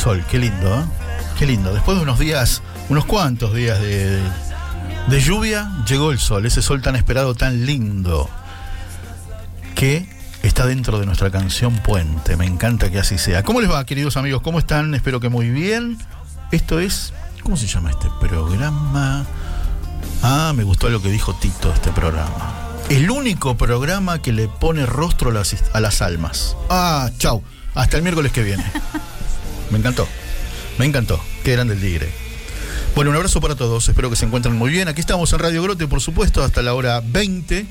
Sol. Qué lindo, ¿eh? Qué lindo. Después de unos días, unos cuantos días de, de lluvia, llegó el sol. Ese sol tan esperado, tan lindo. Que está dentro de nuestra canción Puente. Me encanta que así sea. ¿Cómo les va, queridos amigos? ¿Cómo están? Espero que muy bien. Esto es. ¿Cómo se llama este programa? Ah, me gustó lo que dijo Tito este programa el único programa que le pone rostro a las, almas. Ah, chau. Hasta el miércoles que viene. Me encantó. Me encantó. Qué grande el tigre. Bueno, un abrazo para todos. Espero que se encuentren muy bien. Aquí estamos en Radio Grote, por supuesto, hasta la hora 20.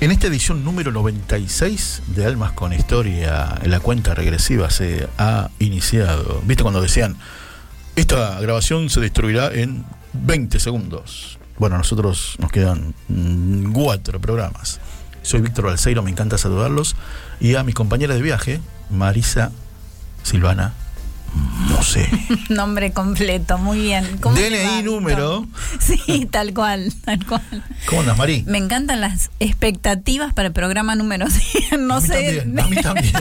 En esta edición número 96 de Almas con Historia, la cuenta regresiva se ha iniciado. ¿Viste cuando decían, esta grabación se destruirá en 20 segundos? Bueno, a nosotros nos quedan mm, cuatro programas. Soy Víctor Balseiro, me encanta saludarlos. Y a mi compañera de viaje, Marisa Silvana no sé. Nombre completo, muy bien. DNI número. Sí, tal cual, tal cual. ¿Cómo andas, Marí? Me encantan las expectativas para el programa número 100. No a sé. También, a mí también.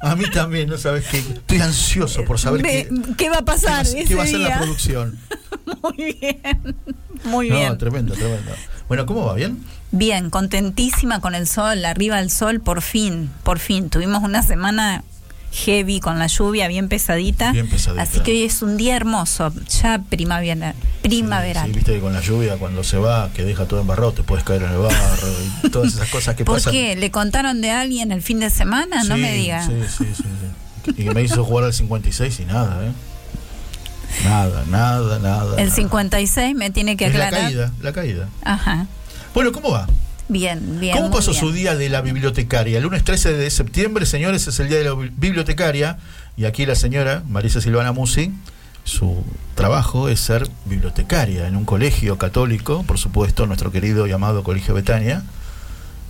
A mí también, no sabes qué. Estoy ansioso por saber qué, qué va a pasar. Qué va, a ser la producción. Muy bien. Muy bien. No, tremendo, tremendo. Bueno, ¿cómo va? ¿Bien? Bien, contentísima con el sol, arriba del sol, por fin, por fin. Tuvimos una semana heavy con la lluvia, bien pesadita. Bien pesadita. Así que hoy es un día hermoso, ya primavera. primavera. Sí, viste que con la lluvia cuando se va, que deja todo embarrado, te puedes caer en el barro y todas esas cosas que pasan. ¿Por qué? ¿Le contaron de alguien el fin de semana? no me diga. Sí, sí, sí, Y que me hizo jugar al 56 y nada, ¿eh? Nada, nada, nada. El 56 me tiene que aclarar. la caída, la caída. Ajá. Bueno, ¿cómo va? Bien, bien. ¿Cómo pasó su día de la bibliotecaria? El lunes 13 de septiembre, señores, es el día de la bibliotecaria. Y aquí la señora Marisa Silvana Musi, su trabajo es ser bibliotecaria en un colegio católico, por supuesto, nuestro querido llamado Colegio Betania.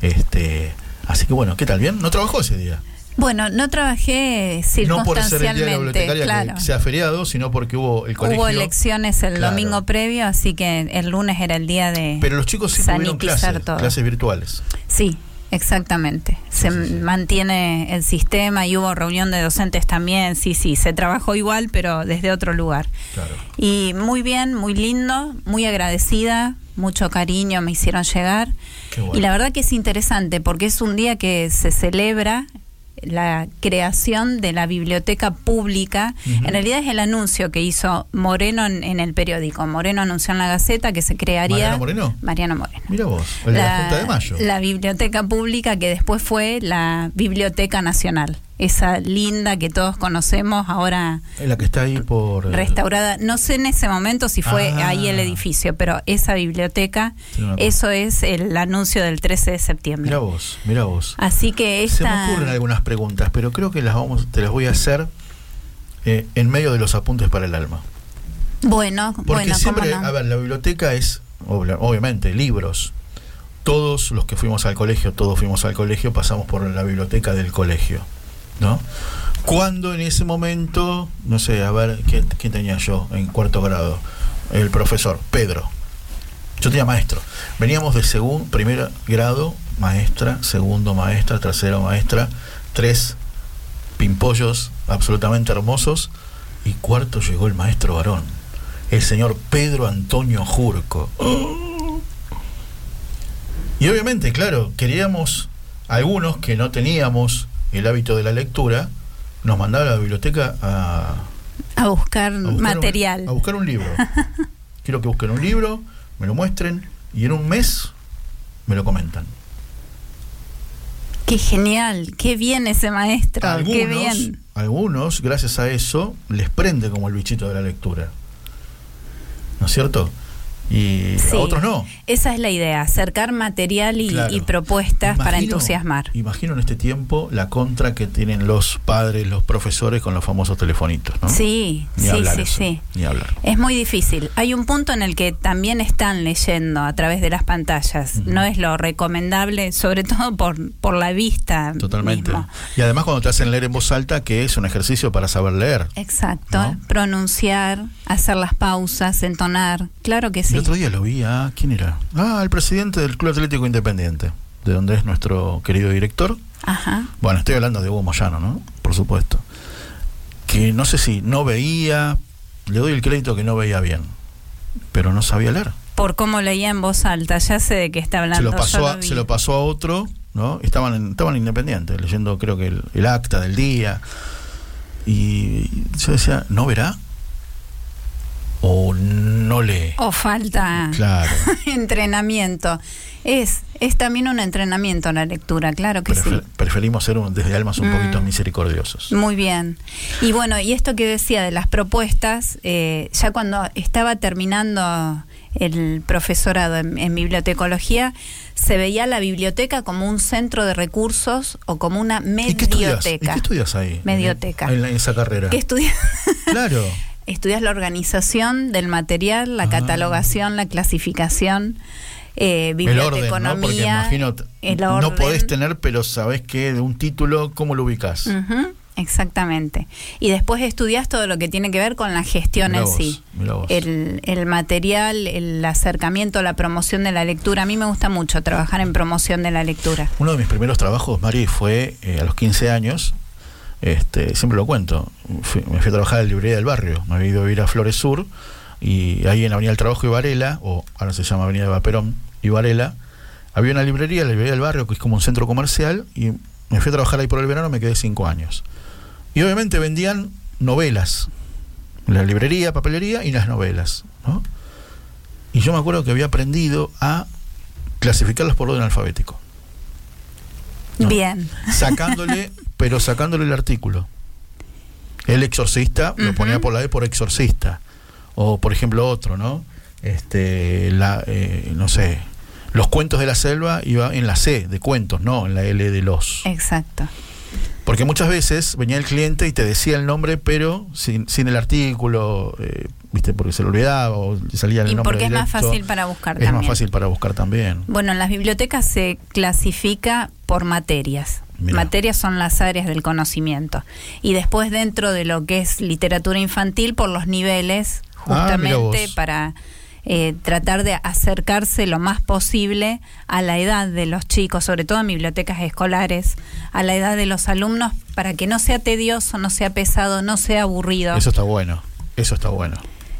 Este, así que bueno, ¿qué tal? ¿Bien? ¿No trabajó ese día? Bueno, no trabajé circunstancialmente. No por ser el día de la claro. que sea feriado, sino porque hubo el colegio. Hubo elecciones el domingo previo, así que el lunes era el día de. Pero los chicos sí tuvieron clases, clases virtuales. Sí, exactamente. Se mantiene el sistema y hubo reunión de docentes también. Sí, sí, se trabajó igual, pero desde otro lugar. Claro. Y muy bien, muy lindo, muy agradecida. Mucho cariño me hicieron llegar. Y la verdad que es interesante porque es un día que se celebra la creación de la biblioteca pública. En realidad es el anuncio que hizo Moreno en, el periódico. Moreno anunció en la Gaceta que se crearía. ¿Mariano Moreno? Mariano Moreno. Mira vos, la, Junta de Mayo. La biblioteca pública que después fue la Biblioteca Nacional esa linda que todos conocemos ahora. Es la que está ahí por. Eh, restaurada. No sé en ese momento si fue ah. ahí el edificio, pero esa biblioteca, eso es el anuncio del 13 de septiembre. Mira vos, mira vos. Así que esta... Se me ocurren algunas preguntas, pero creo que las vamos, te las voy a hacer eh, en medio de los apuntes para el alma. Bueno, Porque bueno, siempre, a ver, la biblioteca es, obviamente, libros todos los que fuimos al colegio, todos fuimos al colegio, pasamos por la biblioteca del colegio, ¿no? Cuando en ese momento, no sé, a ver, ¿quién, tenía yo en cuarto grado? El profesor, Pedro. Yo tenía maestro. Veníamos de segundo, primer grado, maestra, segundo maestra, tercero maestra, tres pimpollos absolutamente hermosos y cuarto llegó el maestro varón, el señor Pedro Antonio Jurco. Y obviamente, claro, queríamos algunos que no teníamos el hábito de la lectura, nos mandaba a la biblioteca a, a buscar, material. a buscar un libro. Quiero que busquen un libro, me lo muestren y en un mes me lo comentan. Qué genial, qué bien ese maestro, algunos, qué bien. Algunos, gracias a eso, les prende como el bichito de la lectura. ¿No es cierto? Y a otros no. Esa es la idea, acercar material y, propuestas para entusiasmar. Imagino en este tiempo la contra que tienen los padres, los profesores con los famosos telefonitos, ¿no? Sí, sí, sí, sí. Ni hablar. Es muy difícil. Hay un punto en el que también están leyendo a través de las pantallas. No es lo recomendable, sobre todo por, por la vista. Totalmente. Y además cuando te hacen leer en voz alta, que es un ejercicio para saber leer. Exacto. Pronunciar, hacer las pausas, entonar. Claro que sí. El otro día lo vi a. ¿Quién era? Ah, el presidente del Club Atlético Independiente, de donde es nuestro querido director. Ajá. Bueno, estoy hablando de Hugo Moyano, ¿no? Por supuesto. Que no sé si no veía, le doy el crédito que no veía bien, pero no sabía leer. Por cómo leía en voz alta, ya sé de qué está hablando. Se lo pasó, a, se lo pasó a otro, ¿no? Estaban, en, estaban independientes, leyendo creo que el acta del día. Y yo decía, ¿no verá? O no lee. O falta entrenamiento. Es, es también un entrenamiento la lectura, claro que sí. Preferimos ser desde almas un poquito mm. misericordiosos. Muy bien. Y bueno, y esto que decía de las propuestas, eh, ya cuando estaba terminando el profesorado en, bibliotecología, se veía la biblioteca como un centro de recursos o como una medioteca. qué estudias, ahí? Medioteca. En, esa carrera. ¿Qué estudias? claro. estudias la organización del material, la ah. catalogación, la clasificación, eh, biblioteconomía. El orden, ¿no? no podés tener, pero sabés que de un título, ¿cómo lo ubicás? exactamente. Y después estudias todo lo que tiene que ver con la gestión en sí. El, el, material, el acercamiento, la promoción de la lectura. A mí me gusta mucho trabajar en promoción de la lectura. Uno de mis primeros trabajos, Mari, fue eh, a los 15 años este, siempre lo cuento, me fui a trabajar en la librería del barrio, me había ido a vivir a Flores Sur y ahí en Avenida del Trabajo y Varela, o ahora se llama Avenida de Vaperón y Varela, había una librería, la librería del barrio, que es como un centro comercial, y me fui a trabajar ahí por el verano, me quedé cinco años. Y obviamente vendían novelas, la librería, papelería y las novelas, Y yo me acuerdo que había aprendido a clasificarlas por orden alfabético. Bien. Sacándole pero sacándole el artículo. El exorcista lo ponía por la E por exorcista. O por ejemplo otro, ¿no? Este, la, eh, no sé, los cuentos de la selva iba en la C de cuentos, no en la L de los. Exacto. Porque muchas veces venía el cliente y te decía el nombre, pero sin, sin el artículo, eh, ¿viste? Porque se lo olvidaba o salía el y nombre. porque es más fácil para buscar es más fácil para buscar también. Bueno, en las bibliotecas se clasifica por materias. Materias son las áreas del conocimiento. Y después dentro de lo que es literatura infantil por los niveles, ah, justamente para eh, tratar de acercarse lo más posible a la edad de los chicos, sobre todo en bibliotecas escolares, a la edad de los alumnos, para que no sea tedioso, no sea pesado, no sea aburrido. Eso está bueno, eso está bueno.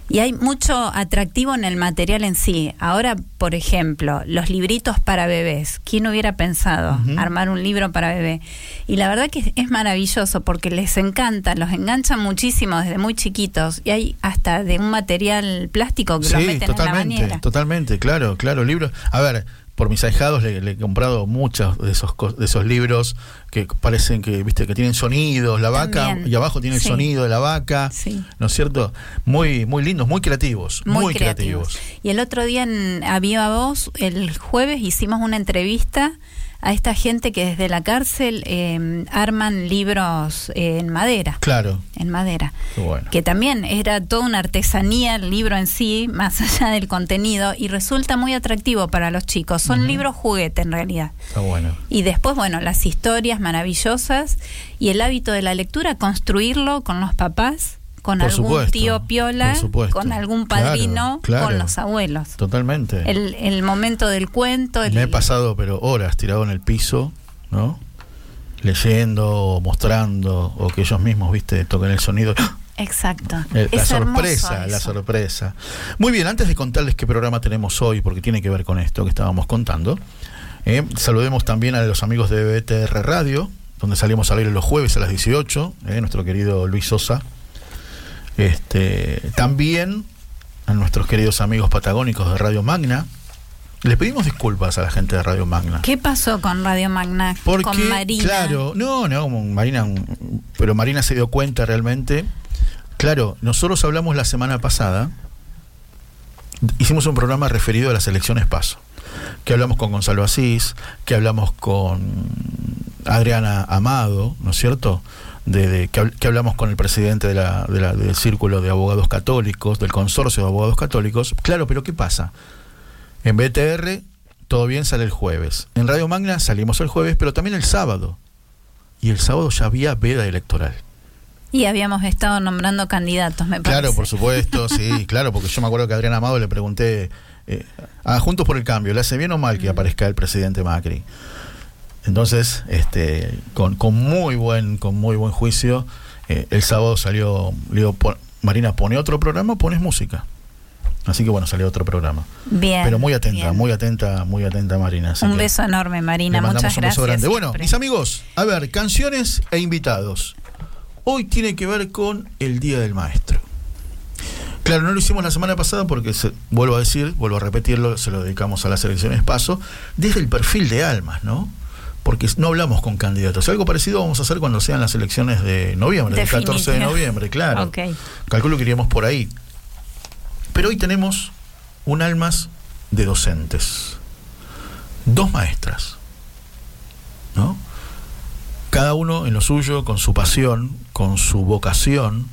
Y hay mucho atractivo en el material en sí. Ahora, por ejemplo, los libritos para bebés. ¿Quién hubiera pensado armar un libro para bebé? Y la verdad que es maravilloso porque les encanta, los enganchan muchísimo desde muy chiquitos. Y hay hasta de un material plástico que los meten totalmente, en la bañera. Totalmente, claro, claro. Libros. A ver, por mis ahijados le, he comprado muchos de esos de esos libros que parecen que viste que tienen sonidos la vaca y abajo tiene el sonido de la vaca no es cierto muy muy lindos muy creativos muy, creativos. y el otro día en A Viva Voz el jueves hicimos una entrevista a esta gente que desde la cárcel eh, arman libros eh, en madera. Claro. En madera. Que también era toda una artesanía el libro en sí, más allá del contenido, y resulta muy atractivo para los chicos. Son libros juguete en realidad. Está bueno. Y después, bueno, las historias maravillosas y el hábito de la lectura, construirlo con los papás con algún tío piola, con algún padrino, con los abuelos. Totalmente. El, momento del cuento. Me he pasado, pero horas tirado en el piso, ¿no? Leyendo, mostrando, o que ellos mismos, viste, toquen el sonido. Exacto. Eh, la sorpresa, la sorpresa. Muy bien, antes de contarles qué programa tenemos hoy, porque tiene que ver con esto que estábamos contando, eh, saludemos también a los amigos de BTR Radio, donde salimos a leer los jueves a las 18, eh, nuestro querido Luis Sosa, este, también a nuestros queridos amigos patagónicos de Radio Magna. Les pedimos disculpas a la gente de Radio Magna. ¿Qué pasó con Radio Magna? Porque, con Marina. Claro, no, no, Marina, pero Marina se dio cuenta realmente. Claro, nosotros hablamos la semana pasada, hicimos un programa referido a las elecciones PASO, que hablamos con Gonzalo Asís, que hablamos con Adriana Amado, ¿no es cierto? De, que, hablamos con el presidente de la, del Círculo de Abogados Católicos, del Consorcio de Abogados Católicos. Claro, pero ¿qué pasa? En BTR todo bien sale el jueves. En Radio Magna salimos el jueves, pero también el sábado. Y el sábado ya había veda electoral. Y habíamos estado nombrando candidatos, me parece. Claro, por supuesto, sí, claro, porque yo me acuerdo que a Adrián Amado le pregunté, eh, a Juntos por el Cambio, ¿le hace bien o mal que aparezca el presidente Macri? Entonces, este, con, con, muy buen, con muy buen juicio, eh, el sábado salió, digo, Marina, pone otro programa, pones música. Así que bueno, salió otro programa. Bien. Pero muy atenta, muy atenta, muy atenta Marina. un beso enorme, Marina. Muchas gracias. Bueno, mis amigos, a ver, canciones e invitados. Hoy tiene que ver con el Día del Maestro. Claro, no lo hicimos la semana pasada porque, se, vuelvo a decir, vuelvo a repetirlo, se lo dedicamos a las elecciones paso, desde el perfil de almas, ¿no? Porque no hablamos con candidatos. Algo parecido vamos a hacer cuando sean las elecciones de noviembre, del 14 de noviembre, claro. Calculo que iríamos por ahí. Pero hoy tenemos un almas de docentes. Dos maestras. ¿No? Cada uno en lo suyo, con su pasión, con su vocación,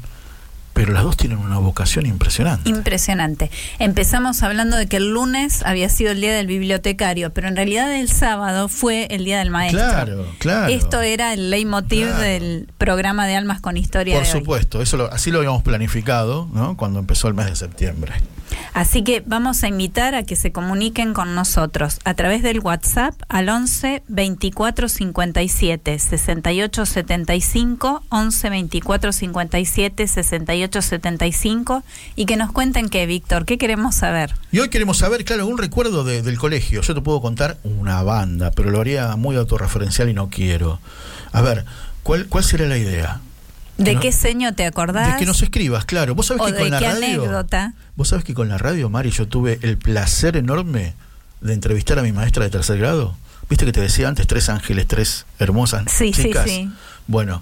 pero las dos tienen una vocación impresionante. Impresionante. Empezamos hablando de que el lunes había sido el día del bibliotecario, pero en realidad el sábado fue el día del maestro. Claro, claro. Esto era el leitmotiv del programa de Almas con Historia. Por supuesto, eso así lo habíamos planificado, ¿no? Cuando empezó el mes de septiembre. Así que vamos a invitar a que se comuniquen con nosotros a través del WhatsApp al 11 24 57 68 75 11 24 57 68 75 y que nos cuenten qué, Víctor, qué queremos saber. Y hoy queremos saber, claro, un recuerdo del colegio. Yo te puedo contar una banda, pero lo haría muy autorreferencial y no quiero. A ver, ¿cuál, cuál será la idea? ¿De qué seño te acordás? De que nos escribas, claro. Vos sabés que con la radio. Anécdota? Vos sabés que con la radio, Mari, yo tuve el placer enorme de entrevistar a mi maestra de tercer grado. ¿Viste que te decía antes tres ángeles, tres hermosas sí, chicas? Sí, sí. Bueno,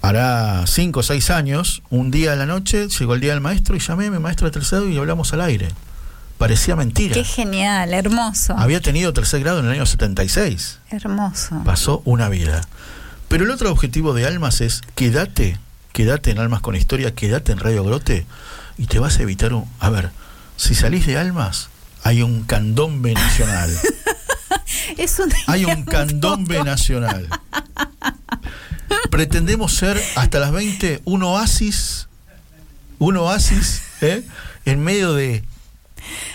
hará cinco o seis años, un día a la noche, llegó el día del maestro y llamé a mi maestra de tercer grado y hablamos al aire. Parecía mentira. Qué genial, hermoso. Había tenido tercer grado en el año 76. Hermoso. Pasó una vida. Pero el otro objetivo de Almas es quédate, quédate en Almas con Historia, quédate en Radio Grote y te vas a evitar un... A ver, si salís de Almas, hay un candombe nacional. hay un candombe nacional. Pretendemos ser hasta las 20 un oasis, un oasis, ¿eh? en medio de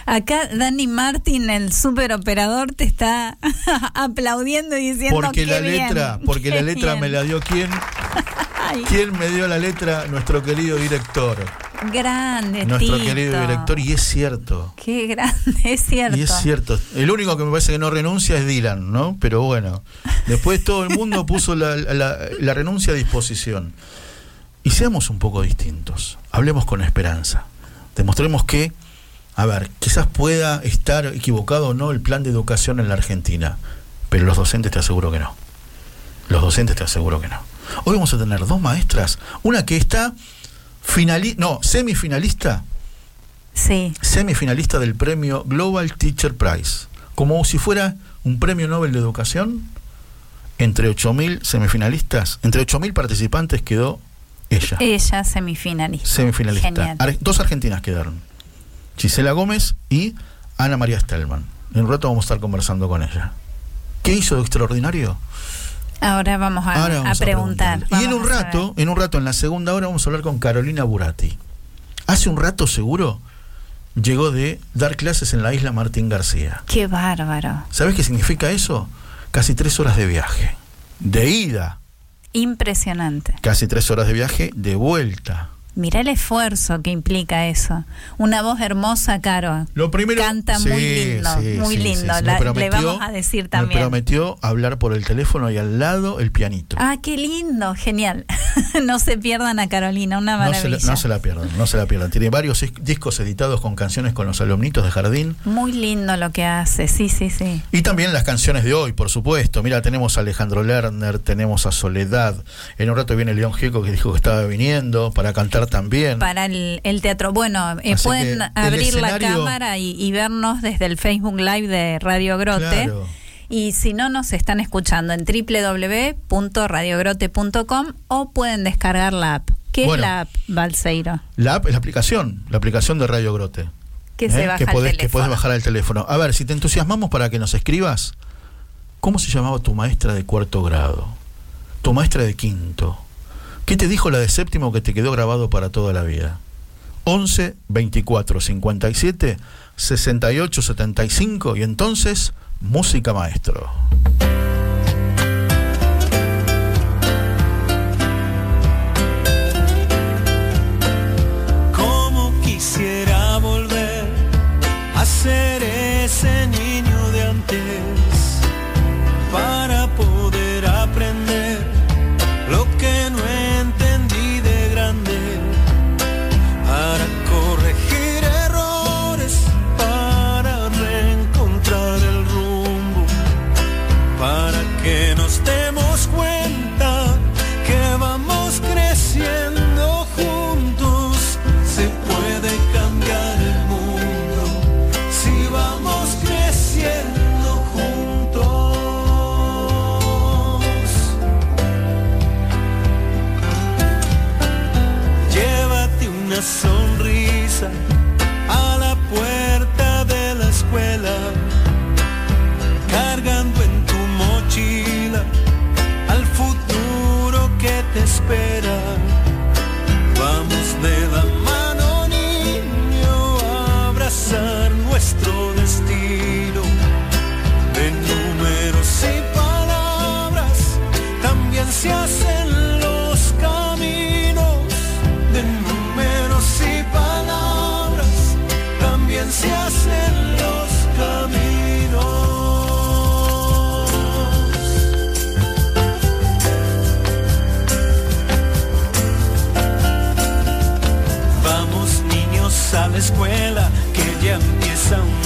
Acá Dani Martin, el super operador, te está aplaudiendo y diciendo porque la letra, porque la letra me la dio quién? ¿Quién me dio la letra? Nuestro querido director. Grande, Nuestro querido director, y es cierto. Qué grande, es cierto. Y es cierto. El único que me parece que no renuncia es Dylan, ¿no? Pero bueno, después todo el mundo puso la, la renuncia a disposición. Y seamos un poco distintos. Hablemos con esperanza. Demostremos que a ver, quizás pueda estar equivocado o no el plan de educación en la Argentina, pero los docentes te aseguro que no. Los docentes te aseguro que no. Hoy vamos a tener dos maestras, una que está finalista, no, semifinalista. Sí. Semifinalista del premio Global Teacher Prize, como si fuera un premio Nobel de Educación, entre 8.000 semifinalistas, entre 8.000 participantes quedó ella. Ella semifinalista. Semifinalista. dos argentinas quedaron. Gisela Gómez y Ana María Stelman. En un rato vamos a estar conversando con ella. ¿Qué hizo de extraordinario? Ahora vamos a, preguntar. y en un rato, en un rato, en la segunda hora, vamos a hablar con Carolina Burati. Hace un rato seguro llegó de dar clases en la isla Martín García. Qué bárbaro. ¿Sabes qué significa eso? Casi tres horas de viaje. De ida. Impresionante. Casi tres horas de viaje de vuelta. Mira el esfuerzo que implica eso. Una voz hermosa, Caro. Lo primero, Canta muy lindo, muy lindo. le vamos a decir también. Me prometió hablar por el teléfono y al lado el pianito. Ah, qué lindo, genial. no se pierdan a Carolina, una maravilla. No se, la, pierdan, no se la pierdan. Tiene varios discos editados con canciones con los alumnitos de jardín. Muy lindo lo que hace, sí, sí, sí. Y también las canciones de hoy, por supuesto. Mira, tenemos a Alejandro Lerner, tenemos a Soledad. En un rato viene León Gieco que dijo que estaba viniendo para cantar también. Para el, teatro. Bueno, eh, pueden abrir la cámara y, vernos desde el Facebook Live de Radio Grote. Y si no, nos están escuchando en www.radiogrote.com o pueden descargar la app. ¿Qué es la app, Balseiro? La app es la aplicación, la aplicación de Radio Grote. Que se ¿Eh? baja que podés, que podés bajar al teléfono. A ver, si te entusiasmamos para que nos escribas, ¿cómo se llamaba tu maestra de cuarto grado? Tu maestra de quinto ¿Qué te dijo la de séptimo que te quedó grabado para toda la vida? 11 24 57 68 75 y entonces música maestro. Como quisiera volver a ser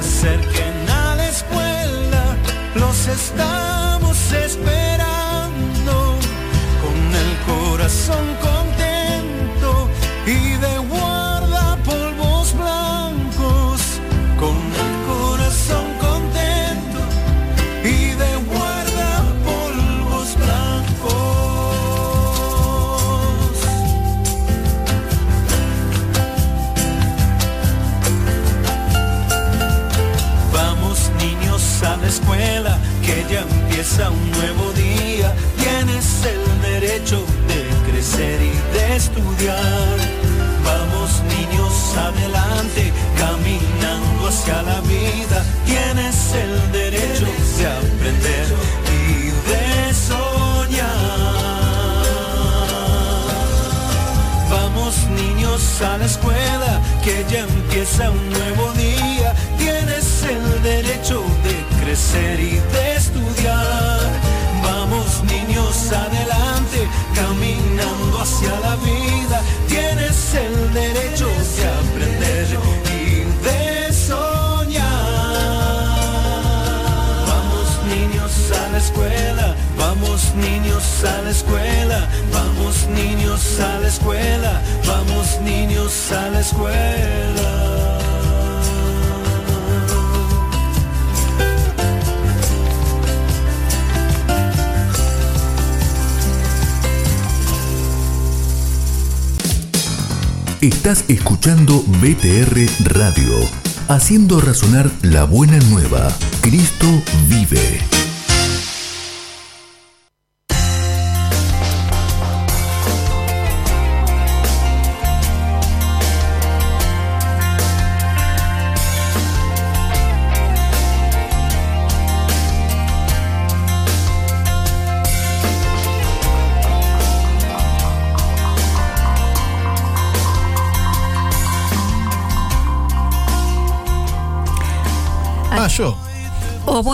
acerquen a la escuela los estados. Haciendo razonar la buena nueva. Cristo vive.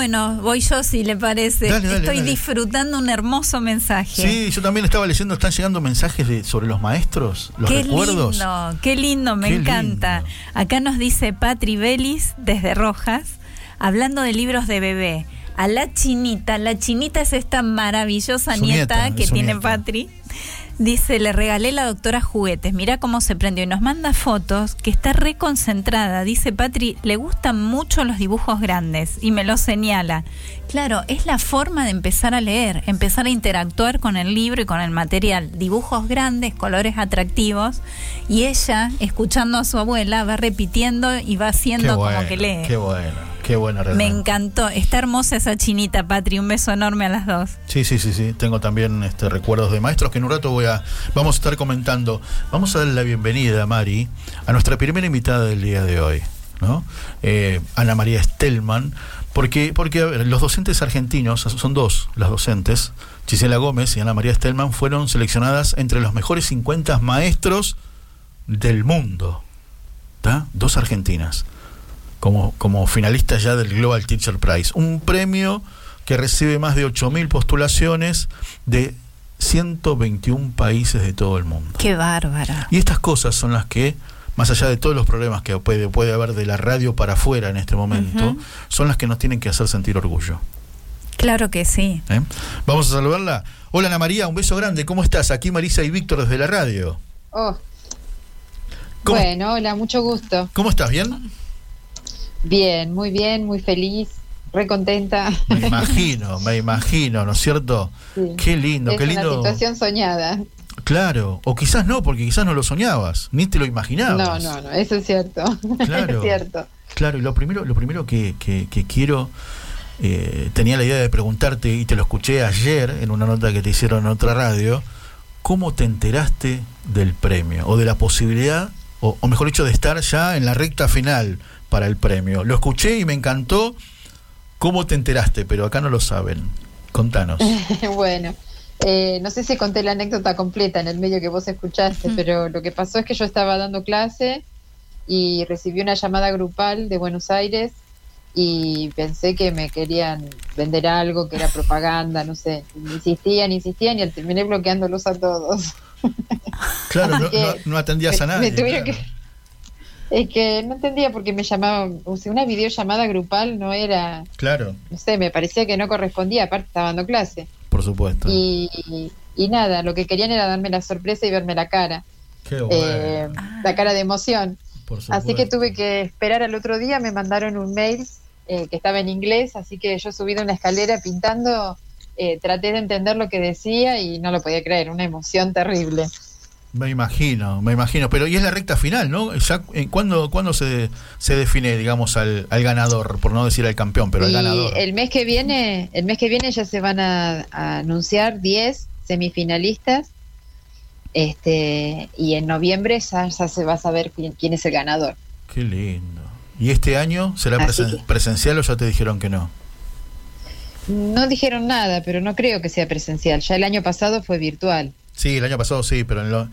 Bueno, voy yo si le parece. Dale, dale, Estoy dale. disfrutando un hermoso mensaje. Sí, yo también estaba leyendo, están llegando mensajes de- sobre los maestros, los qué recuerdos. lindo, qué lindo, me Qué encanta. lindo. Acá nos dice Patri Belis desde Rojas, hablando de libros de bebé. A la chinita, la chinita es esta maravillosa nieta, nieta, que tiene nieta. Patri. Dice, le regalé la doctora juguetes, mira cómo se prendió y nos manda fotos que está reconcentrada. Dice Patri, le gustan mucho los dibujos grandes y me lo señala. Claro, es la forma de empezar a leer, empezar a interactuar con el libro y con el material. Dibujos grandes, colores atractivos y ella, escuchando a su abuela, va repitiendo y va haciendo Qué como que lee. Qué bueno, qué buena Me realmente. encantó, está hermosa esa chinita, Patri, un beso enorme a las dos. Sí, sí, sí, sí. Tengo también este, recuerdos de maestros que en un rato voy a, vamos a estar comentando. Vamos a darle la bienvenida, Mari, a nuestra primera invitada del día de hoy, ¿no? Eh, Ana María Stelman, porque, porque a ver, los docentes argentinos, son dos las docentes, Gisela Gómez y Ana María Stelman, fueron seleccionadas entre los mejores 50 maestros del mundo. ¿tá? Dos argentinas. Como, como finalistas ya del Global Teacher Prize. Un premio que recibe más de 8.000 postulaciones de 121 países de todo el mundo. Qué bárbara. Y estas cosas son las que, más allá de todos los problemas que puede, puede haber de la radio para afuera en este momento, son las que nos tienen que hacer sentir orgullo. Claro que sí. ¿eh? Vamos a saludarla. Hola Ana María, un beso grande. ¿Cómo estás? Aquí Marisa y Víctor desde la radio. Oh, ¿Cómo, bueno, hola, mucho gusto. ¿Cómo estás? ¿Bien? Bien, muy bien, muy feliz, re contenta. Me imagino, me imagino, ¿no es cierto? Sí. Qué lindo, es qué una lindo. situación soñada. Claro, o quizás no, porque quizás no lo soñabas, ni te lo No, imaginabas. no, no, eso es cierto. Claro. es cierto. Claro, y lo primero, lo primero que, que- que quiero, eh, tenía la idea de preguntarte, y te lo escuché ayer en una nota que te hicieron en otra radio, ¿cómo te enteraste del premio? O de la posibilidad, o, o mejor dicho, de estar ya en la recta final para el premio. Lo escuché y me encantó cómo te enteraste, pero acá no lo saben. Contanos. bueno, eh, no sé si conté la anécdota completa en el medio que vos escuchaste, pero lo que pasó es que yo estaba dando clase y recibí una llamada grupal de Buenos Aires y pensé que me querían vender algo, que era propaganda, no sé. Insistían, insistían y terminé bloqueándolos a todos. Claro, no, que no- no atendías a me- nadie. me tuvieron claro. que- Es que no entendía por qué me llamaban, o sea, una videollamada grupal no era, Claro, no sé, me parecía que no correspondía, aparte estaba dando clase. por supuesto. Y, y nada, lo que querían era darme la sorpresa y verme la cara, Qué bueno, eh, la cara de emoción. por Así que tuve que esperar al otro día, me mandaron un mail eh, que estaba en inglés, así que yo subí de una escalera pintando, eh, traté de entender lo que decía y no lo podía creer, una emoción terrible. Me imagino, me imagino. Pero y es la recta final, ¿no? Ya, eh, ¿Cuándo, cuándo se, se define, digamos, al, al ganador? Por no decir al campeón, pero al ganador. el mes que viene, el mes que viene ya se van a, a anunciar 10 semifinalistas. Este, y en noviembre ya, ya se va a saber quién, quién es el ganador. Qué lindo. ¿Y este año será Así presen- que- presencial o ya te dijeron que no? No dijeron nada, pero no creo que sea presencial. Ya el año pasado fue virtual. Sí, el año pasado sí, pero en lo,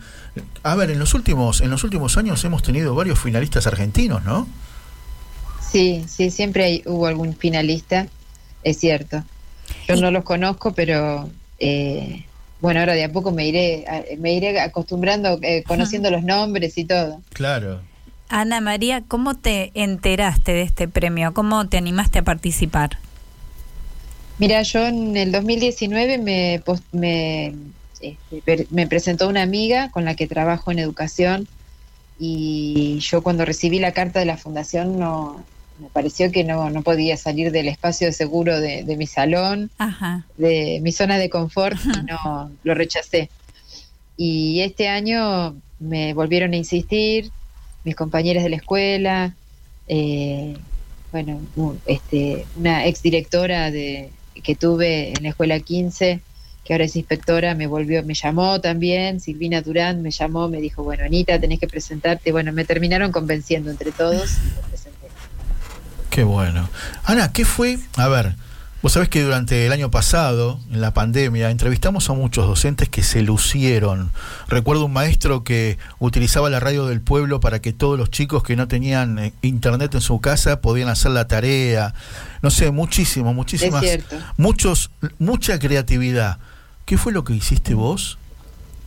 a ver, en los últimos en los últimos años hemos tenido varios finalistas argentinos, ¿no? Sí, sí, siempre hubo algún finalista, es cierto. Yo no los conozco, pero eh, bueno, ahora de a poco me iré me iré acostumbrando, eh, conociendo los nombres y todo. Claro. Ana María, ¿cómo te enteraste de este premio? ¿Cómo te animaste a participar? Mira, yo en el 2019 me, me, este, me presentó una amiga con la que trabajo en educación y yo cuando recibí la carta de la fundación no me pareció que no, no podía salir del espacio seguro de, mi salón, de mi zona de confort, y no lo rechacé. Y este año me volvieron a insistir, mis compañeras de la escuela, eh, bueno, este, una exdirectora de, que tuve en la escuela 15, que ahora es inspectora, me volvió, me llamó también, Silvina Durán me llamó, me dijo, bueno, Anita, tenés que presentarte. Bueno, me terminaron convenciendo entre todos y presenté. Qué bueno. Ana, ¿qué fue? A ver, Vos sabés que durante el año pasado, en la pandemia, entrevistamos a muchos docentes que se lucieron. Recuerdo un maestro que utilizaba la radio del pueblo para que todos los chicos que no tenían eh, internet en su casa podían hacer la tarea. No sé, muchísimo, muchísimas. Muchos, mucha creatividad. ¿Qué fue lo que hiciste vos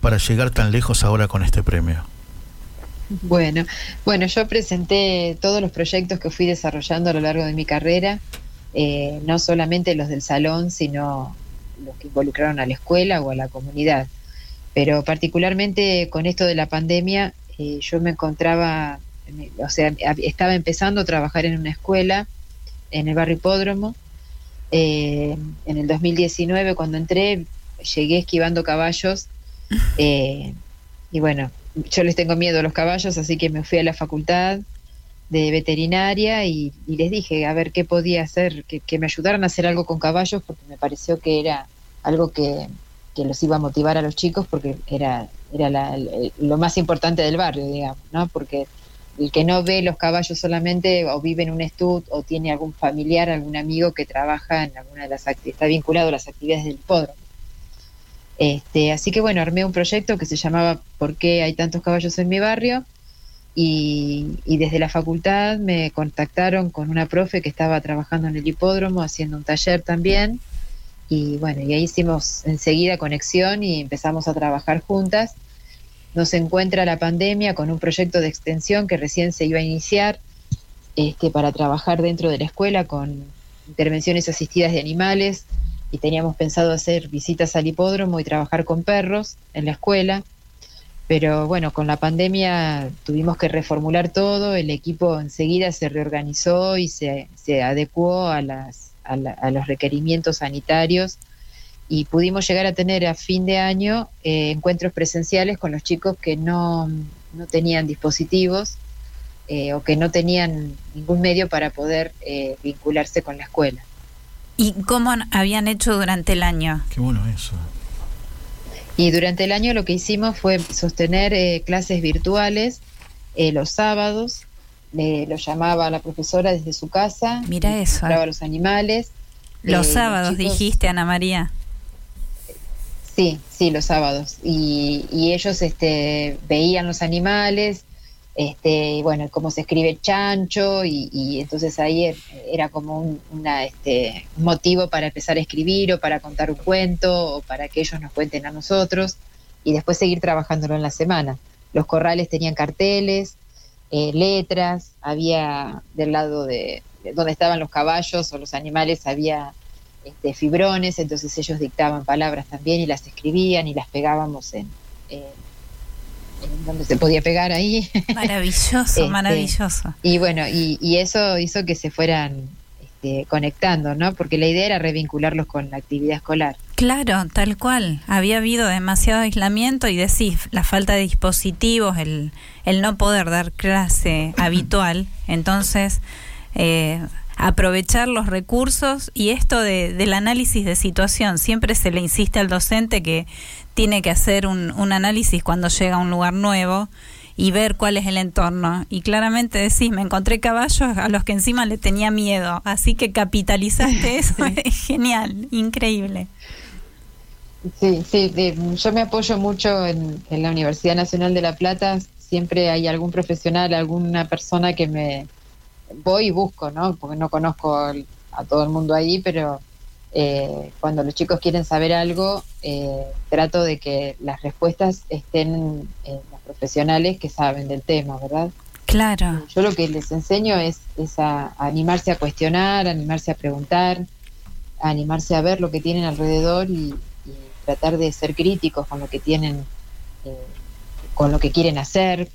para llegar tan lejos ahora con este premio? Bueno, bueno, yo presenté todos los proyectos que fui desarrollando a lo largo de mi carrera eh, no solamente los del salón, sino los que involucraron a la escuela o a la comunidad. Pero particularmente con esto de la pandemia, eh, yo me encontraba, o sea, estaba empezando a trabajar en una escuela en el barrio Hipódromo. Eh, en el 2019, cuando entré, llegué esquivando caballos. y bueno, yo les tengo miedo a los caballos, así que me fui a la facultad de veterinaria y, les dije a ver qué podía hacer, que, me ayudaran a hacer algo con caballos porque me pareció que era algo que, los iba a motivar a los chicos porque era, era lo más importante del barrio, digamos, ¿no? Porque el que no ve los caballos solamente o vive en un estud o tiene algún familiar, algún amigo que trabaja en alguna de las está vinculado a las actividades del hipódromo. Este, así que bueno, armé un proyecto que se llamaba ¿Por qué hay tantos caballos en mi barrio? Y, desde la facultad me contactaron con una profe que estaba trabajando en el hipódromo haciendo un taller también y bueno, y ahí hicimos enseguida conexión y empezamos a trabajar juntas. Nos encuentra la pandemia con un proyecto de extensión que recién se iba a iniciar este, para trabajar dentro de la escuela con intervenciones asistidas de animales y teníamos pensado hacer visitas al hipódromo y trabajar con perros en la escuela pero bueno, con la pandemia tuvimos que reformular todo, el equipo enseguida se reorganizó y se, se adecuó a, las, a, los requerimientos sanitarios y pudimos llegar a tener a fin de año eh, encuentros presenciales con los chicos que no, no tenían dispositivos eh, o que no tenían ningún medio para poder eh, vincularse con la escuela. ¿Y cómo habían hecho durante el año? Qué bueno eso. Y durante el año lo que hicimos fue sostener eh, clases virtuales eh, los sábados. lo llamaba la profesora desde su casa. Mira eso. Hablaba los animales. Los eh, sábados, dijiste, Ana María. Sí, sí, los sábados. Y, y ellos este, veían los animales, este, bueno, cómo se escribe chancho, y, entonces ahí era como un una, este, motivo para empezar a escribir o para contar un cuento o para que ellos nos cuenten a nosotros y después seguir trabajándolo en la semana. Los corrales tenían carteles, eh, letras, había del lado de, donde estaban los caballos o los animales había este, fibrones, entonces ellos dictaban palabras también y las escribían y las pegábamos en, donde se podía pegar ahí. Maravilloso, este, maravilloso. Y bueno, y, eso hizo que se fueran este, conectando, ¿no? Porque la idea era revincularlos con la actividad escolar. Claro, tal cual. Había habido demasiado aislamiento y decís, la falta de dispositivos, el, el no poder dar clase habitual. Entonces, eh, aprovechar los recursos y esto de, del análisis de situación. Siempre se le insiste al docente que tiene que hacer un, un análisis cuando llega a un lugar nuevo y ver cuál es el entorno. Y claramente decís, me encontré caballos a los que encima le tenía miedo, así que capitalizaste eso, es genial, increíble. Sí, sí, yo me apoyo mucho en, la Universidad Nacional de La Plata. Siempre hay algún profesional, alguna persona que me voy y busco, ¿no? Porque no conozco a todo el mundo ahí, pero eh, cuando los chicos quieren saber algo, eh, trato de que las respuestas estén en los profesionales que saben del tema, ¿verdad? Claro. Yo lo que les enseño es, a, animarse a cuestionar, animarse a preguntar, a animarse a ver lo que tienen alrededor y, tratar de ser críticos con lo que tienen, eh, con lo que quieren hacer,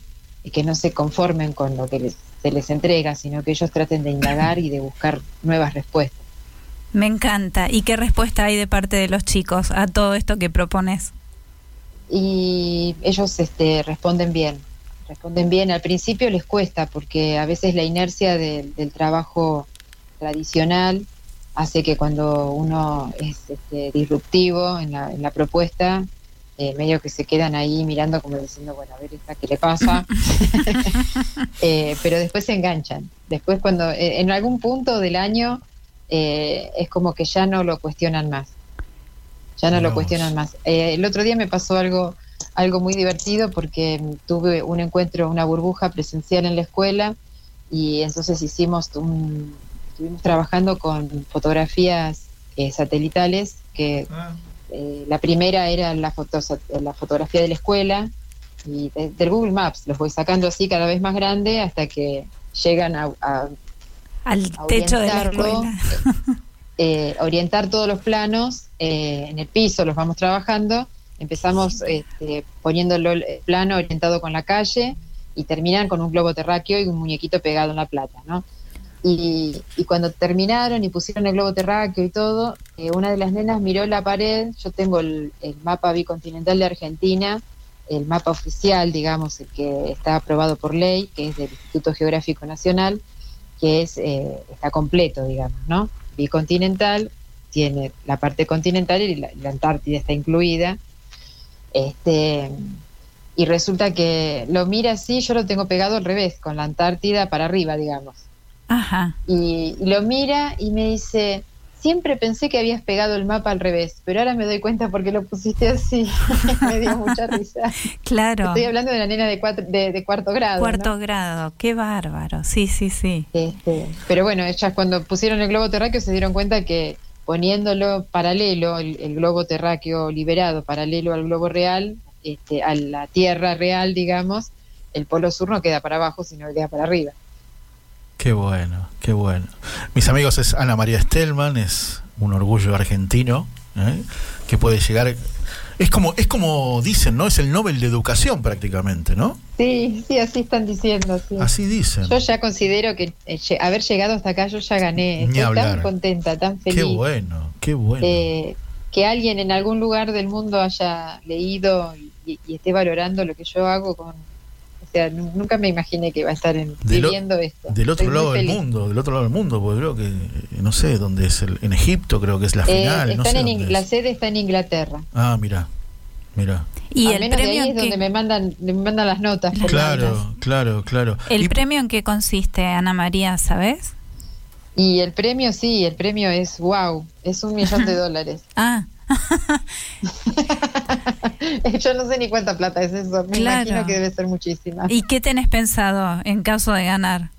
y que no se conformen con lo que se les entrega, sino que ellos traten de indagar y de buscar nuevas respuestas. Me encanta. ¿Y qué respuesta hay de parte de los chicos a todo esto que propones? Y ellos este, responden bien, responden bien. Al principio les cuesta porque a veces la inercia del trabajo tradicional hace que cuando uno es este, disruptivo en la, en la propuesta, eh, medio que se quedan ahí mirando como diciendo, bueno, a ver esta qué le pasa, eh, pero después se enganchan. Después cuando eh, en algún punto del año es como que ya no lo cuestionan más, ya no lo cuestionan más. el otro día me pasó algo algo muy divertido porque tuve un encuentro, una burbuja presencial en la escuela y entonces hicimos un, estuvimos trabajando con fotografías satelitales que ah. Eh, la primera era la, la fotografía de la escuela y del Google Maps. Los voy sacando así cada vez más grande hasta que llegan a, al techo de la escuela. Eh, orientar todos los planos eh, en el piso, los vamos trabajando. Empezamos este, poniéndolo el plano orientado con la calle y terminan con un globo terráqueo y un muñequito pegado en la plata, ¿no? Y, cuando terminaron y pusieron el globo terráqueo y todo, eh, una de las nenas miró la pared, yo tengo el, mapa bicontinental de Argentina, el mapa oficial, digamos, el que está aprobado por ley, que es del Instituto Geográfico Nacional, que es eh, está completo, digamos, ¿no? Bicontinental, tiene la parte continental y la, la Antártida está incluida. Este, y resulta que lo mira así, yo lo tengo pegado al revés, con la Antártida para arriba, digamos. Y, lo mira y me dice, siempre pensé que habías pegado el mapa al revés, pero ahora me doy cuenta porque lo pusiste así. me dio mucha risa. Claro. Estoy hablando de la nena de, de, cuarto grado. Cuarto grado, qué bárbaro. Sí, sí, sí. Este, pero bueno, ellas cuando pusieron el globo terráqueo se dieron cuenta que poniéndolo paralelo, el, globo terráqueo liberado paralelo al globo real, este, a la Tierra real, digamos, el polo sur no queda para abajo, sino que queda para arriba. Qué bueno, qué bueno. Mis amigos es Ana María Stelman, es un orgullo argentino ¿eh? que puede llegar. Es como, es como dicen, ¿no? Es el Nobel de Educación prácticamente, ¿no? Sí, sí, así están diciendo. Así dicen. Yo ya considero que eh, haber llegado hasta acá yo ya gané. Estoy tan contenta, tan feliz. Qué bueno, qué bueno. Eh, que alguien en algún lugar del mundo haya leído y esté valorando lo que yo hago con, nunca me imaginé que iba a estar viviendo esto. Del otro lado del mundo, del otro lado del mundo, porque creo que, no sé dónde es, en Egipto creo que es la eh, final. la sede está en Inglaterra. Ah, mira, mira. Y el premio es donde me mandan, me mandan las notas. claro, claro, claro. ¿El premio en qué consiste, Ana María, sabes? Y el premio, sí, el premio es wow, es un millón de dólares. ah. Yo no sé ni cuánta plata es eso. Me imagino que debe ser muchísima. ¿Y qué tenés pensado en caso de ganar?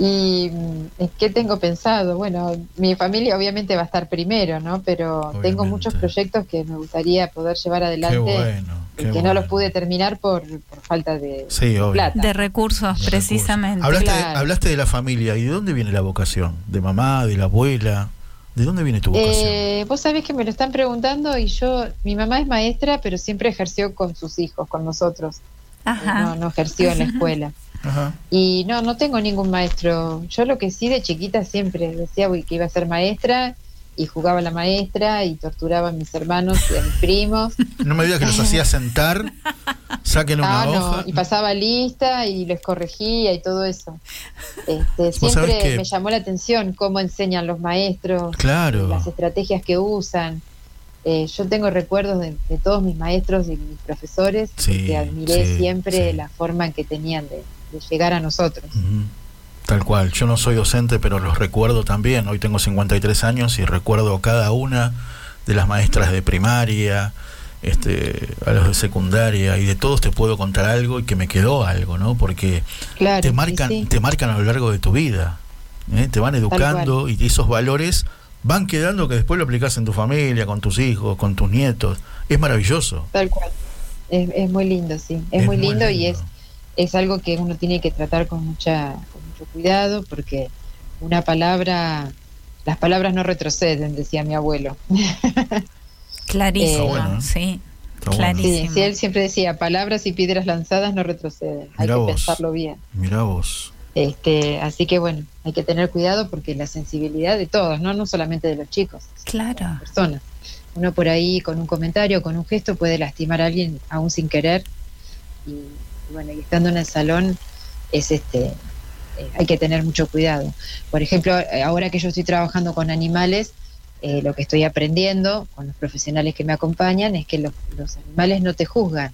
Y mm, qué tengo pensado. Bueno, mi familia obviamente va a estar primero, ¿no? Pero tengo muchos proyectos que me gustaría poder llevar adelante. y que no los pude terminar por, falta de plata. De recursos, precisamente. Hablaste, hablaste de la familia. ¿Y de dónde viene la vocación? ¿De mamá, de la abuela? ¿De dónde viene tu vocación? Eh, vos sabés que me lo están preguntando y yo, mi mamá es maestra, pero siempre ejerció con sus hijos, con nosotros. Ajá. No, ejerció en la escuela. Ajá. Y no, no tengo ningún maestro. Yo lo que sí de chiquita siempre decía que iba a ser maestra y jugaba a la maestra y torturaba a mis hermanos y a mis primos. No me digas que los hacía sentar, saquen una ah, hoja. y pasaba lista y les corregía y todo eso. Este, siempre me llamó la atención cómo enseñan los maestros, claro. las estrategias que usan. Eh, yo tengo recuerdos de, todos mis maestros y mis profesores, que admiré siempre la forma en que tenían de, llegar a nosotros. Tal cual, yo no soy docente, pero los recuerdo también. Hoy tengo 53 años y recuerdo cada una de las maestras de primaria, este, a los de secundaria y de todos te puedo contar algo y que me quedó algo, ¿no? Porque te marcan, te marcan a lo largo de tu vida, ¿eh? te van educando y esos valores van quedando que después lo aplicas en tu familia, con tus hijos, con tus nietos. Es maravilloso. Tal cual. Es, muy lindo, sí. Es, muy, lindo y es, es algo que uno tiene que tratar con, mucha, con mucho cuidado porque una palabra, las palabras no retroceden, decía mi abuelo. Clarísimo, eh, sí. Clarísimo. Sí, él siempre decía, palabras y piedras lanzadas no retroceden. hay que pensarlo bien. Mira vos. Este, así que bueno, hay que tener cuidado porque la sensibilidad de todos, no, no solamente de los chicos, claro. de las personas. Uno por ahí con un comentario, con un gesto puede lastimar a alguien aún sin querer. Y, bueno, y estando en el salón es este eh, hay que tener mucho cuidado. Por ejemplo, ahora que yo estoy trabajando con animales, eh, lo que estoy aprendiendo con los profesionales que me acompañan es que los, animales no te juzgan.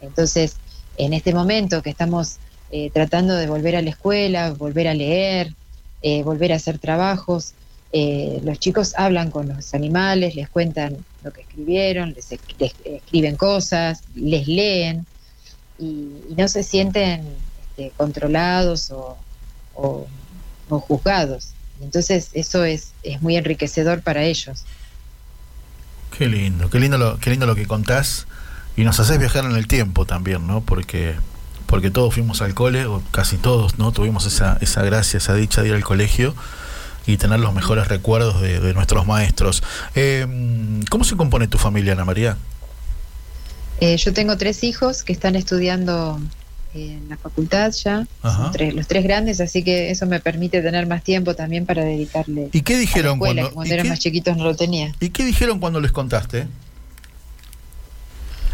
Entonces, en este momento que estamos eh, tratando de volver a la escuela, volver a leer, eh, volver a hacer trabajos, los chicos hablan con los animales, les cuentan lo que escribieron, les, escriben cosas, les leen y, no se sienten este, controlados o juzgados. Entonces eso es, es muy enriquecedor para ellos. Qué lindo, qué lindo lo, qué lindo lo que contás y nos haces viajar en el tiempo también, ¿no? Porque porque todos fuimos al cole, o casi todos, ¿no? Tuvimos esa, esa gracia, esa dicha de ir al colegio y tener los mejores recuerdos de, nuestros maestros. Eh, ¿Cómo se compone tu familia, Ana María? Eh, yo tengo tres hijos que están estudiando en la facultad ya, los tres grandes, así que eso me permite tener más tiempo también para dedicarle. ¿Y qué dijeron cuando, cuando eran más chiquitos no lo tenía? ¿Y qué dijeron cuando les contaste?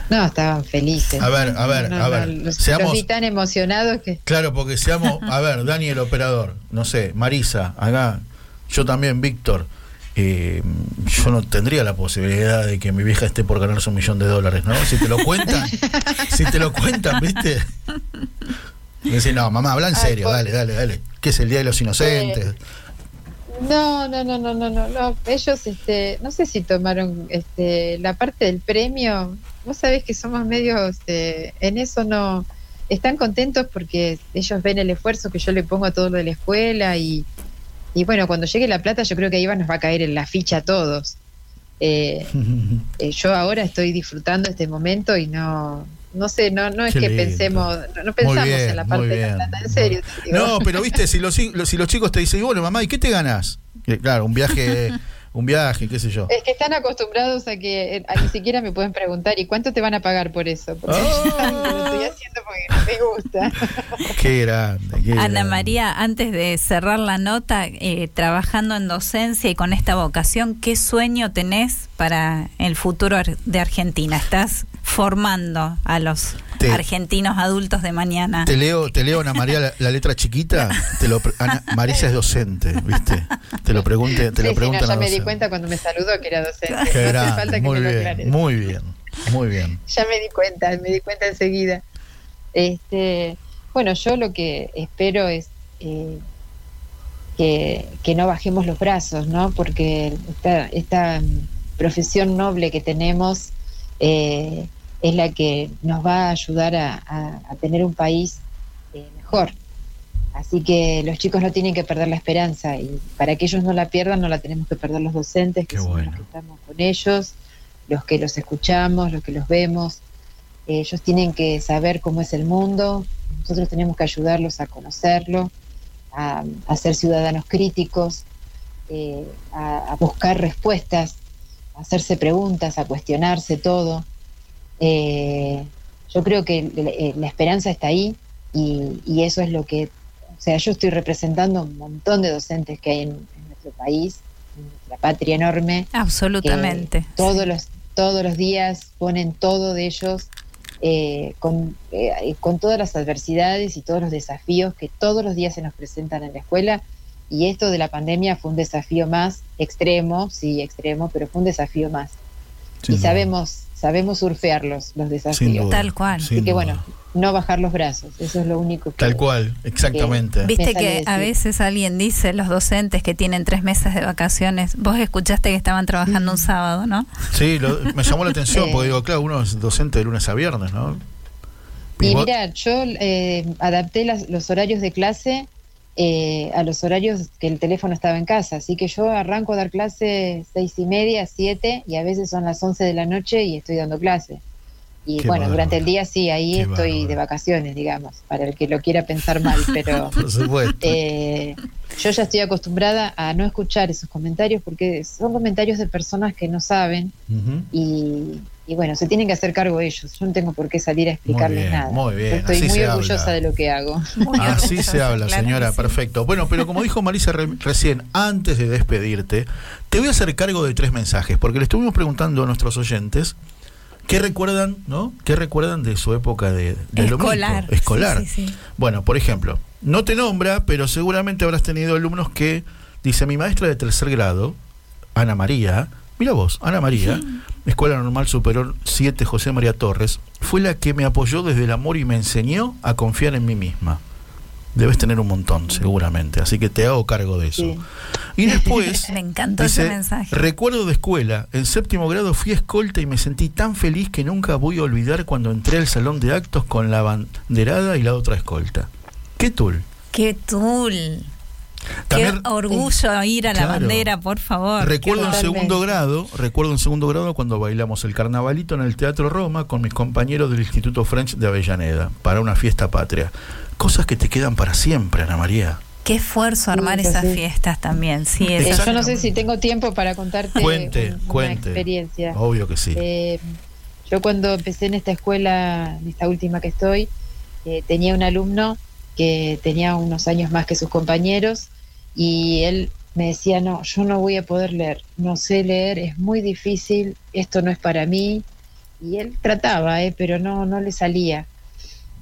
No, estaban felices. A ver, a ver, a ver. los, seamos, vi tan emocionados que. Claro, porque seamos. A ver, Dani, el operador. No sé, Marisa, acá. Yo también, Víctor. Eh, yo no tendría la posibilidad de que mi vieja esté por ganarse un millón de dólares, ¿no? Si te lo cuentan, si te lo cuentan, ¿viste? Me dicen, no, mamá, habla en serio, dale, dale, dale. ¿Qué es el Día de los Inocentes? no, no, no, no, no, no, Ellos, este, no sé si tomaron este, la parte del premio. Vos sabés que somos medios, este, en eso no. Están contentos porque ellos ven el esfuerzo que yo le pongo a todo lo de la escuela y, y bueno, cuando llegue la plata, yo creo que ahí nos va a caer en la ficha a todos. Eh, eh, yo ahora estoy disfrutando este momento y no, no sé, no, no es que pensemos, no, pensamos en la parte de la plata, en serio. No, pero viste, si los, si los chicos te dicen, bueno, mamá, ¿y qué te ganas? Claro, un viaje un viaje, qué sé yo. Es que están acostumbrados a que ni siquiera me pueden preguntar, ¿y cuánto te van a pagar por eso? Porque oh. lo estoy haciendo porque no me gusta. Qué grande. Ana María, antes de cerrar la nota, eh, trabajando en docencia y con esta vocación, ¿qué sueño tenés para el futuro de Argentina? ¿Estás formando a los argentinos adultos de mañana. Te leo, te leo Ana María la, letra chiquita, te lo Ana, Marisa es docente, ¿viste? Te lo pregunte, te lo preguntan ya me di cuenta cuando me saludó que era docente. no hace falta muy que bien, lo Muy bien, muy bien. Ya me di cuenta, me di cuenta enseguida. Este, bueno, yo lo que espero es eh, que, que, no bajemos los brazos, ¿no? Porque esta, esta profesión noble que tenemos eh, es la que nos va a ayudar a, tener un país eh, mejor. Así que los chicos no tienen que perder la esperanza y para que ellos no la pierdan no la tenemos que perder los docentes, que somos los que estamos con ellos, los que los escuchamos, los que los vemos. ellos tienen que saber cómo es el mundo, nosotros tenemos que ayudarlos a conocerlo, a, ser ciudadanos críticos, eh, a buscar respuestas, a hacerse preguntas, a cuestionarse todo. Eh, yo creo que eh, la esperanza está ahí y, eso es lo que, o sea, yo estoy representando un montón de docentes que hay en, nuestro país, en nuestra patria enorme. Absolutamente. Todos los todos los días ponen todo de ellos eh, con, con todas las adversidades y todos los desafíos que todos los días se nos presentan en la escuela. Y esto de la pandemia fue un desafío más extremo, sí, extremo, pero fue un desafío más. y sabemos sabemos surfear los, desafíos. Tal cual. Así que bueno, no bajar los brazos. Eso es lo único que. Tal cual, exactamente. Viste que a veces alguien dice, los docentes que tienen tres meses de vacaciones, vos escuchaste que estaban trabajando un sábado, ¿no? Sí, me llamó la atención porque digo, claro, uno es docente de lunes a viernes, ¿no? Y, mira, yo eh, adapté los horarios de clase eh, a los horarios que el teléfono estaba en casa. Así que yo arranco a dar clase seis y media, siete, y a veces son las once de la noche y estoy dando clase. Y bueno, durante el día sí, ahí estoy de vacaciones, digamos, para el que lo quiera pensar mal, pero eh, yo ya estoy acostumbrada a no escuchar esos comentarios porque son comentarios de personas que no saben y, bueno, se tienen que hacer cargo ellos. Yo no tengo por qué salir a explicarles nada. Muy bien, estoy muy orgullosa de lo que hago. Así se habla, señora, perfecto. Bueno, pero como dijo Marisa recién, antes de despedirte, te voy a hacer cargo de tres mensajes, porque le estuvimos preguntando a nuestros oyentes ¿Qué recuerdan, no? ¿Qué recuerdan de su época de, escolar? Escolar. Bueno, por ejemplo, no te nombra, pero seguramente habrás tenido alumnos que dice mi maestra de tercer grado, Ana María, mira vos, Ana María, Escuela Normal Superior 7 José María Torres, fue la que me apoyó desde el amor y me enseñó a confiar en mí misma. Debes tener un montón, seguramente, así que te hago cargo de eso. Y después, me encantó ese mensaje. Recuerdo de escuela, en séptimo grado fui escolta y me sentí tan feliz que nunca voy a olvidar cuando entré al salón de actos con la banderada y la otra escolta. ¿Qué tul? ¿Qué tul? Qué orgullo ir a la bandera, por favor. Recuerdo en segundo grado, recuerdo en segundo grado cuando bailamos el carnavalito en el Teatro Roma con mis compañeros del Instituto French de Avellaneda para una fiesta patria cosas que te quedan para siempre, Ana María. Qué esfuerzo armar esas fiestas también, sí. Yo no sé si tengo tiempo para contarte cuente, una experiencia. Obvio que sí. Eh, yo cuando empecé en esta escuela, en esta última que estoy, eh, tenía un alumno que tenía unos años más que sus compañeros y él me decía, no, yo no voy a poder leer, no sé leer, es muy difícil, esto no es para mí. Y él trataba, eh, pero no, no le salía.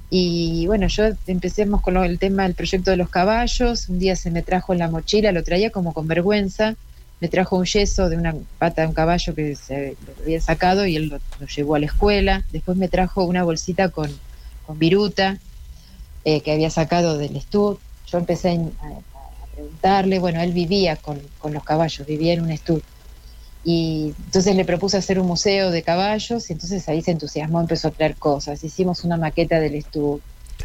Y bueno, yo empecemos con el tema del proyecto de los caballos. Un día se me trajo en la mochila, lo traía como con vergüenza. Me trajo un yeso de una pata de un caballo que se había sacado y él lo, llevó a la escuela. Después me trajo una bolsita con, con viruta eh, que había sacado del estud. Yo empecé a, preguntarle, bueno, él vivía con, con los caballos, vivía en un estud. Y entonces le propuse hacer un museo de caballos y entonces ahí se entusiasmó, empezó a traer cosas. Hicimos una maqueta del estudio.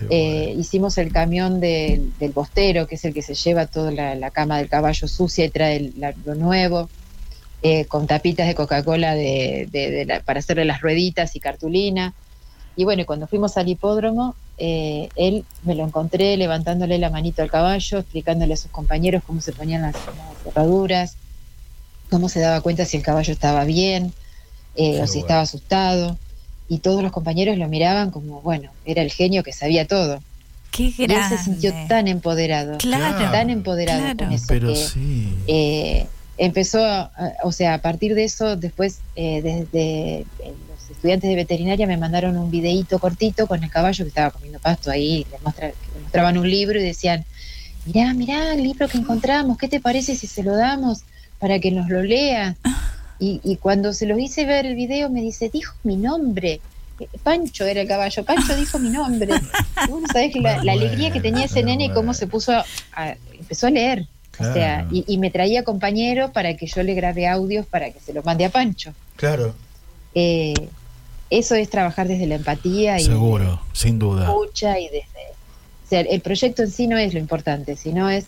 Eh, hicimos el camión del bostero, que es el que se lleva toda la, cama del caballo sucia y trae lo nuevo, eh, con tapitas de Coca-Cola de, para hacerle las rueditas y cartulina. Y bueno, cuando fuimos al hipódromo, eh, él me lo encontré levantándole la manito al caballo, explicándole a sus compañeros cómo se ponían las cerraduras cómo se daba cuenta si el caballo estaba bien eh, o si estaba asustado. Y todos los compañeros lo miraban como, bueno, era el genio que sabía todo. Qué grande. Y él se sintió tan empoderado, claro, tan empoderado con eso. Pero que, sí. Eh, empezó, o sea, a partir de eso, después, eh, desde estudiantes de veterinaria me mandaron un videíto cortito con el caballo que estaba comiendo pasto ahí, le, le mostraban un libro y decían, mirá, mirá el libro que encontramos, ¿qué te parece si se lo damos? para que nos lo lea. Y, cuando se los hice ver el video me dice, dijo mi nombre. Eh, Pancho era el caballo, Pancho dijo mi nombre. Y sabés la, alegría que tenía ese nene y cómo se puso a, empezó a leer. O sea, y, me traía compañeros para que yo le grabe audios para que se los mande a Pancho. Claro. Eh, eso es trabajar desde la empatía y seguro, sin duda. Escucha y desde, o sea, el proyecto en sí no es lo importante, sino es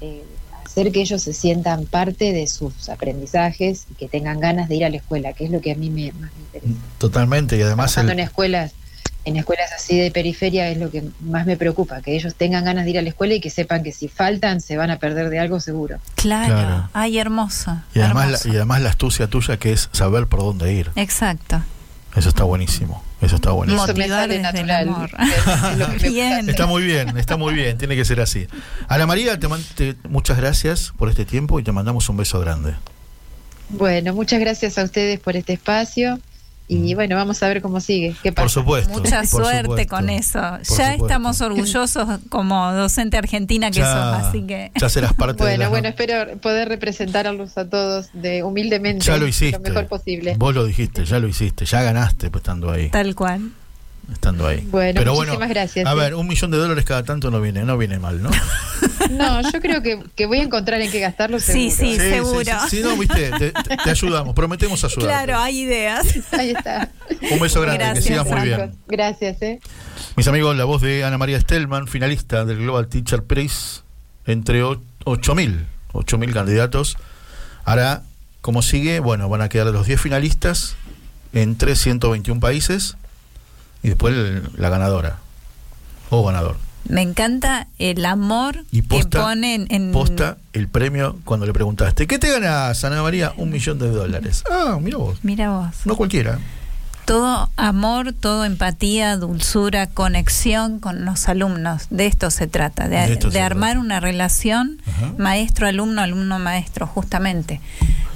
eh, hacer que ellos se sientan parte de sus aprendizajes y que tengan ganas de ir a la escuela, que es lo que a mí me, más me interesa. Totalmente, y además... en escuelas en escuelas así de periferia es lo que más me preocupa, que ellos tengan ganas de ir a la escuela y que sepan que si faltan se van a perder de algo seguro. Claro, ay hermoso. Y además, La, y además la astucia tuya que es saber por dónde ir. Exacto. Eso está buenísimo. Eso está buenísimo. Motivar desde natural. amor. Está muy bien, está muy bien, tiene que ser así. Ana María, te, muchas gracias por este tiempo y te mandamos un beso grande. Bueno, muchas gracias a ustedes por este espacio y bueno, vamos a ver cómo sigue. ¿Qué pasa? Por supuesto. Mucha suerte con eso. ya estamos orgullosos como docente argentina que sos, así que. Ya serás parte bueno, de Bueno, espero poder representarlos a todos de humildemente. Ya lo hiciste. Lo mejor posible. Vos lo dijiste, ya lo hiciste, ya ganaste pues, estando ahí. Tal cual. Estando ahí. Bueno, Pero muchísimas bueno, gracias. A ¿eh? ver, un millón de dólares cada tanto no viene, no viene mal, ¿no? No, yo creo que, que voy a encontrar en qué gastarlo. Sí, seguro. sí. seguro. Sí, sí, no, viste, te, te- ayudamos, prometemos ayudar. Claro, hay ideas. Ahí está. Un beso grande, Gracias, que sigas muy bien. Gracias, ¿eh? Mis amigos, la voz de Ana María Stellman, finalista del Global Teacher Prize, entre o- 8.000, 8.000 candidatos. Ahora, ¿cómo sigue? Bueno, van a quedar los 10 finalistas entre 121 países y después el- la ganadora o ganador. Me encanta el amor Y posta, que ponen en. posta el premio cuando le preguntaste, ¿qué te ganas, Ana María? Un millón de dólares. Ah, mira vos. Mira vos. No cualquiera. Todo amor, todo empatía, dulzura, conexión con los alumnos. De esto se trata, de, De esto de se armar trata. una relación maestro-alumno, alumno-maestro, justamente.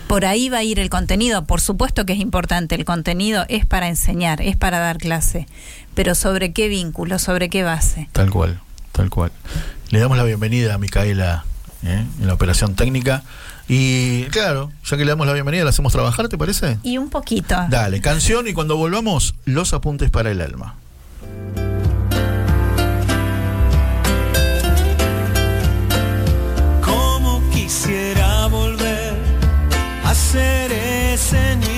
Por ahí va a ir el contenido. Por supuesto que es importante. El contenido es para enseñar, es para dar clase. Pero ¿sobre qué vínculo? ¿Sobre qué base? Tal cual, tal cual. Le damos la bienvenida a Micaela ¿eh? en la operación técnica. Y claro, ya que le damos la bienvenida, ¿la hacemos trabajar, te parece? Y un poquito. Dale, canción y cuando volvamos, los apuntes para el alma. Como quisiera a ser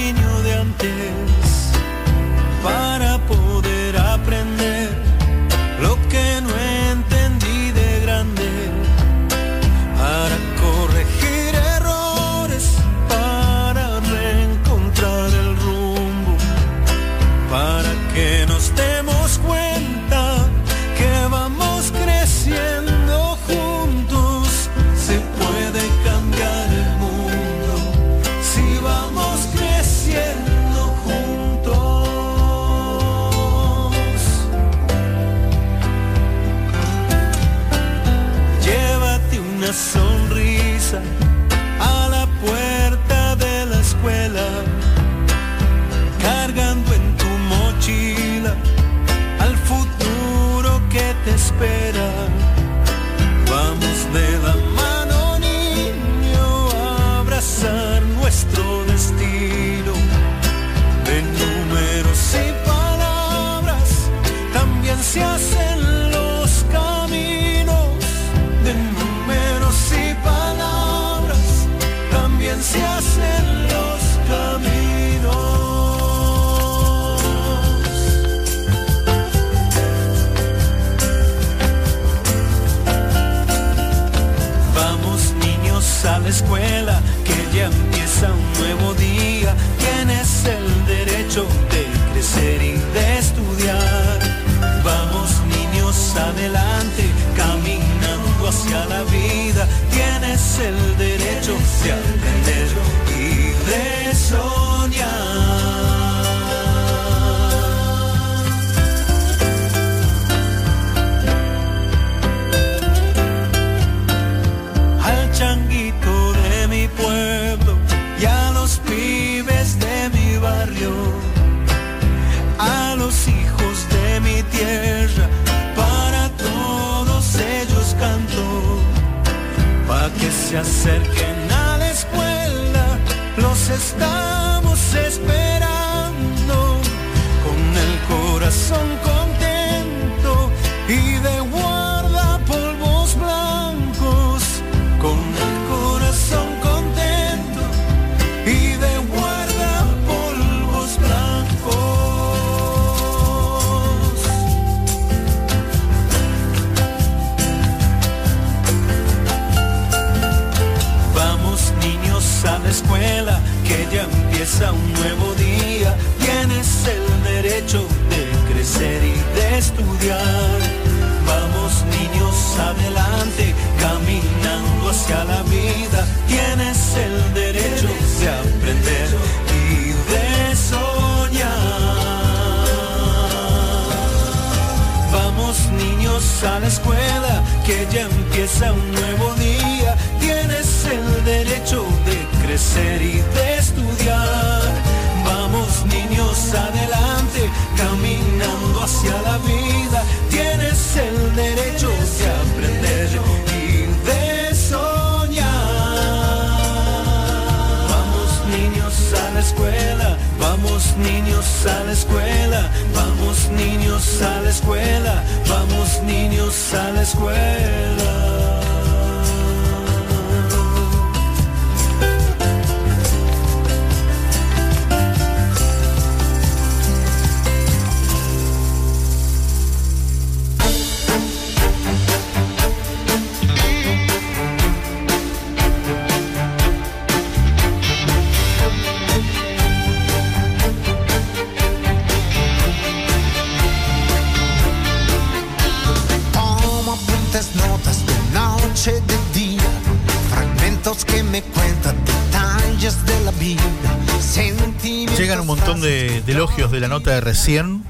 elogios de la nota de recién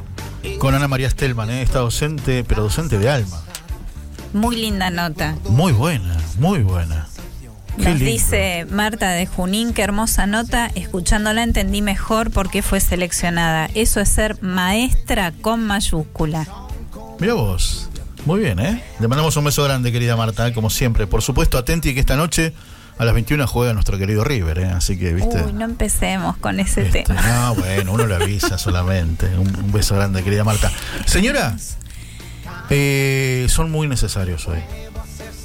con Ana María Stelman, ¿eh? esta docente, pero docente de alma. Muy linda nota. Muy buena, muy buena. Nos dice Marta de Junín, qué hermosa nota. Escuchándola entendí mejor por qué fue seleccionada. Eso es ser maestra con mayúscula. Mira vos. Muy bien, ¿eh? Le mandamos un beso grande, querida Marta, como siempre. Por supuesto, atenti que esta noche a las 21 juega nuestro querido River, ¿eh? Así que, viste. Uy, no empecemos con ese este, tema. No, bueno, uno le avisa solamente. Un, beso grande, querida Marta. Señora, eh, son muy necesarios hoy.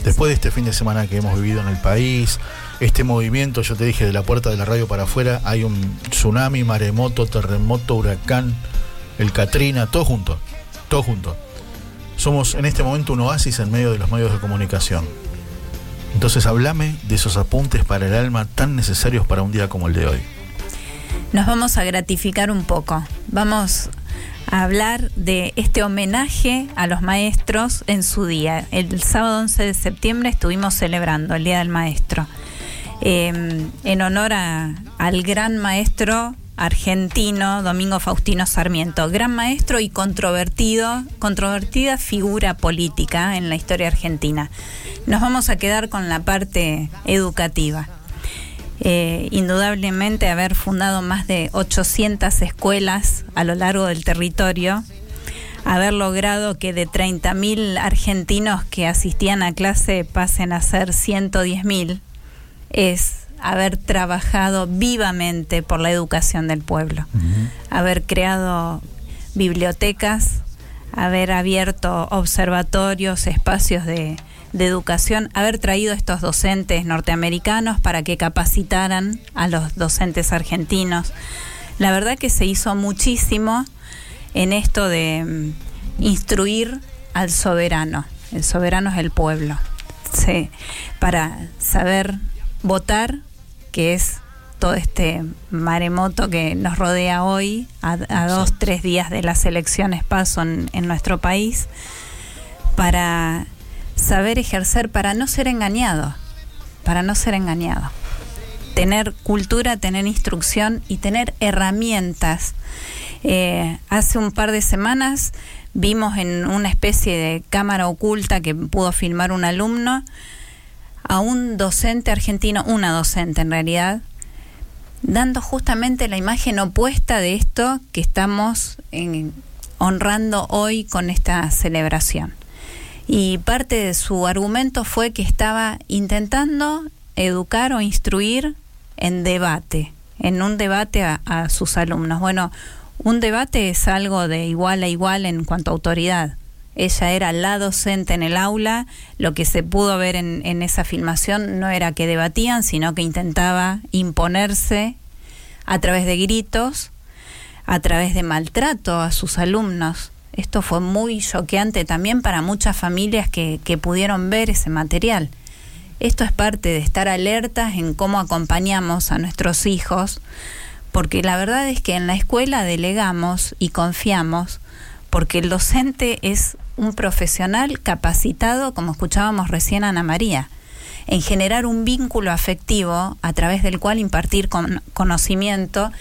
Después de este fin de semana que hemos vivido en el país, este movimiento, yo te dije, de la puerta de la radio para afuera, hay un tsunami, maremoto, terremoto, huracán, el Katrina, todo junto, todo junto. Somos en este momento un oasis en medio de los medios de comunicación entonces háblame de esos apuntes para el alma tan necesarios para un día como el de hoy. Nos vamos a gratificar un poco. Vamos a hablar de este homenaje a los maestros en su día. El sábado 11 de septiembre estuvimos celebrando el Día del Maestro. Em, en honor al gran maestro argentino Domingo Faustino Sarmiento, gran maestro y controvertido, controvertida figura política en la historia argentina. Nos vamos a quedar con la parte educativa. Eh, indudablemente haber fundado más de 800 escuelas a lo largo del territorio, haber logrado que de 30.000 argentinos que asistían a clase pasen a ser 110.000, es haber trabajado vivamente por la educación del pueblo, haber creado bibliotecas, haber abierto observatorios, espacios de, educación, haber traído estos docentes norteamericanos para que capacitaran a los docentes argentinos. La verdad que se hizo muchísimo en esto de mm, instruir al soberano. El soberano es el pueblo. Sí, para saber votar que es todo este maremoto que nos rodea hoy, a, dos, tres días de las elecciones paso en, nuestro país, para saber ejercer, para no ser engañado, para no ser engañado. Tener cultura, tener instrucción y tener herramientas. Eh, hace un par de semanas vimos en una especie de cámara oculta que pudo filmar un alumno, a un docente argentino, una docente en realidad, dando justamente la imagen opuesta de esto que estamos honrando hoy con esta celebración. Y parte de su argumento fue que estaba intentando educar o instruir en debate, en un debate a, a sus alumnos. Bueno, un debate es algo de igual a igual en cuanto a autoridad ella era la docente en el aula, lo que se pudo ver en, esa filmación no era que debatían, sino que intentaba imponerse a través de gritos, a través de maltrato a sus alumnos. Esto fue muy choqueante también para muchas familias que, que pudieron ver ese material. Esto es parte de estar alertas en cómo acompañamos a nuestros hijos, porque la verdad es que en la escuela delegamos y confiamos, porque el docente es un profesional capacitado, como escuchábamos recién Ana María, en generar un vínculo afectivo a través del cual impartir conocimiento.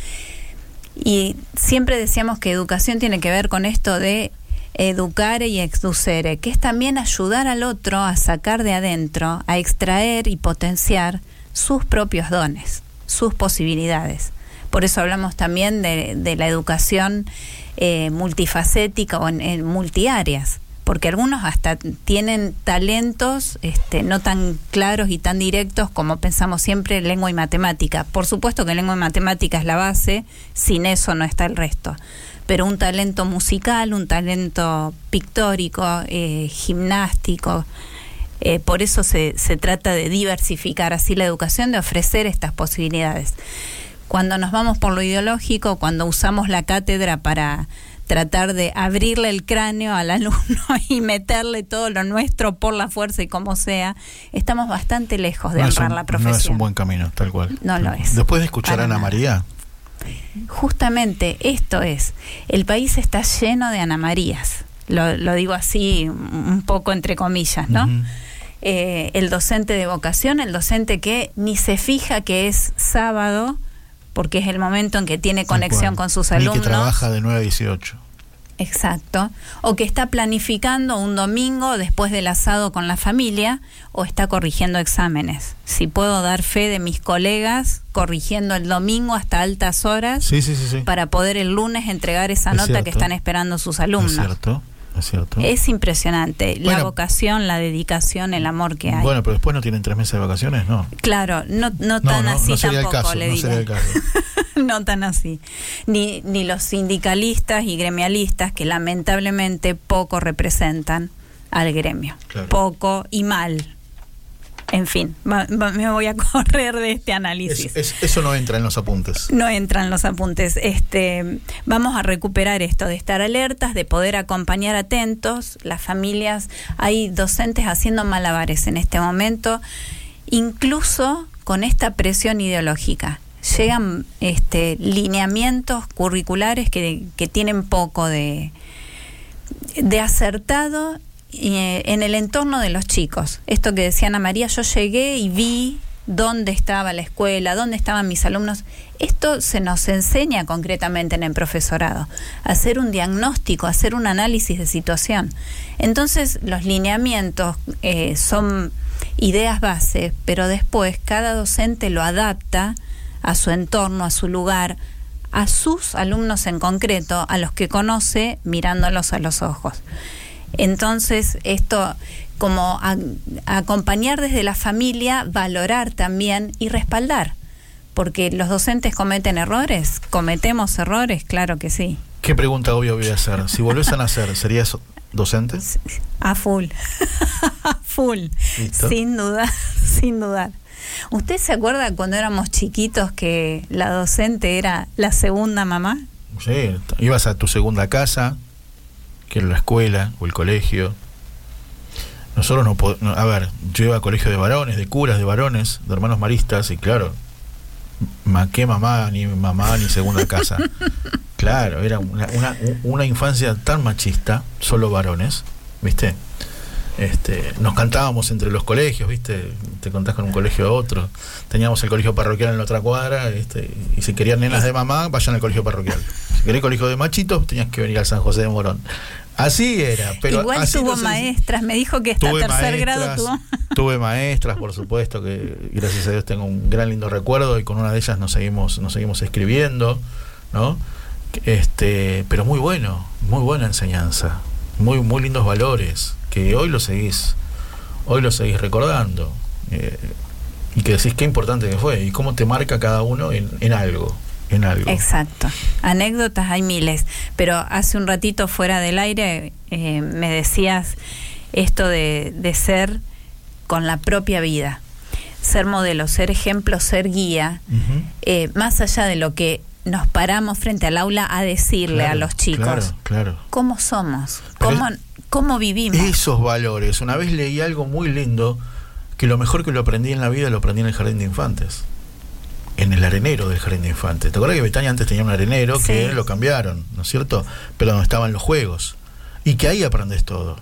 Y siempre decíamos que educación tiene que ver con esto de educar y exducere, que es también ayudar al otro a sacar de adentro, a extraer y potenciar sus propios dones, sus posibilidades. Por eso hablamos también de, la educación eh, multifacética o en, multiáreas porque algunos hasta tienen talentos este, no tan claros y tan directos como pensamos siempre lengua y matemática. Por supuesto que lengua y matemática es la base, sin eso no está el resto. pero un talento musical, un talento pictórico, eh, gimnástico. Eh, por eso se, se trata de diversificar así la educación, de ofrecer estas posibilidades. Cuando nos vamos por lo ideológico, cuando usamos la cátedra para tratar de abrirle el cráneo al alumno y meterle todo lo nuestro por la fuerza y como sea, estamos bastante lejos de no honrar un, la profesión. No es un buen camino, tal cual. No lo es. Después de escuchar a Ana María. Justamente esto es, el país está lleno de Ana Marías, lo, lo digo así un poco entre comillas, ¿no? Uh -huh. eh, el docente de vocación, el docente que ni se fija que es sábado, porque es el momento en que tiene conexión con sus alumnos. Que trabaja de 9 a 18. Exacto. O que está planificando un domingo después del asado con la familia o está corrigiendo exámenes. Si puedo dar fe de mis colegas corrigiendo el domingo hasta altas horas sí, sí, sí, para poder el lunes entregar esa es nota cierto. que están esperando sus alumnos. Es cierto. Es cierto. Es impresionante Bueno. la vocación, la dedicación, el amor que hay. Bueno, pero después no tienen tres meses de vacaciones, ¿no? Claro, no, no No, tan no, así sería el tampoco, caso, le diré. sería el caso. no tan así. Ni, ni los sindicalistas y gremialistas que lamentablemente poco representan al gremio. Claro. Poco y mal. En fin, va- va- me voy a correr de este análisis. Es- es- eso no entra en los apuntes. No entran los apuntes. Este, vamos a recuperar esto de estar alertas, de poder acompañar atentos. Las familias, hay docentes haciendo malabares en este momento, incluso con esta presión ideológica. Llegan este, lineamientos curriculares que, que tienen poco de, de acertado eh, en el entorno de los chicos. Esto que decía Ana María, yo llegué y vi dónde estaba la escuela, dónde estaban mis alumnos. Esto se nos enseña concretamente en el profesorado, hacer un diagnóstico, hacer un análisis de situación. Entonces los lineamientos eh, son ideas base, pero después cada docente lo adapta a su entorno, a su lugar, a sus alumnos en concreto, a los que conoce mirándolos a los ojos. Entonces, esto como a- acompañar desde la familia, valorar también y respaldar, porque los docentes cometen errores, cometemos errores, claro que sí, ¿Qué pregunta obvia voy a hacer? Si volvés a nacer, ¿serías docente? a full, a full, Listo. sin duda, sin dudar. ¿Usted se acuerda cuando éramos chiquitos que la docente era la segunda mamá? Sí, ibas a tu segunda casa, que era la escuela o el colegio. Nosotros no podemos. A ver, yo iba a colegio de varones, de curas, de varones, de hermanos maristas, y claro, ma, qué mamá, ni mamá, ni segunda casa. Claro, era una, una, una infancia tan machista, solo varones, ¿viste? Este, nos cantábamos entre los colegios, ¿viste? Te contás con un colegio a otro. Teníamos el colegio parroquial en la otra cuadra, ¿viste? Y si querían nenas de mamá, vayan al colegio parroquial. Si querías colegio de machitos, tenías que venir al San José de Morón. Así era, pero Igual así tuvo no se- maestras, me dijo que hasta Tuve tercer grado tuvo. tuve maestras, por supuesto, que gracias a Dios tengo un gran lindo recuerdo y con una de ellas nos seguimos, nos seguimos escribiendo, ¿no? Este, pero muy bueno, muy buena enseñanza, muy, muy lindos valores, que hoy lo seguís, hoy lo seguís recordando. eh, y que decís qué importante que fue y cómo te marca cada uno en, en algo, en algo. Exacto. Anécdotas hay miles, pero hace un ratito fuera del aire eh, me decías esto de, de ser con la propia vida, ser modelo, ser ejemplo, ser guía, eh, más allá de lo que nos paramos frente al aula a decirle Claro, a los chicos, Claro, claro. cómo somos, cómo, es- cómo vivimos. Esos valores. Una vez leí algo muy lindo, que lo mejor que lo aprendí en la vida lo aprendí en el jardín de infantes. En el arenero del jardín de infantes. ¿Te acuerdas que Betania antes tenía un arenero que lo cambiaron, ¿no es cierto? Pero donde estaban los juegos. Y que ahí aprendes todo.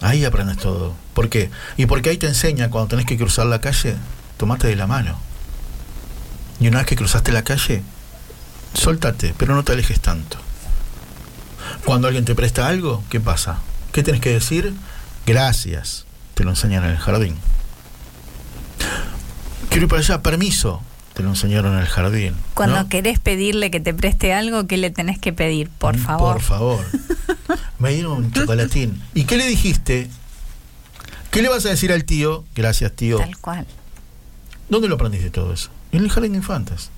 Ahí aprendes todo. ¿Por qué? Y porque ahí te enseña cuando tenés que cruzar la calle, tomate de la mano. Y una vez que cruzaste la calle, soltate, pero no te alejes tanto. Cuando alguien te presta algo, ¿qué pasa? ¿Qué tienes que decir? Gracias. Te lo enseñan en el jardín. Quiero ir para allá, permiso. Te lo enseñaron en el jardín. Cuando ¿no? querés pedirle que te preste algo, ¿qué le tenés que pedir? Por Mm, favor. Por favor. Me dieron un chocolatín. ¿Y qué le dijiste? ¿Qué le vas a decir al tío? Gracias, tío. Tal cual. ¿Dónde lo aprendiste todo eso? En el jardín de infantes.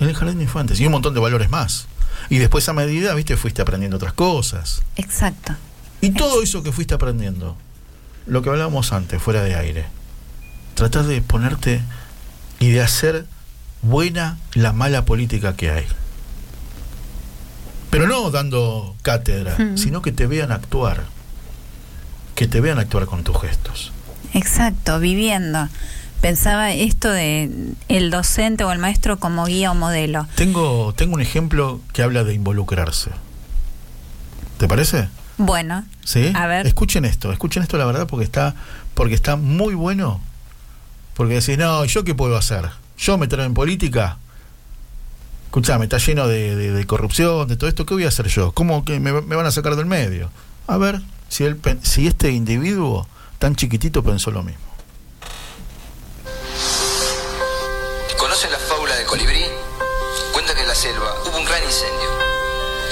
En el jardín de infantes. Y un montón de valores más. Y después a medida, viste, fuiste aprendiendo otras cosas. Exacto. Y todo eso que fuiste aprendiendo, lo que hablábamos antes, fuera de aire, tratar de ponerte y de hacer buena la mala política que hay. Pero no dando cátedra, sino que te vean actuar. Que te vean actuar con tus gestos. Exacto, viviendo. Pensaba esto de el docente o el maestro como guía o modelo. Tengo, tengo un ejemplo que habla de involucrarse. ¿Te parece? Bueno. ¿Sí? A ver. Escuchen esto, escuchen esto la verdad porque está, porque está muy bueno. Porque decís, no, ¿yo qué puedo hacer? ¿Yo meterme en política? Escuchame, está lleno de, corrupción, de todo esto, ¿qué voy a hacer yo? ¿Cómo que me, van a sacar del medio? A ver, si, este individuo tan chiquitito pensó lo mismo. ¿Conocen la fábula del colibrí? Cuenta que en la selva hubo un gran incendio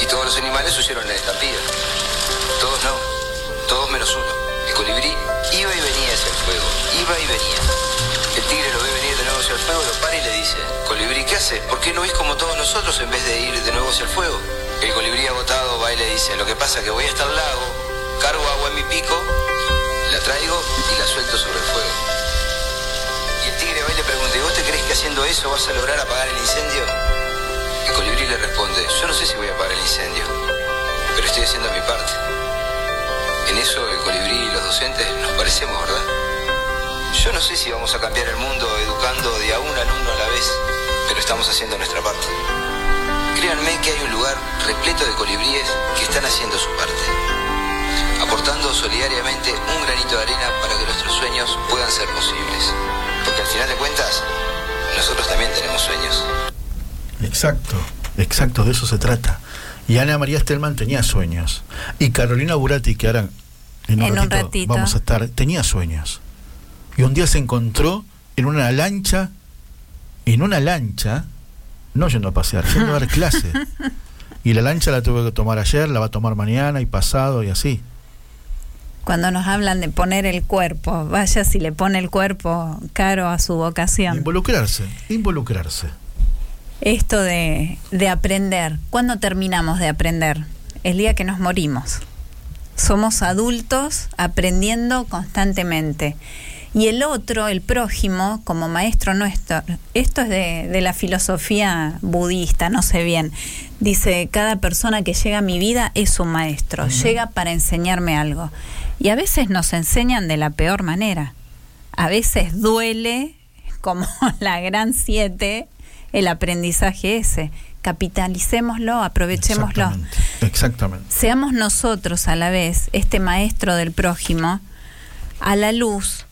y todos los animales huyeron la estampida. Todos no, todos menos uno. El colibrí iba y venía hacia el fuego, iba y venía. El tigre lo ve venir de nuevo hacia el fuego, lo para y le dice, colibrí, ¿qué hace? ¿Por qué no ves como todos nosotros en vez de ir de nuevo hacia el fuego? El colibrí agotado va y le dice, lo que pasa es que voy hasta el lago, cargo agua en mi pico, la traigo y la suelto sobre el fuego. Y el tigre va y le pregunta, ¿vos te crees que haciendo eso vas a lograr apagar el incendio? El colibrí le responde, yo no sé si voy a apagar el incendio, pero estoy haciendo mi parte. En eso el colibrí y los docentes nos parecemos, ¿verdad? Yo no sé si vamos a cambiar el mundo educando de a un alumno a la vez, pero estamos haciendo nuestra parte. Créanme que hay un lugar repleto de colibríes que están haciendo su parte, aportando solidariamente un granito de arena para que nuestros sueños puedan ser posibles. Porque al final de cuentas, nosotros también tenemos sueños. Exacto, exacto, de eso se trata. Y Ana María Stelman tenía sueños. Y Carolina Burati, que ahora en un, ratito, vamos a estar, tenía sueños. Y un día se encontró en una lancha, en una lancha, no yendo a pasear, yendo a dar clase. Y la lancha la tuve que tomar ayer, la va a tomar mañana y pasado y así. Cuando nos hablan de poner el cuerpo, vaya si le pone el cuerpo caro a su vocación. Involucrarse, involucrarse. Esto de, de aprender, ¿cuándo terminamos de aprender? El día que nos morimos. Somos adultos aprendiendo constantemente. Y el otro, el prójimo, como maestro nuestro, esto es de, la filosofía budista, no sé bien, dice, cada persona que llega a mi vida es un maestro, llega para enseñarme algo. Y a veces nos enseñan de la peor manera. A veces duele, como la gran siete, el aprendizaje ese. Capitalicémoslo, aprovechémoslo. Exactamente. Exactamente. Seamos nosotros a la vez, este maestro del prójimo, a la luz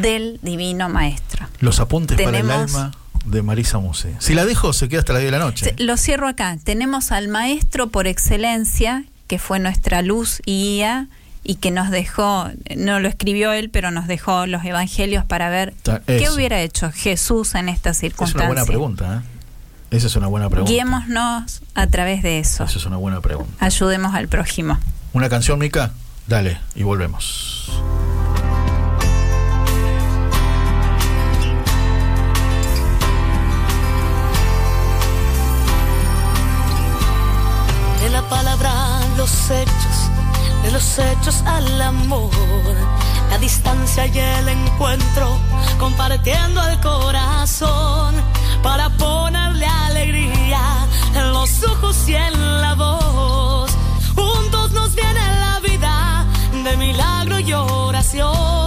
del Divino Maestro. Los apuntes para el alma de Marisa Muse. Si la dejo, se queda hasta la 10 de la noche. Lo cierro acá. Tenemos al Maestro por excelencia, que fue nuestra luz y guía y que nos dejó, no lo escribió él, pero nos dejó los evangelios para ver qué hubiera hecho Jesús en estas circunstancias. Es una buena pregunta, ¿eh? Esa es una buena pregunta. Guiémonos a través de eso. Esa es una buena pregunta. Ayudemos al prójimo. ¿Una canción, Mica? Dale, y volvemos. Los hechos, de los hechos al amor, la distancia y el encuentro, compartiendo el corazón para ponerle alegría en los ojos y en la voz. Juntos nos viene la vida de milagro y oración.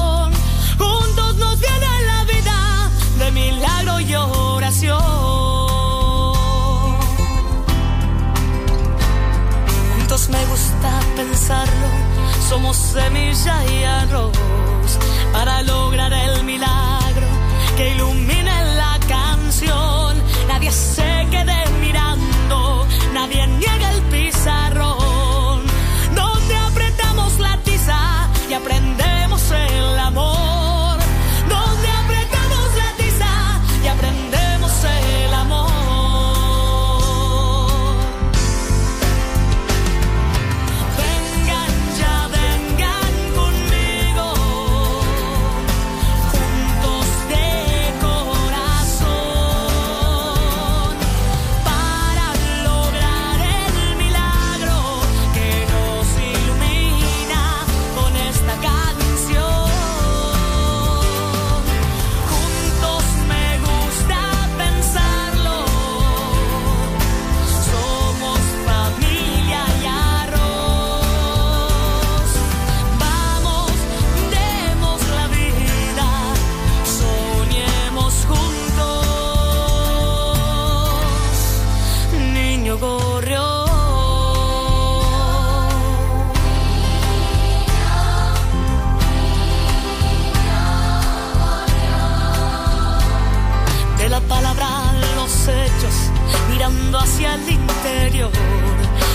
Me gusta pensarlo, somos semilla y arroz para lograr el milagro que ilumine la canción. Nadie se quede mirando, nadie niega hacia el interior,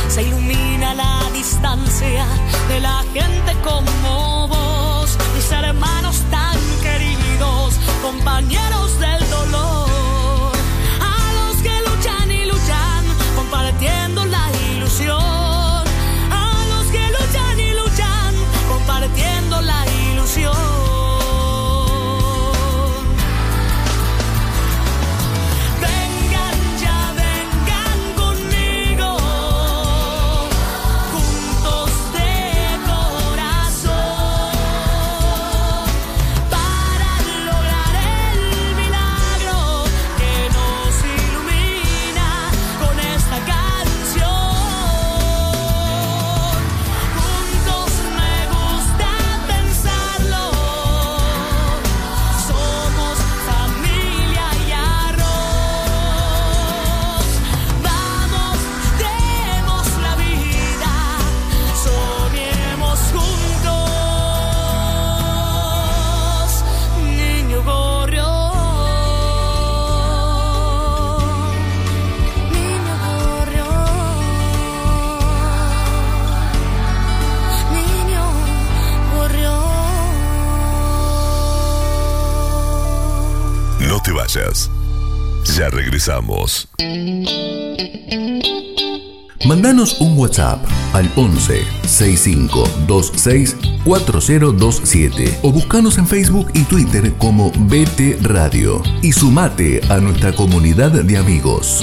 se ilumina la distancia de la gente como vos, mis hermanos tan queridos, compañeros del dolor. Ya regresamos. Mandanos un WhatsApp al 11 65 26 4027 o buscanos en Facebook y Twitter como BT Radio y sumate a nuestra comunidad de amigos.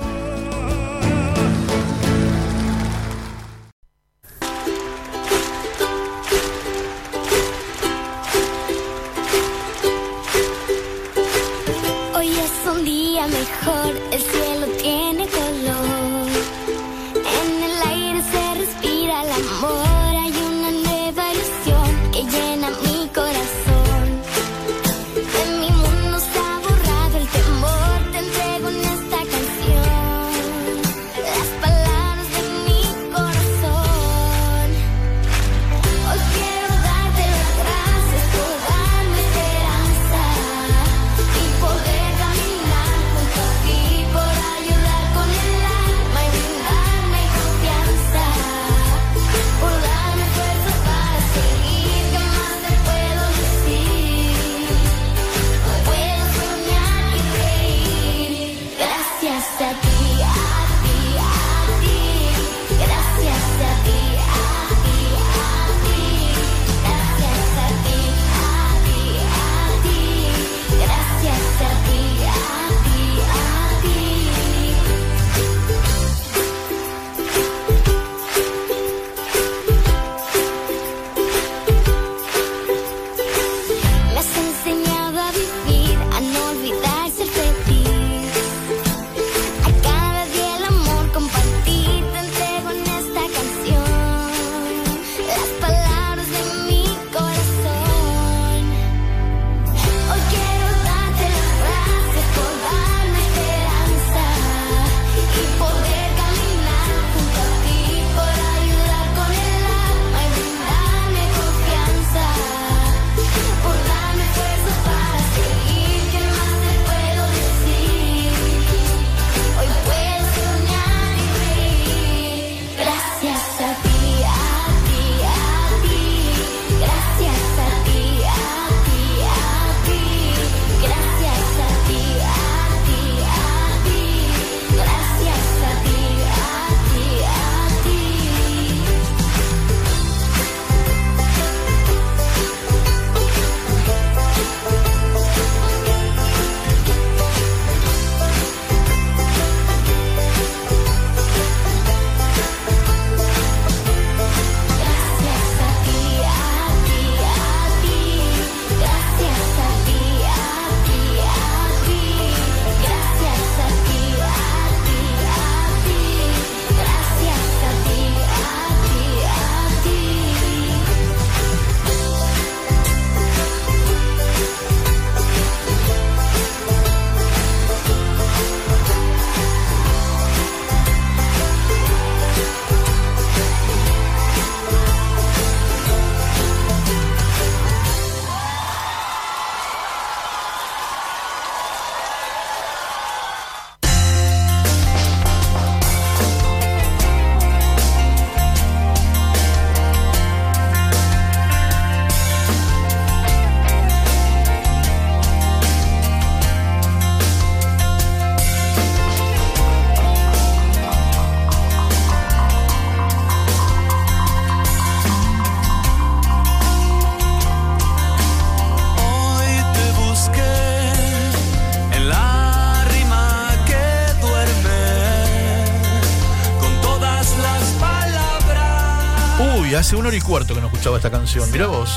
Escuchaba esta canción. Mira vos.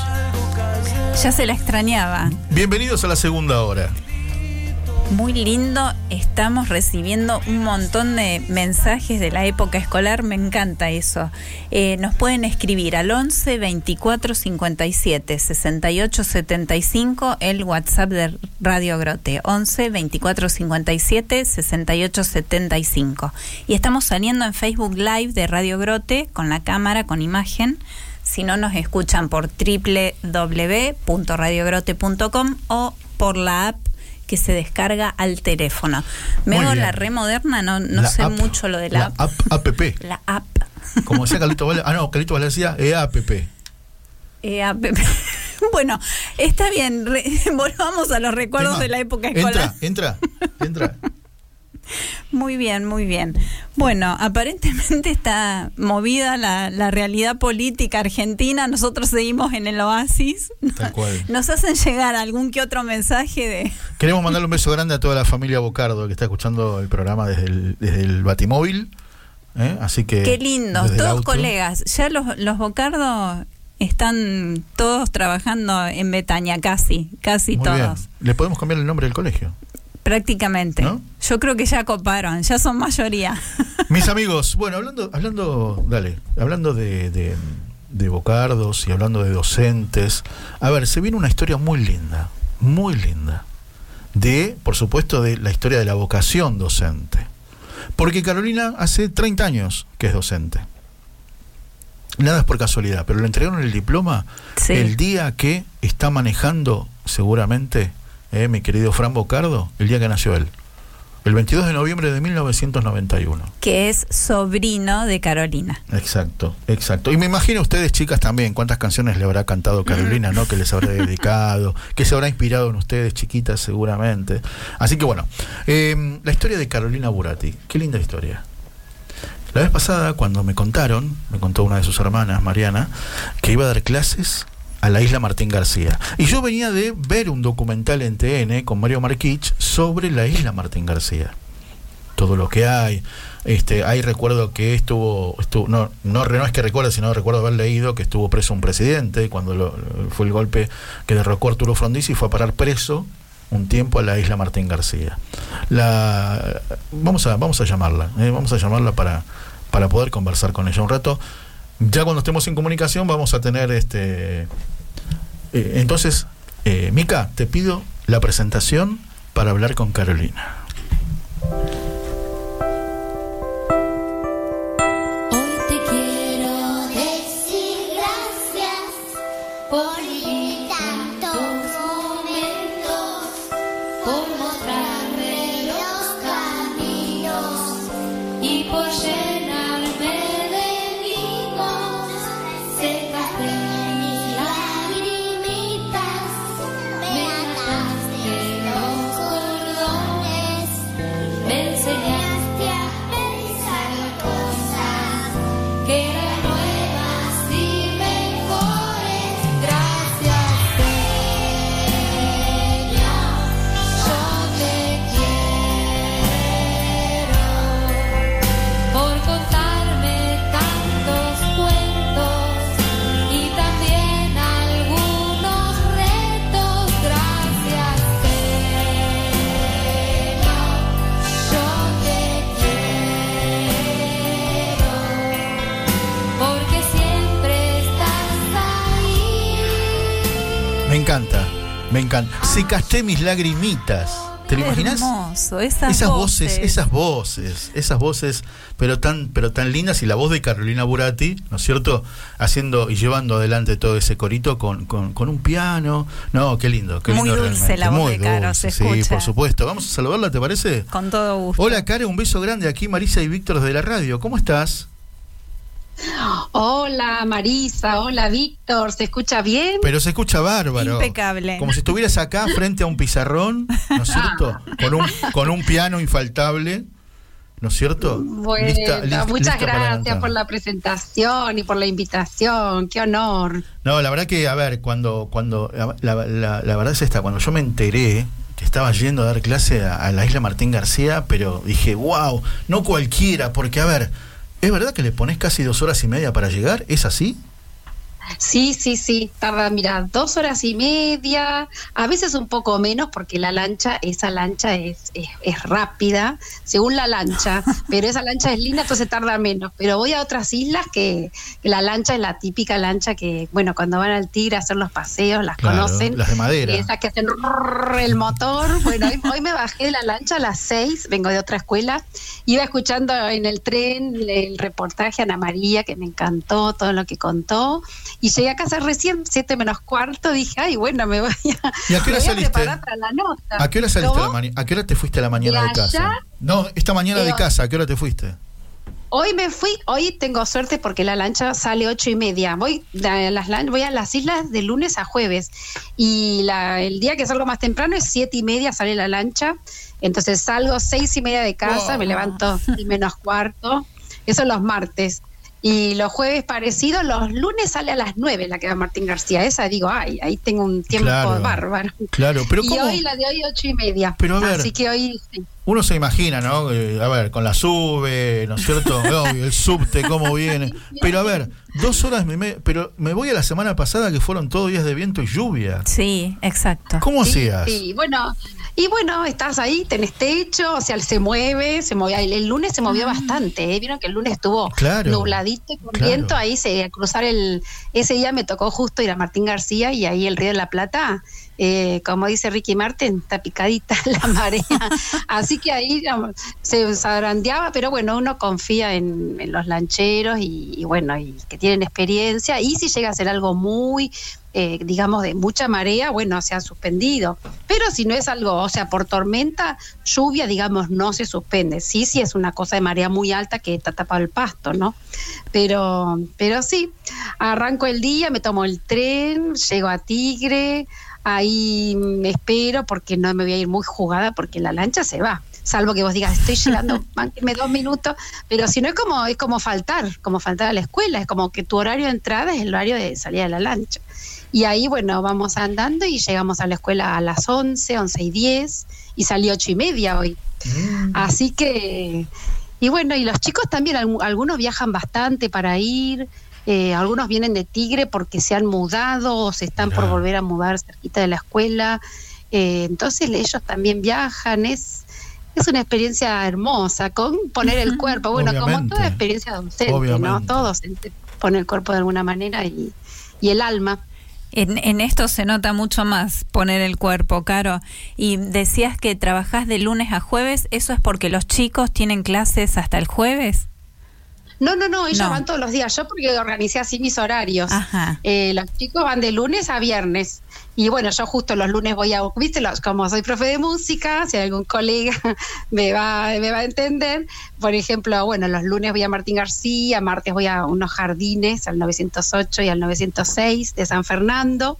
Ya se la extrañaba. Bienvenidos a la segunda hora muy lindo. Estamos recibiendo un montón de mensajes de la época escolar. Me encanta eso. Eh, nos pueden escribir al 11 24 57 68 75 el WhatsApp de Radio Grote. 11 24 57 68 75. Y estamos saliendo en Facebook Live de Radio Grote con la cámara, con imagen. Si no nos escuchan por www.radiogrote.com o por la app que se descarga al teléfono. Me hago la re moderna, no, no sé mucho lo de la, app. app. La app. Como decía Calito Valle, ah no, Calito Valle decía EAPP. EAPP. bueno, está bien, volvamos a los recuerdos de la época escolar. Entra, entra, entra. Muy bien, muy bien. Bueno, aparentemente está movida la, realidad política argentina. Nosotros seguimos en el oasis. Tal cual. Nos hacen llegar algún que otro mensaje de. Queremos mandarle un beso grande a toda la familia Bocardo que está escuchando el programa desde el, desde el Batimóvil. ¿eh? Así que. Qué lindo, todos colegas. Ya los, los Bocardo están todos trabajando en Betania, casi, casi todos. ¿Le podemos cambiar el nombre del colegio? Prácticamente. Yo creo que ya coparon, ya son mayoría. Mis amigos, bueno, hablando, hablando, dale, hablando de, de, bocardos y hablando de docentes, a ver, se viene una historia muy linda, muy linda, de, por supuesto, de la historia de la vocación docente. Porque Carolina hace 30 años que es docente. Nada es por casualidad, pero le entregaron el diploma el día que está manejando seguramente eh, mi querido Fran Bocardo, el día que nació él. El 22 de noviembre de 1991. Que es sobrino de Carolina. Exacto, exacto. Y me imagino ustedes, chicas, también, cuántas canciones le habrá cantado Carolina, ¿no? Que les habrá dedicado, que se habrá inspirado en ustedes, chiquitas, seguramente. Así que bueno, em, la historia de Carolina Burati. Qué linda historia. La vez pasada, cuando me contaron, me contó una de sus hermanas, Mariana, que iba a dar clases a la isla Martín García. Y yo venía de ver un documental en TN con Mario Marquich sobre la isla Martín García. Todo lo que hay. Este, hay recuerdo que estuvo, estuvo no, no, no es que recuerde, sino recuerdo haber leído que estuvo preso un presidente cuando fue el golpe que derrocó Arturo Frondizi y fue a parar preso un tiempo a la isla Martín García. La, vamos, a, vamos a llamarla, eh, vamos a llamarla para, para poder conversar con ella un rato. Ya cuando estemos en comunicación vamos a tener este eh, entonces, eh, Mica, te pido la presentación para hablar con Carolina. Me encanta. Se casté mis lagrimitas. ¿Te lo imaginas? Hermoso, esas, esas voces. esas voces, esas voces, pero tan, pero tan lindas y la voz de Carolina Burati, ¿no es cierto? Haciendo y llevando adelante todo ese corito con, con, un piano. No, qué lindo, qué Muy lindo dulce la voz de Caro, se Sí, por supuesto. Vamos a saludarla, ¿te parece? Con todo gusto. Hola, Caro, un beso grande aquí, Marisa y Víctor desde la radio. ¿Cómo estás? Hola Marisa, hola Víctor, ¿se escucha bien? Pero se escucha bárbaro. Impecable. Como si estuvieras acá frente a un pizarrón, ¿no es cierto? Con un, con un piano infaltable. ¿No es cierto? Bueno, muchas gracias por la presentación y por la invitación, qué honor. No, la verdad que, a ver, cuando, cuando la, verdad es esta, cuando yo me enteré que estaba yendo a dar clase a, a la isla Martín García, pero dije, wow, no cualquiera, porque a ver, ¿Es verdad que le pones casi dos horas y media para llegar? ¿Es así? Sí, sí, sí, tarda, mira, dos horas y media, a veces un poco menos porque la lancha, esa lancha es, es, rápida, según la lancha, pero esa lancha es linda, entonces tarda menos. Pero voy a otras islas que, la lancha es la típica lancha que, bueno, cuando van al Tigre a hacer los paseos, las conocen. Las de madera. Esas que hacen el motor. Bueno, hoy, me bajé de la lancha a las seis, vengo de otra escuela, iba escuchando en el tren el reportaje a Ana María, que me encantó todo lo que contó y llegué a casa recién, siete menos cuarto, dije, ay, bueno, me voy a, ¿Y a qué hora saliste? para la nota. ¿A qué hora saliste la mañana? ¿A qué hora te fuiste a la mañana de, casa? No, esta mañana de casa, ¿a qué hora te fuiste? Hoy me fui, hoy tengo suerte porque la lancha sale ocho y media. Voy a las, voy a las islas de lunes a jueves y la, el día que salgo más temprano es siete y media sale la lancha. Entonces salgo seis y media de casa, me levanto y menos cuarto. Eso los martes. Y los jueves parecido, los lunes sale a las 9 la que va Martín García. Esa digo, ay, ahí tengo un tiempo bárbaro. Claro, pero Y hoy la de hoy ocho y media. Pero a ver, Así que hoy Uno se imagina, ¿no? Eh, a ver, con la sube, ¿no es cierto? el subte, cómo viene. Pero a ver, dos horas, me, pero me voy a la semana pasada que fueron todos días de viento y lluvia. Sí, exacto. ¿Cómo hacías? Sí, bueno, y bueno, estás ahí, tenés techo, o sea, se mueve, se movía. El, lunes se movió ah. bastante, ¿eh? Vieron que el lunes estuvo nubladito y con viento. Ahí se cruzar el. Ese día me tocó justo ir a Martín García y ahí el Río de la Plata. Eh, como dice Ricky Martin, está picadita la marea. Así que ahí se zarandeaba, pero bueno, uno confía en, los lancheros y, bueno, y que tienen experiencia. Y si llega a ser algo muy, eh, digamos, de mucha marea, bueno, se ha suspendido. Pero si no es algo, o sea, por tormenta, lluvia, digamos, no se suspende. Sí, sí es una cosa de marea muy alta que está tapado el pasto, ¿no? Pero, pero sí, arranco el día, me tomo el tren, llego a Tigre, ahí me espero porque no me voy a ir muy jugada porque la lancha se va salvo que vos digas, estoy llegando, me dos minutos, pero si no es como, es como faltar, como faltar a la escuela, es como que tu horario de entrada es el horario de salida de la lancha. Y ahí, bueno, vamos andando y llegamos a la escuela a las 11, 11 y 10 y salí ocho y media hoy. Mm. Así que, y bueno, y los chicos también, algunos viajan bastante para ir, eh, algunos vienen de Tigre porque se han mudado o se están por volver a mudar cerquita de la escuela. Eh, entonces ellos también viajan, es, es una experiencia hermosa, con poner el cuerpo, bueno, como toda experiencia docente, ¿no? Todos ponen el cuerpo de alguna manera y, y el alma. En, en, esto se nota mucho más poner el cuerpo, Caro. Y decías que trabajás de lunes a jueves, ¿eso es porque los chicos tienen clases hasta el jueves? No, no, no, ellos van todos los días. Yo porque organicé así mis horarios. Eh, los chicos van de lunes a viernes. Y bueno, yo justo los lunes voy a, viste, como soy profe de música, si algún colega me va, me va a entender, por ejemplo, bueno, los lunes voy a Martín García, martes voy a unos jardines, al 908 y al 906 de San Fernando,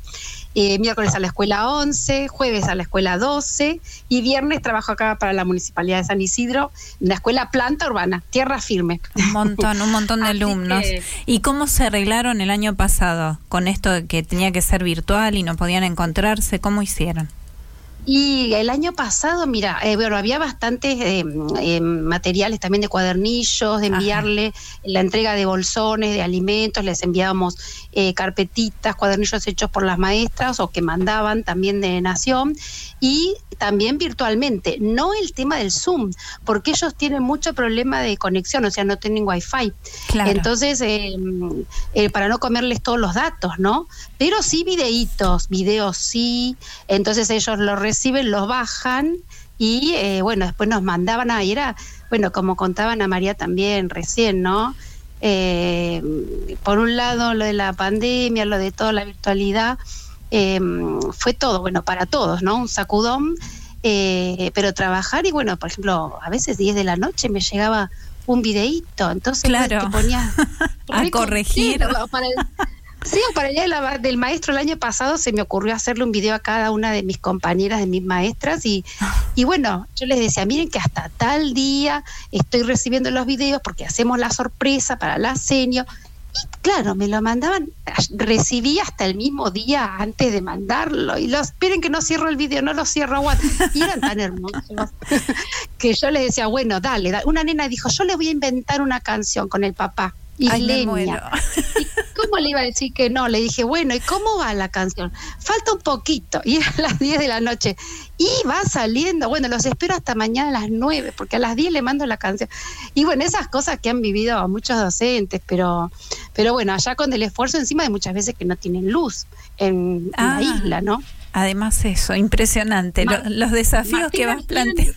eh, miércoles a la escuela 11, jueves a la escuela 12 y viernes trabajo acá para la Municipalidad de San Isidro, en la escuela planta urbana, tierra firme. Un montón, un montón de alumnos. ¿Y cómo se arreglaron el año pasado con esto de que tenía que ser virtual y no podían encontrarse? ¿Cómo hicieron? Y el año pasado, mira, eh, bueno, había bastantes eh, eh, materiales también de cuadernillos, de enviarle la entrega de bolsones, de alimentos, les enviábamos carpetitas, cuadernillos hechos por las maestras o que mandaban también de Nación. Y también virtualmente, no el tema del Zoom, porque ellos tienen mucho problema de conexión, o sea, no tienen wifi. Entonces, para no comerles todos los datos, ¿no? Pero sí videitos, videos sí, entonces ellos lo reciben, los bajan y eh, bueno, después nos mandaban a era, bueno, como contaban a María también recién, ¿no? Eh, por un lado lo de la pandemia, lo de toda la virtualidad, eh, fue todo, bueno, para todos, ¿no? Un sacudón, pero trabajar y bueno, por ejemplo, a veces 10 de la noche me llegaba un videíto, entonces claro. te ponías a corregir. Para Sí, para el día del maestro el año pasado se me ocurrió hacerle un video a cada una de mis compañeras, de mis maestras, y, y bueno, yo les decía, miren que hasta tal día estoy recibiendo los videos porque hacemos la sorpresa para la senio. Y claro, me lo mandaban, recibí hasta el mismo día antes de mandarlo. Y los, esperen que no cierro el video, no lo cierro, Y eran tan hermosos que yo les decía, bueno, dale, dale. Una nena dijo, yo le voy a inventar una canción con el papá isleña. ¿Y cómo le iba a decir que no? Le dije, bueno, ¿y cómo va la canción? Falta un poquito, y a las 10 de la noche. Y va saliendo, bueno, los espero hasta mañana a las 9, porque a las 10 le mando la canción. Y bueno, esas cosas que han vivido muchos docentes, pero, pero bueno, allá con el esfuerzo encima de muchas veces que no tienen luz en, la ah, isla, ¿no? Además eso, impresionante, los desafíos que vas planteando.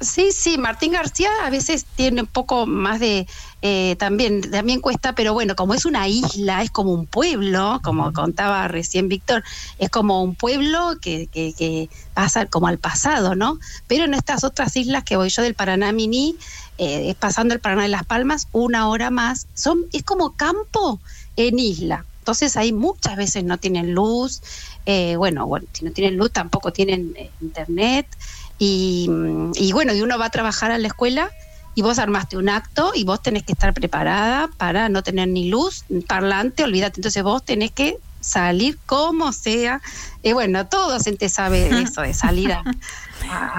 Sí, sí, Martín García a veces tiene un poco más de, eh, también, también cuesta, pero bueno, como es una isla, es como un pueblo, como contaba recién Víctor, es como un pueblo que, que, pasa como al pasado, ¿no? Pero en estas otras islas que voy yo del Paraná Mini, eh, pasando el Paraná de Las Palmas, una hora más, son, es como campo en isla. Entonces ahí muchas veces no tienen luz, eh, bueno, bueno, si no tienen luz tampoco tienen internet. Y, bueno, y uno va a trabajar a la escuela y vos armaste un acto y vos tenés que estar preparada para no tener ni luz, parlante, olvídate. Entonces vos tenés que salir como sea. Y bueno, todo docente sabe eso, de salir a,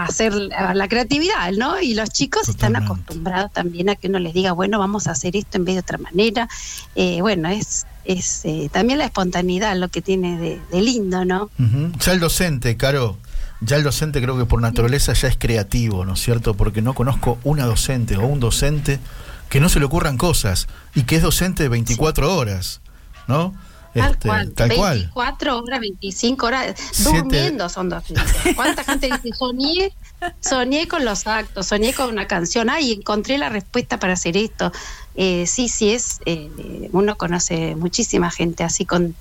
hacer la creatividad, ¿no? Y los chicos están acostumbrados también a que uno les diga, bueno, vamos a hacer esto en vez de otra manera. Eh, bueno, es, es eh, también la espontaneidad lo que tiene de, lindo, ¿no? Ya el docente, Caro, ya el docente creo que por naturaleza ya es creativo, ¿no es cierto? Porque no conozco una docente o un docente que no se le ocurran cosas y que es docente de 24 horas, ¿no? Tal este, cual. Tal 24 horas, 25 horas, durmiendo son docentes. ¿Cuánta gente dice, soñé, soñé con los actos, soñé con una canción, ay, encontré la respuesta para hacer esto? Eh, sí, sí, es, eh, uno conoce muchísima gente así con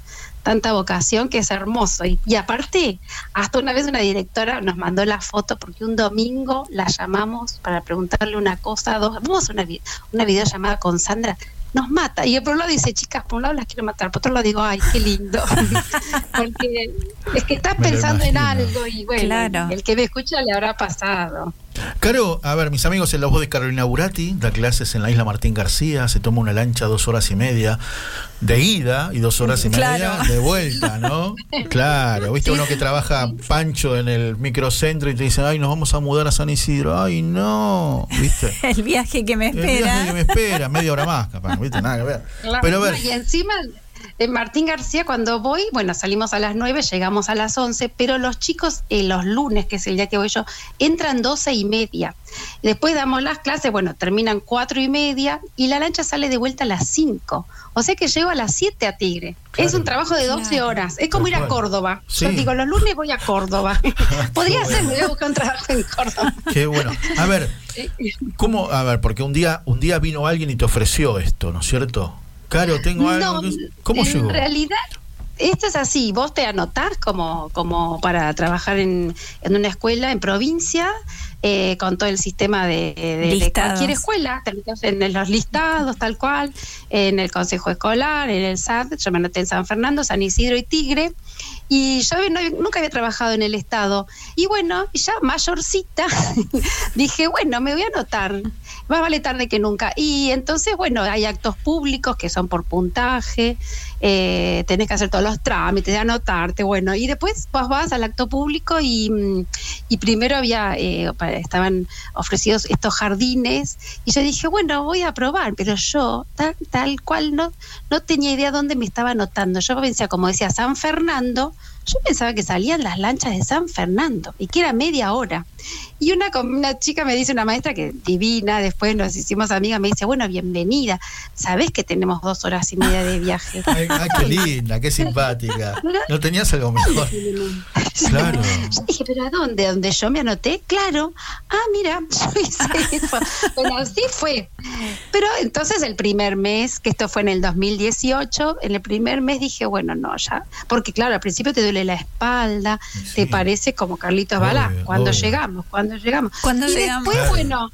tanta vocación que es hermoso. Y, aparte, hasta una vez una directora nos mandó la foto porque un domingo la llamamos para preguntarle una cosa, dos, vamos a una, una videollamada con Sandra, nos mata. Y por un lado dice, chicas, por un lado las quiero matar, por otro lado digo, ay, qué lindo. Porque es que estás pensando en algo y bueno, el que me escucha le habrá pasado. Caro, a ver, mis amigos, en la voz de Carolina Burati, da clases en la isla Martín García, se toma una lancha dos horas y media de ida y dos horas y media de vuelta, ¿no? claro, viste uno que trabaja pancho en el microcentro y te dice, ay, nos vamos a mudar a San Isidro, ay, no, ¿viste? el viaje que me espera. El viaje que me espera, media hora más, capaz, ¿viste? Nada que ver. Pero a ver. Y encima en Martín García, cuando voy, bueno, salimos a las 9, llegamos a las 11, pero los chicos eh, los lunes, que es el día que voy yo, entran 12 y media. Después damos las clases, bueno, terminan 4 y media y la lancha sale de vuelta a las 5. O sea que llego a las 7 a Tigre. Es un trabajo de 12 horas. Es como ir a Córdoba. Yo digo, los lunes voy a Córdoba. Podría ser, me voy a buscar un trabajo en Córdoba. Qué bueno. A ver, ¿cómo? A ver, porque un día, un día vino alguien y te ofreció esto, ¿no es cierto? Caro, tengo algo. ¿Cómo en llegó? En realidad, esto es así, vos te anotás como, como para trabajar en, en una escuela en provincia, eh, con todo el sistema de, de, cualquier escuela, en los listados, tal cual, en el Consejo Escolar, en el SAT, yo me anoté en San Fernando, San Isidro y Tigre, y yo nunca había trabajado en el Estado. Y bueno, ya mayorcita, dije, bueno, me voy a anotar más vale tarde que nunca. Y entonces, bueno, hay actos públicos que son por puntaje, eh, tenés que hacer todos los trámites, de anotarte, bueno, y después vos vas al acto público y, mm, y primero había, eh, estaban ofrecidos estos jardines, y yo dije, bueno, voy a probar, pero yo tal, tal cual no, no tenía idea dónde me estaba anotando. Yo pensaba, como decía, San Fernando, yo pensaba que salían las lanchas de San Fernando y que era media hora. Y una, una chica me dice, una maestra que divina, después nos hicimos amigas, me dice, bueno, bienvenida, sabés que tenemos dos horas y media de viaje. Ay, qué linda, qué simpática. ¿No tenías algo mejor? Claro. Yo dije, ¿pero a dónde? ¿Dónde yo me anoté? Claro. Ah, mira, yo hice eso. Bueno, así fue. Pero entonces el primer mes, que esto fue en el 2018, en el primer mes dije, bueno, no, ya. Porque claro, al principio te duele la espalda, te parece como Carlitos Balá. Cuando llegamos, cuando llegamos. Cuando y llegamos. después, bueno,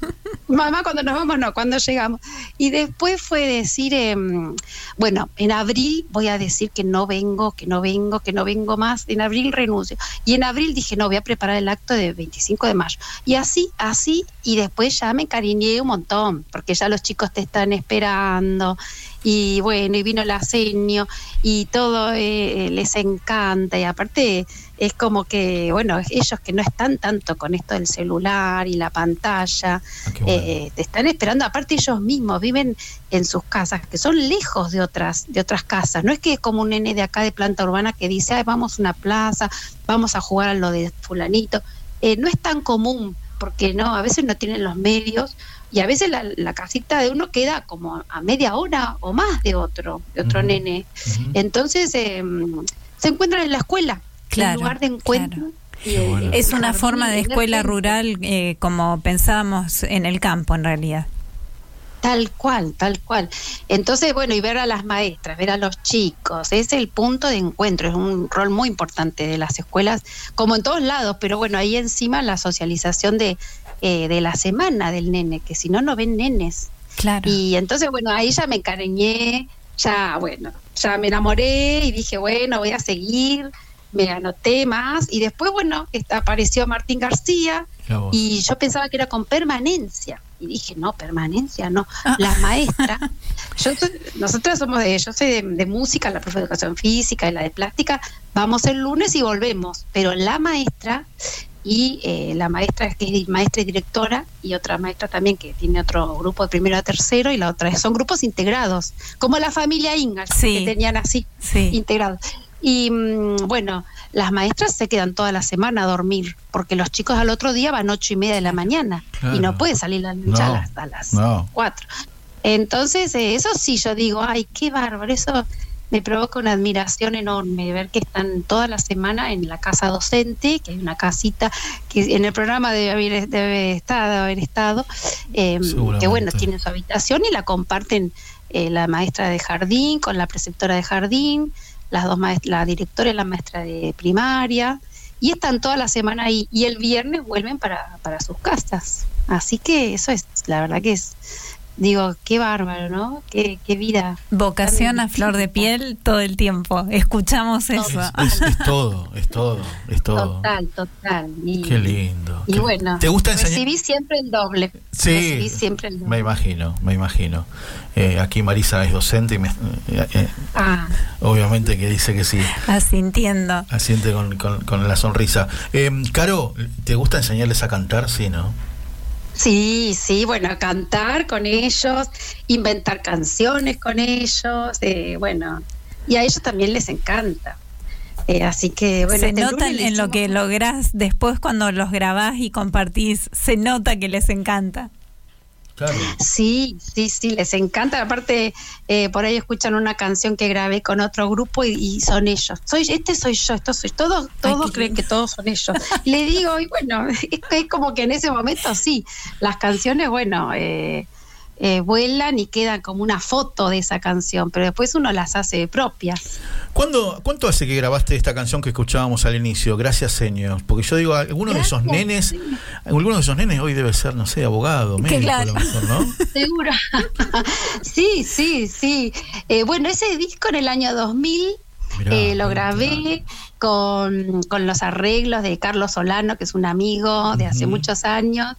mamá, cuando nos vamos, no, cuando llegamos. Y después fue decir, em, bueno, en abril voy a decir que no vengo, que no vengo, que no vengo más. En abril renuncio. Y en abril dije, no, voy a preparar el acto de 25 de mayo. Y así, así, y después ya me encariñé un montón, porque ya los chicos te están esperando. Y bueno, y vino la aseño y todo eh, les encanta y aparte es como que, bueno, ellos que no están tanto con esto del celular y la pantalla, ah, eh, te están esperando, aparte ellos mismos viven en sus casas, que son lejos de otras, de otras casas, no es que es como un nene de acá de planta urbana que dice, Ay, vamos a una plaza, vamos a jugar a lo de fulanito, eh, no es tan común, porque no, a veces no tienen los medios, y a veces la, casita de uno queda como a media hora o más de otro, de otro nene. Entonces em, se encuentran en la escuela, claro, lugar de encuentro. Eh, es una forma de escuela rural eh, como pensábamos en el campo en realidad. Tal cual, tal cual. Entonces, bueno, y ver a las maestras, ver a los chicos, es el punto de encuentro, es un rol muy importante de las escuelas, como en todos lados, pero bueno, ahí encima la socialización de, eh, de la semana del nene, que si no, no ven nenes. Claro. Y entonces, bueno, ahí ya me encariñé, ya, bueno, ya me enamoré y dije, bueno, voy a seguir, me anoté más y después, bueno, apareció Martín García y yo pensaba que era con permanencia. Y dije, no, permanencia, no. Ah. La maestra, yo nosotros somos de, yo soy de, música, la profe de educación física y la de plástica, vamos el lunes y volvemos, pero la maestra y eh, la maestra que es maestra y directora y otra maestra también que tiene otro grupo de primero a tercero y la otra son grupos integrados como la familia Inga que tenían así integrados y mm, bueno las maestras se quedan toda la semana a dormir porque los chicos al otro día van ocho y media de la mañana y no puede salir la lucha hasta las cuatro. Entonces eh, eso sí yo digo ay qué bárbaro eso me provoca una admiración enorme ver que están toda la semana en la casa docente, que hay una casita que en el programa debe haber, debe estar, haber estado, em, que bueno, tienen su habitación y la comparten eh, la maestra de jardín con la preceptora de jardín, las dos la directora y la maestra de primaria, y están toda la semana ahí, y el viernes vuelven para, para sus casas. Así que eso es, la verdad que es digo, qué bárbaro, ¿no? Qué, qué vida. Vocación a flor de piel todo el tiempo. Escuchamos eso. Es, todo, es todo, es todo. Total, total. qué lindo. Y bueno, ¿te gusta enseñar? recibí siempre el doble. Sí, recibí siempre el doble. me imagino, me imagino. Eh, aquí Marisa es docente y me, eh, eh, ah. obviamente que dice que sí. Asintiendo. Asiente con, con, con la sonrisa. Caro, ¿te gusta enseñarles a cantar? Sí, ¿no? Sí, sí, bueno, cantar con ellos, inventar canciones con ellos, eh, bueno, y a ellos también les encanta. Eh, así que bueno, se este nota en lo que lográs después cuando los grabás y compartís, se nota que les encanta. Sí, sí, sí, les encanta. Aparte, eh, por ahí escuchan una canción que grabé con otro grupo y, son ellos. Soy, este soy yo, esto soy. Todos, todos creen que todos son ellos. Le digo, y bueno, es, como que en ese momento sí, las canciones, bueno, eh, eh, vuelan y quedan como una foto de esa canción, pero después uno las hace propias. ¿Cuándo, ¿Cuánto hace que grabaste esta canción que escuchábamos al inicio? Gracias, señor. Porque yo digo, alguno de esos nenes, alguno de esos nenes hoy debe ser, no sé, abogado, médico, a lo mejor, ¿no? Seguro. sí, sí, sí. Eh, bueno, ese disco en el año 2000 eh, lo grabé con, los arreglos de Carlos Solano, que es un amigo de hace muchos años,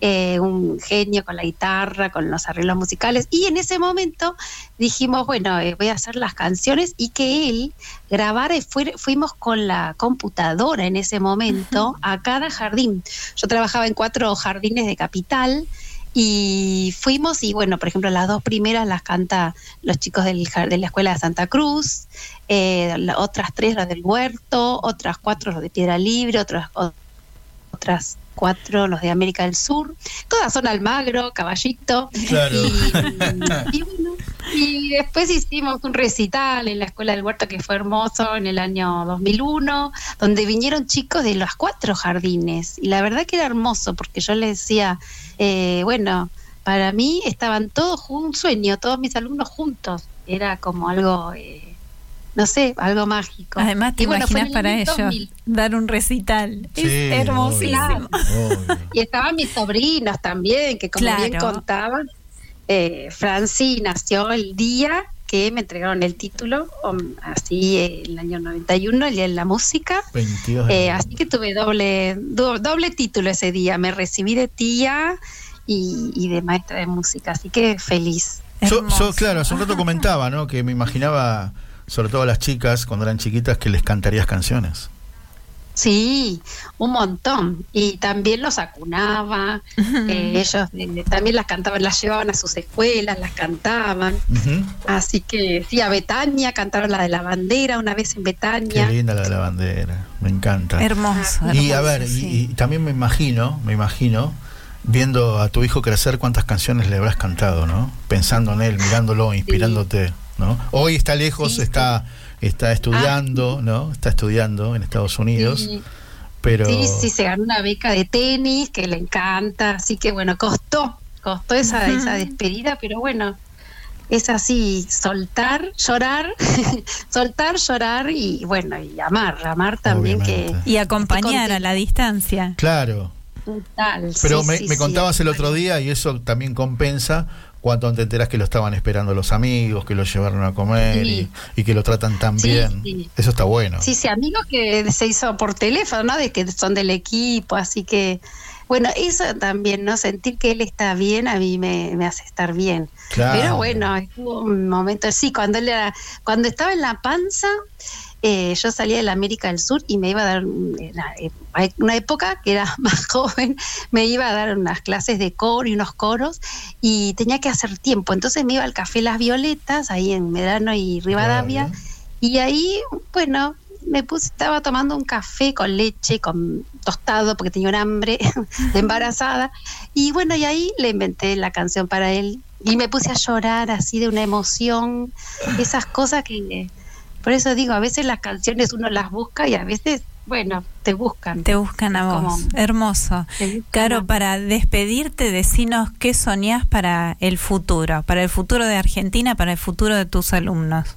eh, un genio con la guitarra, con los arreglos musicales. Y en ese momento dijimos, bueno, eh, voy a hacer las canciones y que él grabara y fuimos con la computadora en ese momento a cada jardín. Yo trabajaba en cuatro jardines de capital y fuimos y bueno, por ejemplo, las dos primeras las canta los chicos del, de la Escuela de Santa Cruz, eh, otras tres las del Huerto, otras cuatro los de Piedra Libre, otras, otras cuatro los de América del Sur. Todas son Almagro, Caballito. Claro. Y, y, después hicimos un recital en la Escuela del Huerto que fue hermoso en el año 2001, donde vinieron chicos de los cuatro jardines. Y la verdad que era hermoso porque yo les decía eh, bueno, para mí estaban todos un sueño, todos mis alumnos juntos. Era como algo, eh, no sé, algo mágico. Además, te imaginas para ellos dar un recital. es hermosísimo. Y estaban mis sobrinos también, que como bien contaban, eh, Franci nació el día que me entregaron el título, así el año 91, el día de la música. Eh, así que tuve doble, doble título ese día. Me recibí de tía y, de maestra de música, así que feliz. Yo, yo, claro, hace un rato comentaba, ¿no? Que me imaginaba, sobre todo a las chicas, cuando eran chiquitas, que les cantarías canciones. Sí, un montón. Y también los acunaba. Eh, ellos eh, también las cantaban, las llevaban a sus escuelas, las cantaban. Así que sí, a Betania cantaron la de la bandera una vez en Betania. Qué linda la de la bandera, me encanta. Hermoso. Y a ver, y, también me imagino, me imagino, viendo a tu hijo crecer, cuántas canciones le habrás cantado, ¿no? Pensando en él, mirándolo, inspirándote, ¿no? Hoy está lejos, está está estudiando, ah. ¿no? Está estudiando en Estados Unidos. Sí. Pero... Sí, sí, se ganó una beca de tenis que le encanta, así que bueno, costó, costó esa, esa despedida, pero bueno, es así, soltar, llorar, soltar, llorar y bueno, y amar, amar también que... Y acompañar a la distancia. Claro. Total. Pero me, me contabas el otro día y eso también compensa cuando te enteras que lo estaban esperando los amigos, que lo llevaron a comer y, que lo tratan tan bien. Eso está bueno. Sí, sí, amigos que se hizo por teléfono, ¿no? De que son del equipo, así que, bueno, eso también, ¿no? Sentir que él está bien a mí me, hace estar bien. Pero bueno, hubo un momento, sí, cuando él era, cuando estaba en la panza, eh, yo salía de la América del Sur y me iba a dar, eh, una época que era más joven, me iba a dar unas clases de coro y unos coros y tenía que hacer tiempo. Entonces me iba al Café Las Violetas, ahí en Medrano y Rivadavia, y ahí, bueno, me puse, estaba tomando un café con leche, con tostado, porque tenía un hambre de embarazada. Y bueno, y ahí le inventé la canción para él. Y me puse a llorar así de una emoción, esas cosas que por eso digo, a veces las canciones uno las busca y a veces, bueno, te buscan. Te buscan a vos. Hermoso. Claro, para despedirte, decinos qué soñás para el futuro, para el futuro de Argentina, para el futuro de tus alumnos.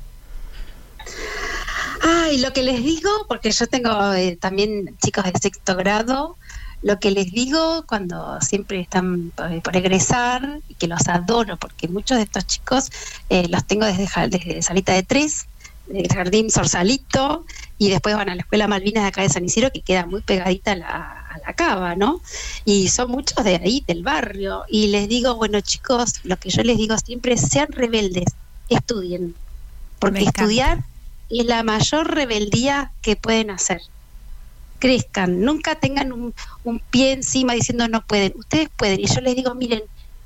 Ay, lo que les digo, porque yo tengo eh, también chicos de sexto grado, lo que les digo cuando siempre están eh, por egresar, y que los adoro, porque muchos de estos chicos eh, los tengo desde, desde salita de tres, el Jardín Sorsalito, y después van a la Escuela Malvinas de acá de San Isidro, que queda muy pegadita a la, cava, ¿no? Y son muchos de ahí, del barrio. Y les digo, bueno, chicos, lo que yo les digo siempre es sean rebeldes, estudien. Porque estudiar es la mayor rebeldía que pueden hacer. Crezcan, nunca tengan un, pie encima diciendo no pueden. Ustedes pueden. Y yo les digo, miren,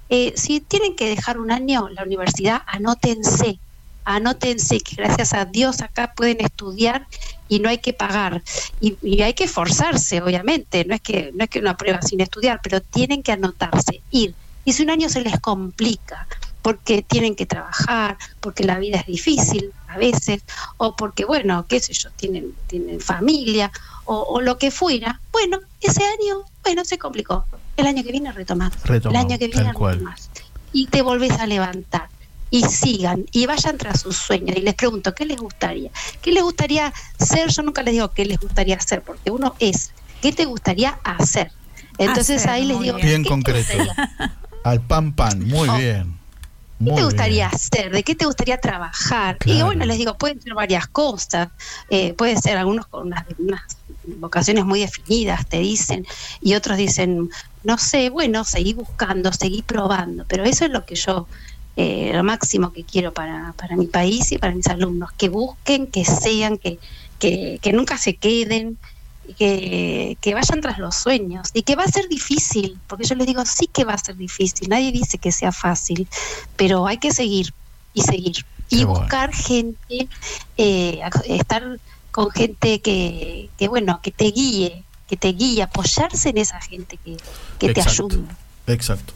eh, si tienen que dejar un año la universidad, anótense anótense que gracias a Dios acá pueden estudiar y no hay que pagar. Y, hay que esforzarse obviamente. No es que no es que una prueba sin estudiar pero tienen que anotarse ir. Y si un año se les complica porque tienen que trabajar porque la vida es difícil a veces o porque bueno qué sé yo tienen tienen familia o, lo que fuera bueno ese año bueno se complicó. El año que viene retomar el año que viene retomás. Y te volvés a levantar y sigan y vayan tras sus sueños. Y les pregunto, ¿qué les gustaría? ¿Qué les gustaría ser? Yo nunca les digo qué les gustaría hacer, porque uno es, ¿qué te gustaría hacer? Entonces ahí les digo... Bien concreto. Al pan pan, muy oh. bien. ¿Qué te gustaría hacer? ¿De qué te gustaría trabajar? Y bueno, les digo, pueden ser varias cosas, eh, puede ser algunos con unas, unas, vocaciones muy definidas, te dicen, y otros dicen, no sé, bueno, seguí buscando, seguí probando, pero eso es lo que yo eh, lo máximo que quiero para, para mi país y para mis alumnos, que busquen, que sean, que, que, nunca se queden, que, que, vayan tras los sueños. Y que va a ser difícil, porque yo les digo, sí que va a ser difícil, nadie dice que sea fácil, pero hay que seguir y seguir. Y buscar gente, eh, estar con gente que, que, bueno, que te guíe, que te guíe, apoyarse en esa gente que, que te ayude. Exacto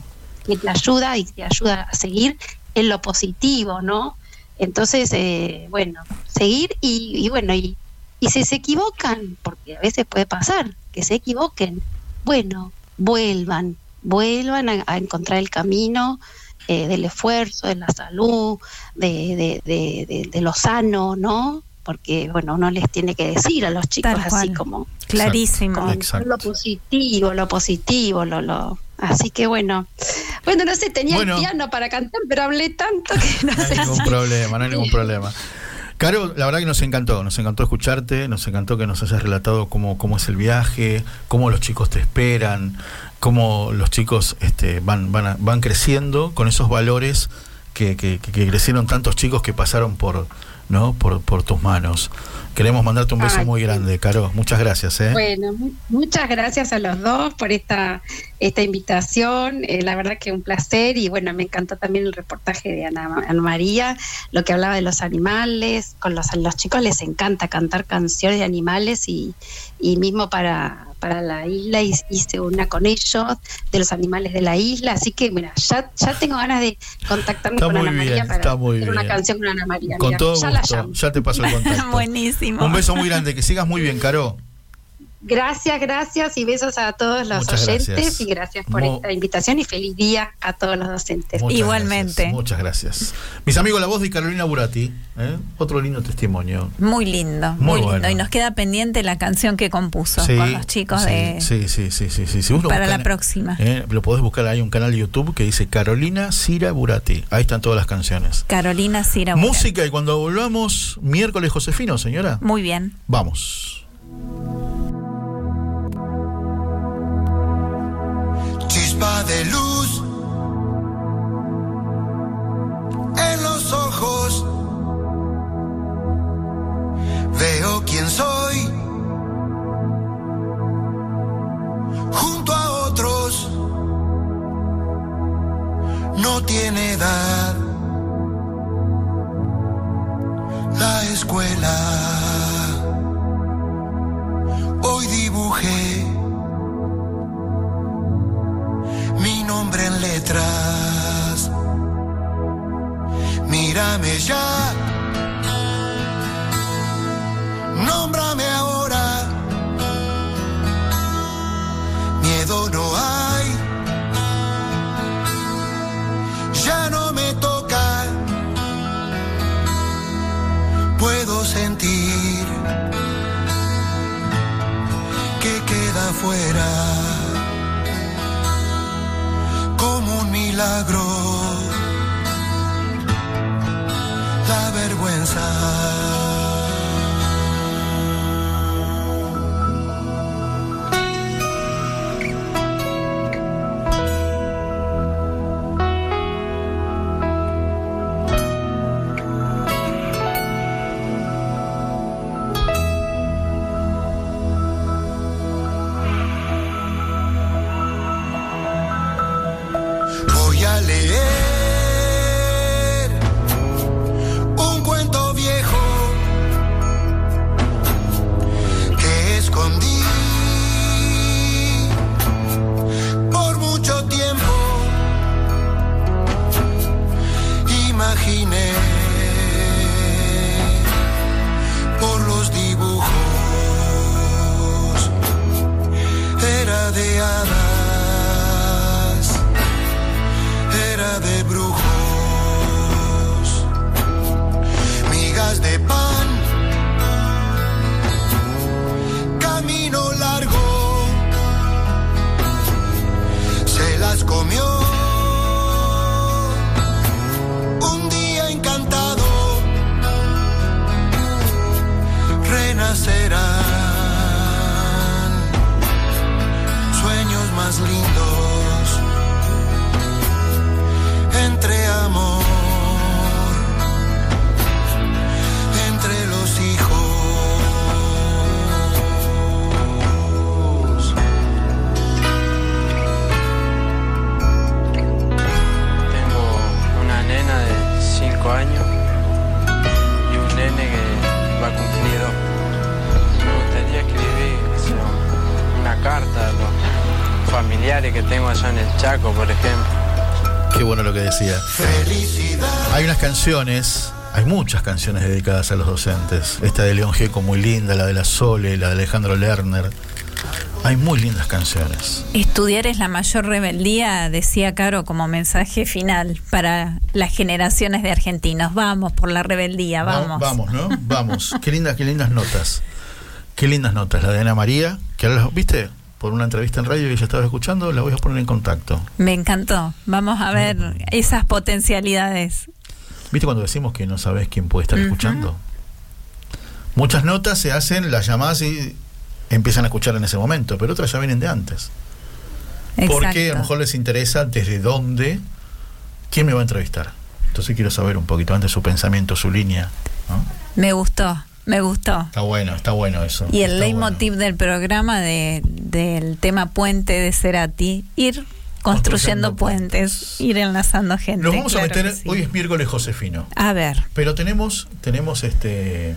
que te ayuda y te ayuda a seguir en lo positivo, ¿no? Entonces, eh, bueno, seguir y, bueno, y, y si se equivocan, porque a veces puede pasar que se equivoquen, bueno, vuelvan, vuelvan a, encontrar el camino eh, del esfuerzo, de la salud, de, de, de, lo sano, ¿no? Porque, bueno, uno les tiene que decir a los chicos así como... Clarísimo. lo positivo, lo positivo, lo, lo, Así que bueno, bueno, no sé, tenía el piano para cantar, pero hablé tanto que no, no hay ningún problema, no hay ningún problema. Caro, la verdad que nos encantó, nos encantó escucharte, nos encantó que nos hayas relatado cómo, cómo es el viaje, cómo los chicos te esperan, cómo los chicos este, van, van, van creciendo con esos valores que, que, que crecieron tantos chicos que pasaron por, ¿no? por, por tus manos. Queremos mandarte un beso muy grande, Caro. Muchas gracias. ¿eh? Bueno, muchas gracias a los dos por esta, esta invitación. Eh, la verdad que un placer y bueno, me encantó también el reportaje de Ana, María, lo que hablaba de los animales. Con los, los chicos les encanta cantar canciones de animales y, y mismo para, para la isla y hice una con ellos de los animales de la isla. Así que, mira, ya, ya tengo ganas de contactarme con Ana María para hacer una canción con Ana María. Con todo ya gusto. Ya te paso el contacto. Buenísimo. Un beso muy grande, que sigas muy bien, Caro. Gracias, gracias y besos a todos los oyentes y gracias por esta invitación y feliz día a todos los docentes. Igualmente. Muchas gracias. Mis amigos, la voz de Carolina Burati, ¿eh? otro lindo testimonio. Muy lindo, muy, lindo. Y nos queda pendiente la canción que compuso con los chicos de... Sí, sí, sí, sí. sí, Para la próxima. ¿eh? lo podés buscar, hay un canal de YouTube que dice Carolina Cira Burati. Ahí están todas las canciones. Carolina Cira Burati. Música y cuando volvamos, miércoles Josefino, señora. Muy bien. Vamos. Chispa de luz en los ojos. Veo quién soy junto a otros. No tiene edad la escuela. Hoy dibujé mi nombre en letras. Mírame ya, nómbrame ahora. Miedo no hay, ya no me toca. Puedo sentir queda fuera como un milagro. La vergüenza. Hay muchas canciones dedicadas a los docentes. Esta de León Gieco muy linda, la de la Sole, la de Alejandro Lerner. Hay muy lindas canciones. Estudiar es la mayor rebeldía, decía Caro como mensaje final para las generaciones de argentinos. Vamos por la rebeldía, vamos. vamos, ¿no? Vamos. qué lindas, qué lindas notas. Qué lindas notas. La de Ana María, que ahora, ¿viste? Por una entrevista en radio que ya estaba escuchando, la voy a poner en contacto. Me encantó. Vamos a ver esas potencialidades. ¿Viste cuando decimos que no sabes quién puede estar escuchando? Muchas notas se hacen, las llamadas y empiezan a escuchar en ese momento, pero otras ya vienen de antes. Porque a lo mejor les interesa desde dónde, quién me va a entrevistar. Entonces quiero saber un poquito antes su pensamiento, su línea. Me gustó, me gustó. Está bueno, está bueno eso. Y el leitmotiv del programa de, del tema Puente de Cerati, ir construyendo, puentes, ir enlazando gente. Nos vamos a meter, hoy es miércoles Josefino. A ver. Pero tenemos, tenemos este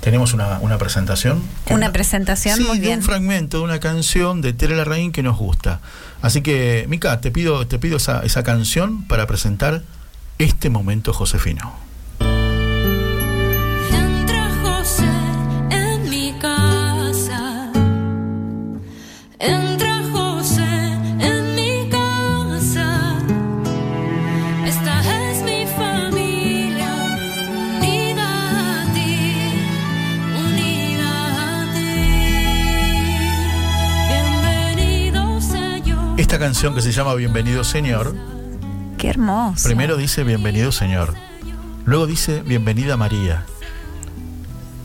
tenemos una, una presentación. Una, presentación, muy bien. un fragmento de una canción de Tere Larraín que nos gusta. Así que, Mica, te pido, te pido esa, esa canción para presentar este momento Josefino. Esta canción que se llama Bienvenido Señor. Qué hermoso. Primero dice Bienvenido Señor. Luego dice Bienvenida María.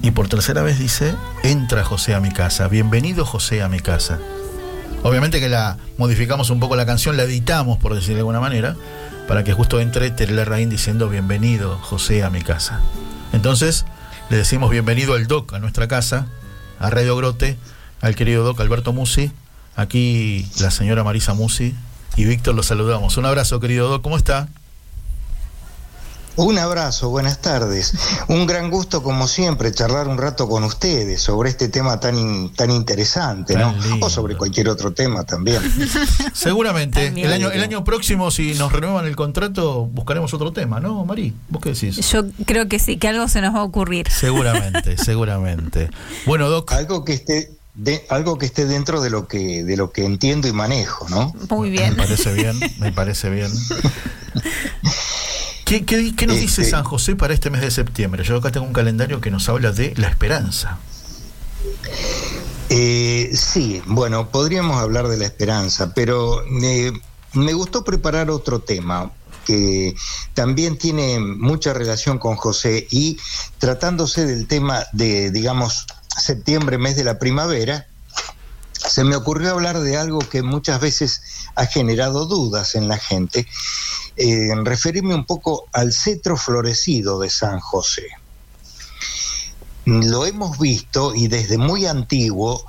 Y por tercera vez dice Entra José a mi casa. Bienvenido José a mi casa. Obviamente que la modificamos un poco la canción, la editamos por decir de alguna manera, para que justo entre Terela Raín diciendo Bienvenido José a mi casa. Entonces le decimos bienvenido al Doc a nuestra casa, a Radio Grote, al querido Doc Alberto Musi, Aquí la señora Marisa Musi y Víctor los saludamos. Un abrazo, querido Doc, ¿cómo está? Un abrazo, buenas tardes. Un gran gusto, como siempre, charlar un rato con ustedes sobre este tema tan, tan interesante, ¿no? O sobre cualquier otro tema también. Seguramente. el, año, el año próximo, si nos renuevan el contrato, buscaremos otro tema, ¿no, Marí? ¿Vos qué decís? Yo creo que sí, que algo se nos va a ocurrir. Seguramente, seguramente. Bueno, Doc. Algo que esté de algo que esté dentro de lo que de lo que entiendo y manejo, ¿no? Muy bien. Me parece bien, me parece bien. ¿Qué, qué, nos dice este San José para este mes de septiembre? Yo acá tengo un calendario que nos habla de la esperanza. Eh, sí, bueno, podríamos hablar de la esperanza, pero eh, me gustó preparar otro tema que también tiene mucha relación con José y tratándose del tema de, digamos, septiembre, mes de la primavera, se me ocurrió hablar de algo que muchas veces ha generado dudas en la gente, eh, referirme un poco al cetro florecido de San José. Lo hemos visto y desde muy antiguo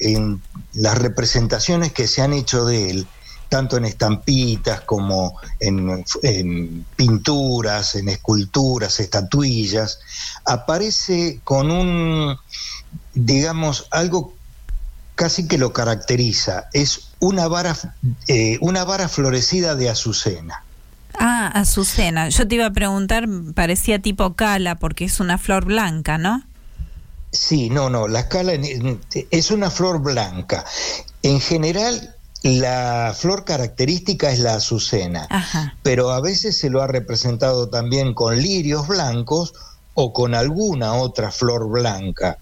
en las representaciones que se han hecho de él, tanto en estampitas como en, en, pinturas, en esculturas, estatuillas, aparece con un digamos, algo casi que lo caracteriza. Es una vara, eh, una vara florecida de azucena. Ah, azucena. Yo te iba a preguntar, parecía tipo cala porque es una flor blanca, ¿no? Sí, no, no, la cala es una flor blanca. En general, la flor característica es la azucena, pero a veces se lo ha representado también con lirios blancos o con alguna otra flor blanca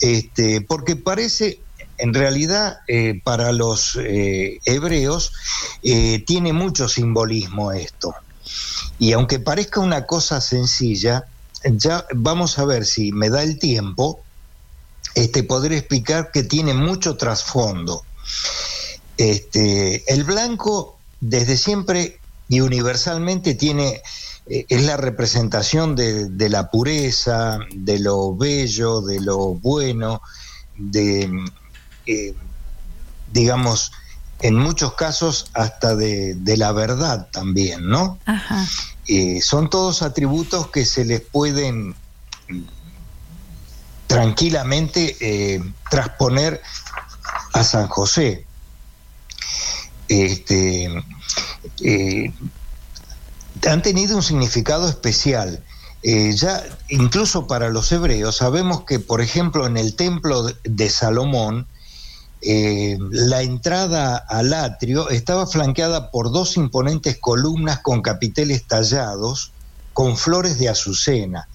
este, porque parece, en realidad, eh, para los eh, hebreos, eh, tiene mucho simbolismo esto. Y aunque parezca una cosa sencilla, ya vamos a ver si me da el tiempo, este, podré explicar que tiene mucho trasfondo. Este, el blanco, desde siempre y universalmente, tiene eh, es la representación de, la pureza, de lo bello, de lo bueno, de, eh, digamos, en muchos casos hasta de, la verdad también, ¿no? Eh, son todos atributos que se les pueden tranquilamente transponer a San José. Este, han tenido un significado especial. Eh, ya incluso para los hebreos sabemos que, por ejemplo, en el templo de Salomón, eh, la entrada al atrio estaba flanqueada por dos imponentes columnas con capiteles tallados con flores de azucena.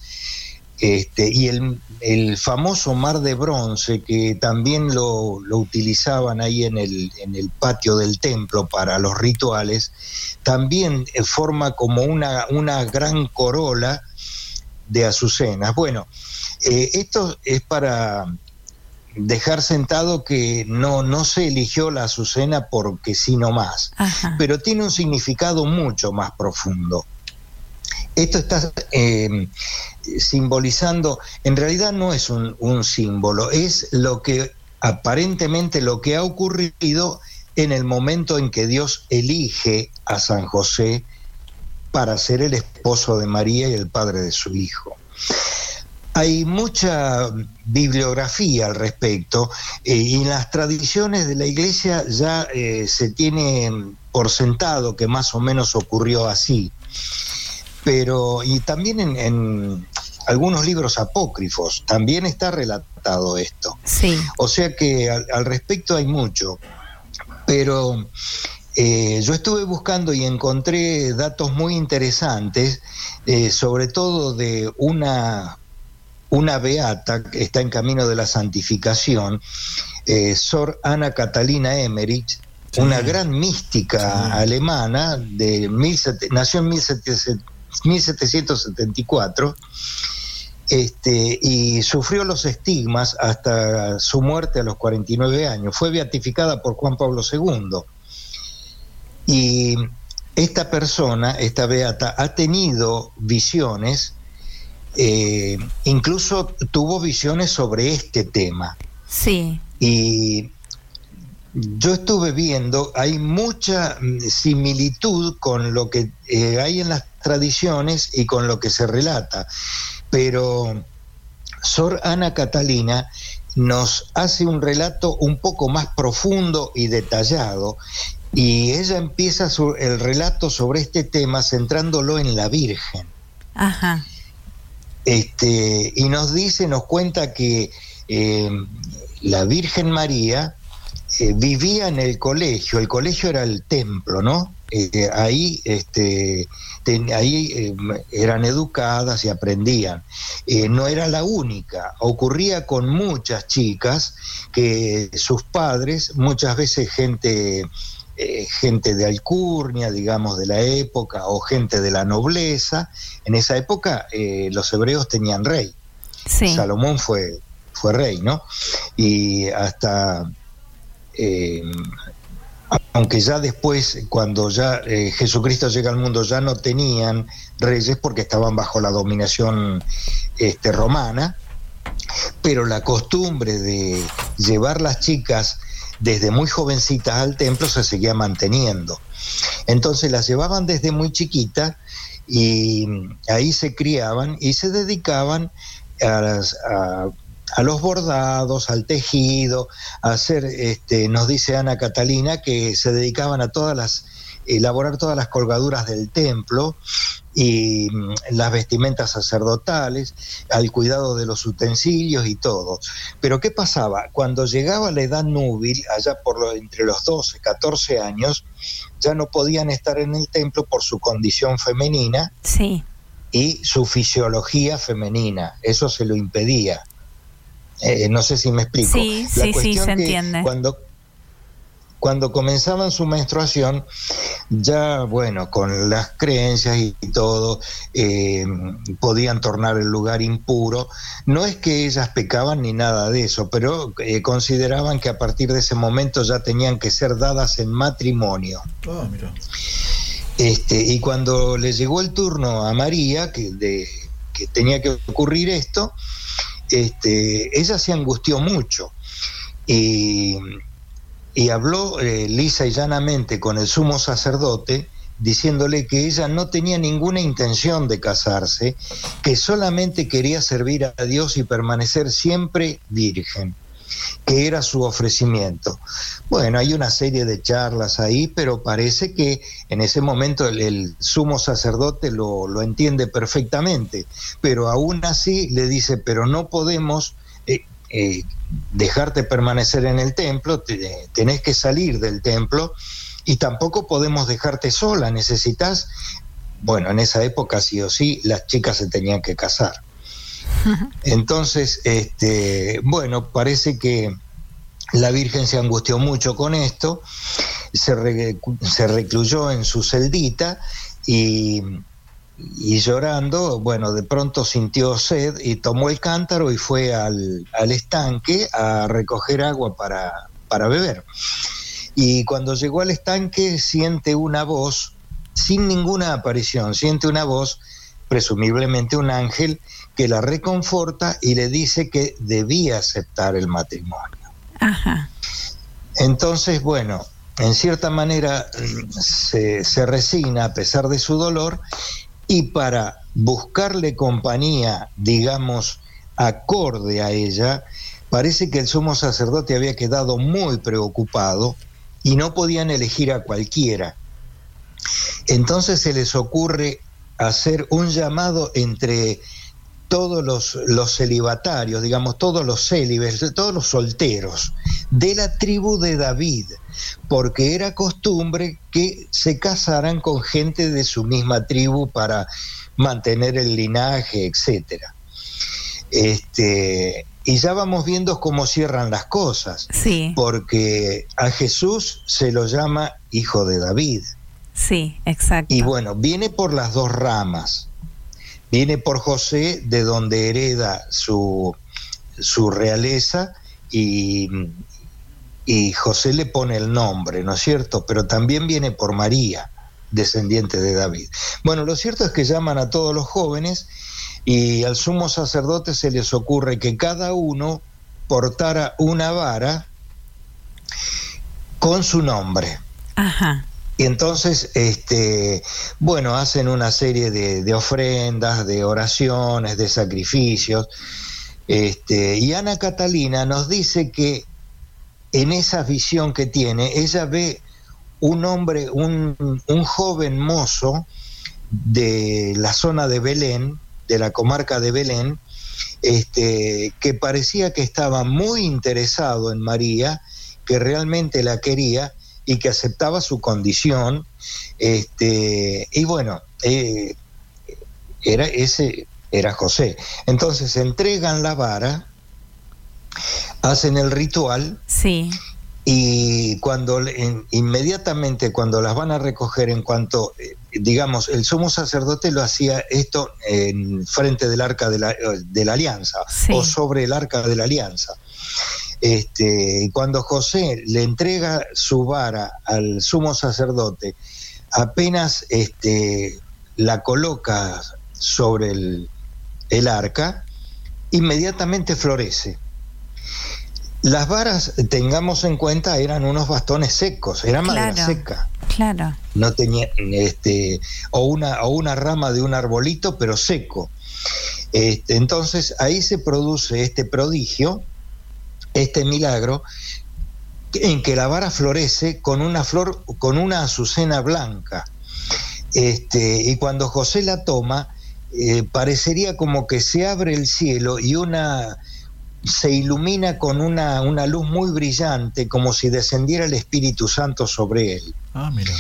Este, y el, famoso mar de bronce, que también lo, utilizaban ahí en el, en el, patio del templo para los rituales, también eh, forma como una, una gran corola de azucenas. Bueno, eh, esto es para dejar sentado que no, no se eligió la Azucena porque sí más, pero tiene un significado mucho más profundo. Esto está em, simbolizando, en realidad no es un, símbolo, es lo que aparentemente lo que ha ocurrido en el momento en que Dios elige a San José para ser el esposo de María y el padre de su hijo. Hay mucha bibliografía al respecto eh, y en las tradiciones de la iglesia ya eh, se tiene por sentado que más o menos ocurrió así. Pero, y también en, algunos libros apócrifos también está relatado esto. Sí. O sea que al, respecto hay mucho. Pero eh, yo estuve buscando y encontré datos muy interesantes, sobre todo de una una beata que está en camino de la santificación, eh, Sor Ana Catalina Emmerich, una gran mística alemana, de nació en 1774, este, y sufrió los estigmas hasta su muerte a los 49 años. Fue beatificada por Juan Pablo II. Y esta persona, esta beata, ha tenido visiones eh, incluso tuvo visiones sobre este tema. Sí. Y yo estuve viendo, hay mucha mm, similitud con lo que eh, hay en las tradiciones y con lo que se relata, pero Sor Ana Catalina nos hace un relato un poco más profundo y detallado y ella empieza el relato sobre este tema centrándolo en la Virgen. Ajá. Este, y nos dice, nos cuenta que eh, la Virgen María eh, vivía en el colegio, el colegio era el templo, ¿no? Eh, ahí este, ahí eran educadas y aprendían. no era la única, ocurría con muchas chicas que sus padres, muchas veces gente eh, gente de alcurnia, digamos, de la época, o gente de la nobleza. En esa época eh, los hebreos tenían rey. Salomón fue, fue rey, ¿no? Y hasta... Eh, aunque ya después, cuando ya Jesucristo llega al mundo, ya no tenían reyes porque estaban bajo la dominación este, romana, pero la costumbre de llevar las chicas desde muy jovencitas al templo se seguía manteniendo. Entonces las llevaban desde muy chiquitas y ahí se criaban y se dedicaban a, los bordados, al tejido, a hacer, este, nos dice Ana Catalina, que se dedicaban a todas las elaborar todas las colgaduras del templo y mm, las vestimentas sacerdotales, al cuidado de los utensilios y todo. Pero ¿qué pasaba? Cuando llegaba la edad núbil, allá por lo, entre los 12, 14 años, ya no podían estar en el templo por su condición femenina sí. y su fisiología femenina. Eso se lo impedía. Eh, no sé si me explico. Sí, sí, sí, se entiende. Cuando, cuando comenzaban su menstruación, ya bueno, con las creencias y todo, eh, podían tornar el lugar impuro. No es que ellas pecaban ni nada de eso, pero eh, consideraban que a partir de ese momento ya tenían que ser dadas en matrimonio. Ah, este, y cuando le llegó el turno a María, que, de, que tenía que ocurrir esto, este, ella se angustió mucho. Y habló eh, lisa y llanamente con el sumo sacerdote, diciéndole que ella no tenía ninguna intención de casarse, que solamente quería servir a Dios y permanecer siempre virgen, que era su ofrecimiento. Bueno, hay una serie de charlas ahí, pero parece que en ese momento el, sumo sacerdote lo, lo, entiende perfectamente, pero aún así le dice, pero no podemos eh, eh, dejarte permanecer en el templo, tenés que salir del templo y tampoco podemos dejarte sola, necesitas, bueno, en esa época sí o sí, las chicas se tenían que casar. Entonces, este, bueno, parece que la Virgen se angustió mucho con esto, se, se recluyó en su celdita y y llorando, bueno, de pronto sintió sed y tomó el cántaro y fue al, estanque a recoger agua para, para beber. Y cuando llegó al estanque siente una voz, sin ninguna aparición, siente una voz, presumiblemente un ángel, que la reconforta y le dice que debía aceptar el matrimonio. Ajá. Entonces, bueno, en cierta manera se, se resigna a pesar de su dolor y para buscarle compañía, digamos, acorde a ella, parece que el sumo sacerdote había quedado muy preocupado y no podían elegir a cualquiera. Entonces se les ocurre hacer un llamado entre todos los, los celibatarios, digamos, todos los célibes, todos los solteros de la tribu de David, porque era costumbre que se casaran con gente de su misma tribu para mantener el linaje, etcétera. Este, y ya vamos viendo cómo cierran las cosas. Sí. Porque a Jesús se lo llama hijo de David. Sí, exacto. Y bueno, viene por las dos ramas. Viene por José, de donde hereda su, su realeza, y, y José le pone el nombre, ¿no es cierto? Pero también viene por María, descendiente de David. Bueno, lo cierto es que llaman a todos los jóvenes y al sumo sacerdote se les ocurre que cada uno portara una vara con su nombre. Ajá. Y entonces, este, bueno, hacen una serie de, ofrendas, de oraciones, de sacrificios. Este, y Ana Catalina nos dice que en esa visión que tiene, ella ve un hombre, un, un joven mozo de la zona de Belén, de la comarca de Belén, este, que parecía que estaba muy interesado en María, que realmente la quería y que aceptaba su condición. Este, y bueno, eh, era ese era José. Entonces entregan la vara, hacen el ritual. Sí. Y cuando inmediatamente cuando las van a recoger en cuanto eh, digamos el sumo sacerdote lo hacía esto en frente del arca de la, de la alianza o sobre el arca de la alianza este, cuando José le entrega su vara al sumo sacerdote, apenas este, la coloca sobre el, arca, inmediatamente florece. Las varas, tengamos en cuenta, eran unos bastones secos, era madera seca. Claro. No tenía este o una o una rama de un arbolito, pero seco. Este, entonces ahí se produce este prodigio este milagro en que la vara florece con una flor, con una azucena blanca. Este, y cuando José la toma, eh, parecería como que se abre el cielo y una se ilumina con una, una, luz muy brillante, como si descendiera el Espíritu Santo sobre él. Ah, mira.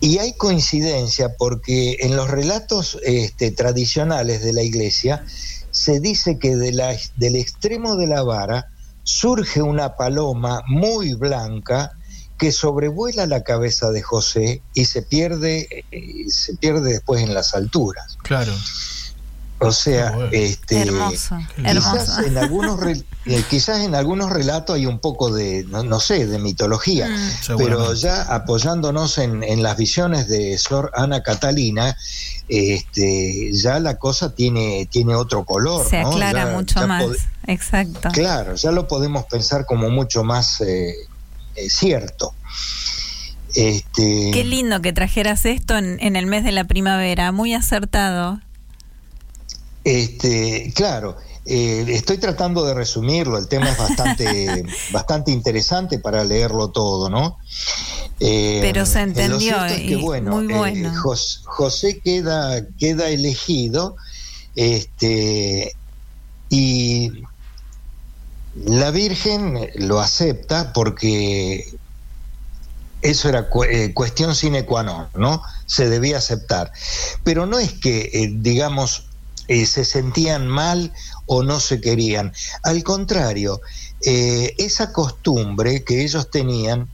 Y hay coincidencia porque en los relatos este, tradicionales de la iglesia se dice que de la, del extremo de la vara surge una paloma muy blanca que sobrevuela la cabeza de José y se pierde, eh, se pierde después en las alturas. Claro. O sea, este, hermoso, quizás, En algunos eh, quizás en algunos relatos hay un poco de, no, sé, de mitología, mm. pero ya apoyándonos en, en, las visiones de Sor Ana Catalina, este, ya la cosa tiene, tiene otro color. Se aclara mucho más, exacto. Claro, ya lo podemos pensar como mucho más eh, eh, cierto. Este, Qué lindo que trajeras esto en, en, el mes de la primavera, muy acertado. Este, claro, eh, estoy tratando de resumirlo, el tema es bastante, bastante interesante para leerlo todo, ¿no? Eh, Pero se entendió, que, bueno, muy bueno. Eh, José queda, queda elegido, este, y la Virgen lo acepta porque eso era cuestión sine qua non, ¿no? Se debía aceptar. Pero no es que, digamos, se sentían mal o no se querían. Al contrario, eh, esa costumbre que ellos tenían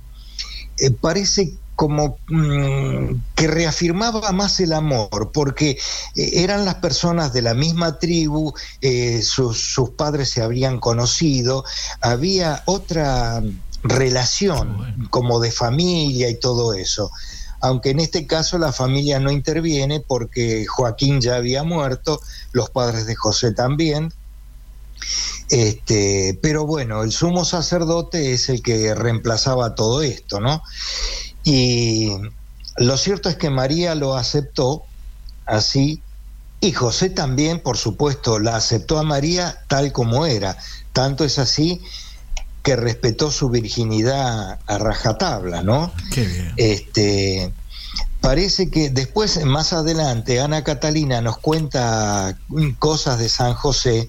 eh, parece como mm, que reafirmaba más el amor, porque eh, eran las personas de la misma tribu, eh, sus, padres se habrían conocido, había otra relación como de familia y todo eso. Aunque en este caso la familia no interviene porque Joaquín ya había muerto, los padres de José también, este, pero bueno, el sumo sacerdote es el que reemplazaba todo esto, ¿no? Y lo cierto es que María lo aceptó así y José también, por supuesto, la aceptó a María tal como era. Tanto es así que respetó su virginidad a rajatabla, ¿no? Qué bien. Este, parece que después, más adelante, Ana Catalina nos cuenta cosas de San José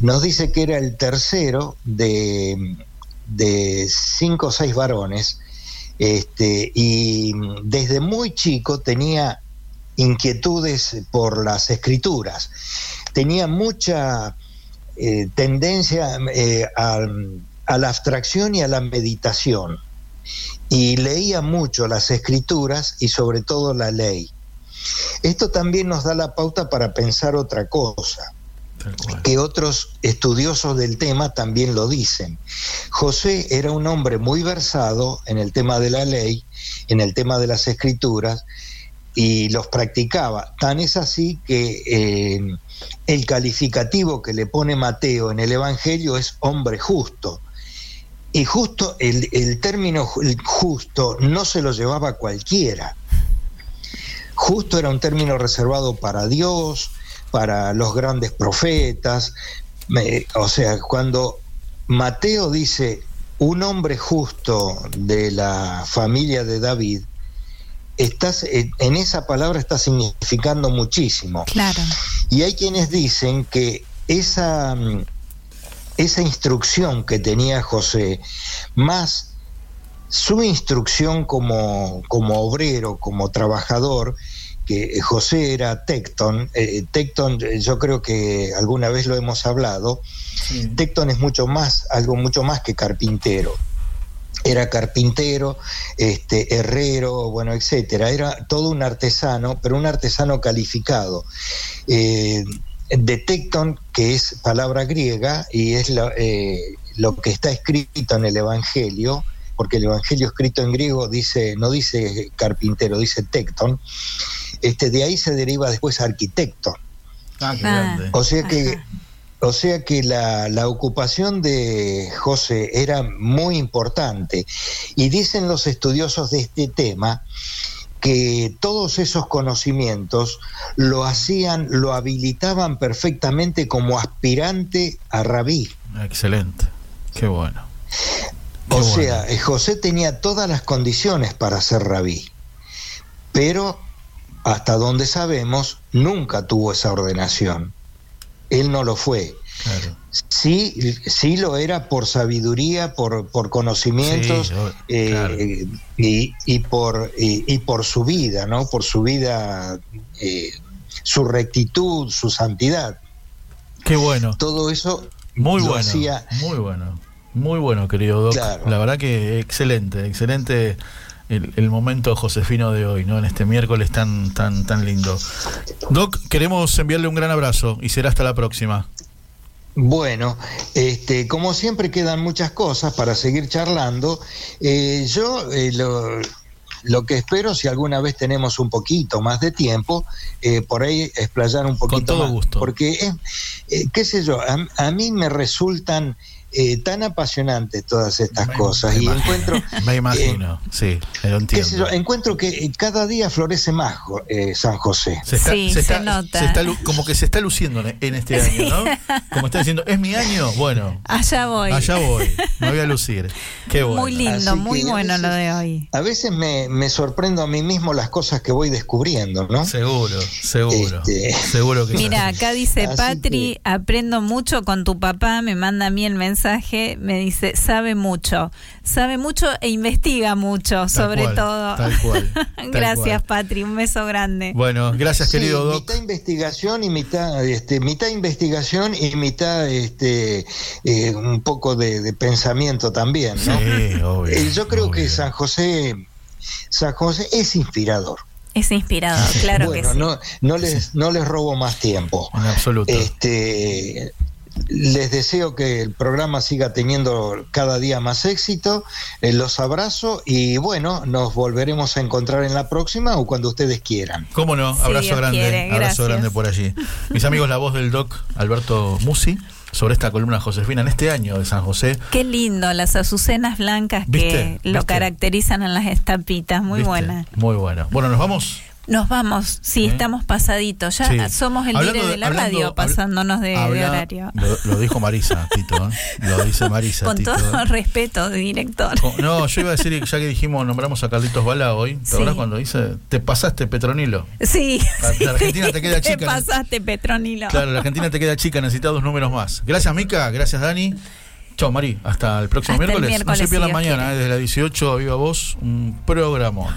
nos dice que era el tercero de, cinco o seis varones, este, y desde muy chico tenía inquietudes por las escrituras, tenía mucha eh, tendencia eh, a, a la abstracción y a la meditación, y leía mucho las escrituras y sobre todo la ley. Esto también nos da la pauta para pensar otra cosa que otros estudiosos del tema también lo dicen. José era un hombre muy versado en el tema de la ley, en el tema de las escrituras, y los practicaba. Tan es así que eh, el calificativo que le pone Mateo en el Evangelio es hombre justo. Y justo, el, el término justo no se lo llevaba cualquiera. Justo era un término reservado para Dios, para los grandes profetas. o sea, cuando Mateo dice un hombre justo de la familia de David, estás, en esa palabra está significando muchísimo. Claro. Y hay quienes dicen que esa, esa instrucción que tenía José, más su instrucción como, como obrero, como trabajador, que José era Tecton. Eh, Tecton, eh, yo creo que alguna vez lo hemos hablado. Tecton es mucho más, algo mucho más que carpintero. Era carpintero, este, herrero, bueno, etcétera. Era todo un artesano, pero un artesano calificado. Eh, de Tecton, que es palabra griega y es lo, lo que está escrito en el Evangelio, porque el Evangelio escrito en griego dice, no dice carpintero, dice tecton, este, de ahí se deriva después arquitecto. Ah, qué ah. O sea que, o sea que la, la, ocupación de José era muy importante. Y dicen los estudiosos de este tema que todos esos conocimientos lo hacían, lo habilitaban perfectamente como aspirante a rabí. Excelente, qué bueno. o sea, José tenía todas las condiciones para ser rabí, pero hasta donde sabemos, nunca tuvo esa ordenación. Él no lo fue. Sí, sí lo era por sabiduría, por, por conocimientos eh, y, por, y, por su vida, ¿no? Por su vida, eh, su rectitud, su santidad. Qué bueno. Todo eso muy bueno, muy bueno, muy bueno, querido Doc. La verdad que excelente, excelente el, momento josefino de hoy, ¿no? En este miércoles tan, tan, tan lindo. Doc, queremos enviarle un gran abrazo y será hasta la próxima. Bueno, este, como siempre quedan muchas cosas para seguir charlando. Eh, yo eh, lo, que espero, si alguna vez tenemos un poquito más de tiempo, eh, por ahí explayar un poquito Con todo más, gusto. Porque, qué sé yo, a mí me resultan eh, tan apasionante todas estas cosas. Y encuentro me imagino sí lo entiendo. encuentro que eh, cada día florece más eh, San José. Se sí, se, nota. como que se está luciendo en este año ¿no? como está diciendo es mi año bueno. Allá voy. Allá voy. Me voy a lucir. Qué bueno. muy lindo muy bueno lo de hoy. A veces me, me, sorprendo a mí mismo las cosas que voy descubriendo ¿no? seguro seguro. Este, seguro que mira acá dice Patri aprendo mucho con tu papá me manda a mí el mensaje me dice, sabe mucho, sabe mucho e investiga mucho, sobre todo. Tal cual. gracias, Patri, un beso grande. Bueno, gracias, querido Doc. Mitad investigación y mitad, este, mitad investigación y mitad este, eh, un poco de, pensamiento también, ¿no? Sí, obvio, eh, Yo creo que San José San José es inspirador. Es inspirador, claro que sí. No, no, les, no les robo más tiempo. En absoluto. Este, les deseo que el programa siga teniendo cada día más éxito. Eh, los abrazo y bueno, nos volveremos a encontrar en la próxima o cuando ustedes quieran. Cómo no, abrazo grande, abrazo grande por allí. Mis amigos, la voz del doc Alberto Musi sobre esta columna Josefina en este año de San José. Qué lindo, las azucenas blancas que lo caracterizan en las estampitas, muy buena. Muy bueno. Bueno, nos vamos nos vamos, sí, ¿Eh? estamos pasaditos. Ya somos el líder de, la radio pasándonos de, horario. Lo, dijo Marisa, Tito. ¿eh? Lo dice Marisa. Con todo respeto, director. no, yo iba a decir, ya que dijimos, nombramos a Carlitos Bala hoy, ¿te cuando dice, te pasaste Petronilo? Sí. La, Argentina te queda chica. Te pasaste Petronilo. Claro, la Argentina te queda chica, necesitas dos números más. Gracias, Mica. Gracias, Dani. Chao, Mari. Hasta el próximo miércoles. No se pierdan mañana, ¿eh? desde la 18 a Viva Voz, un programón.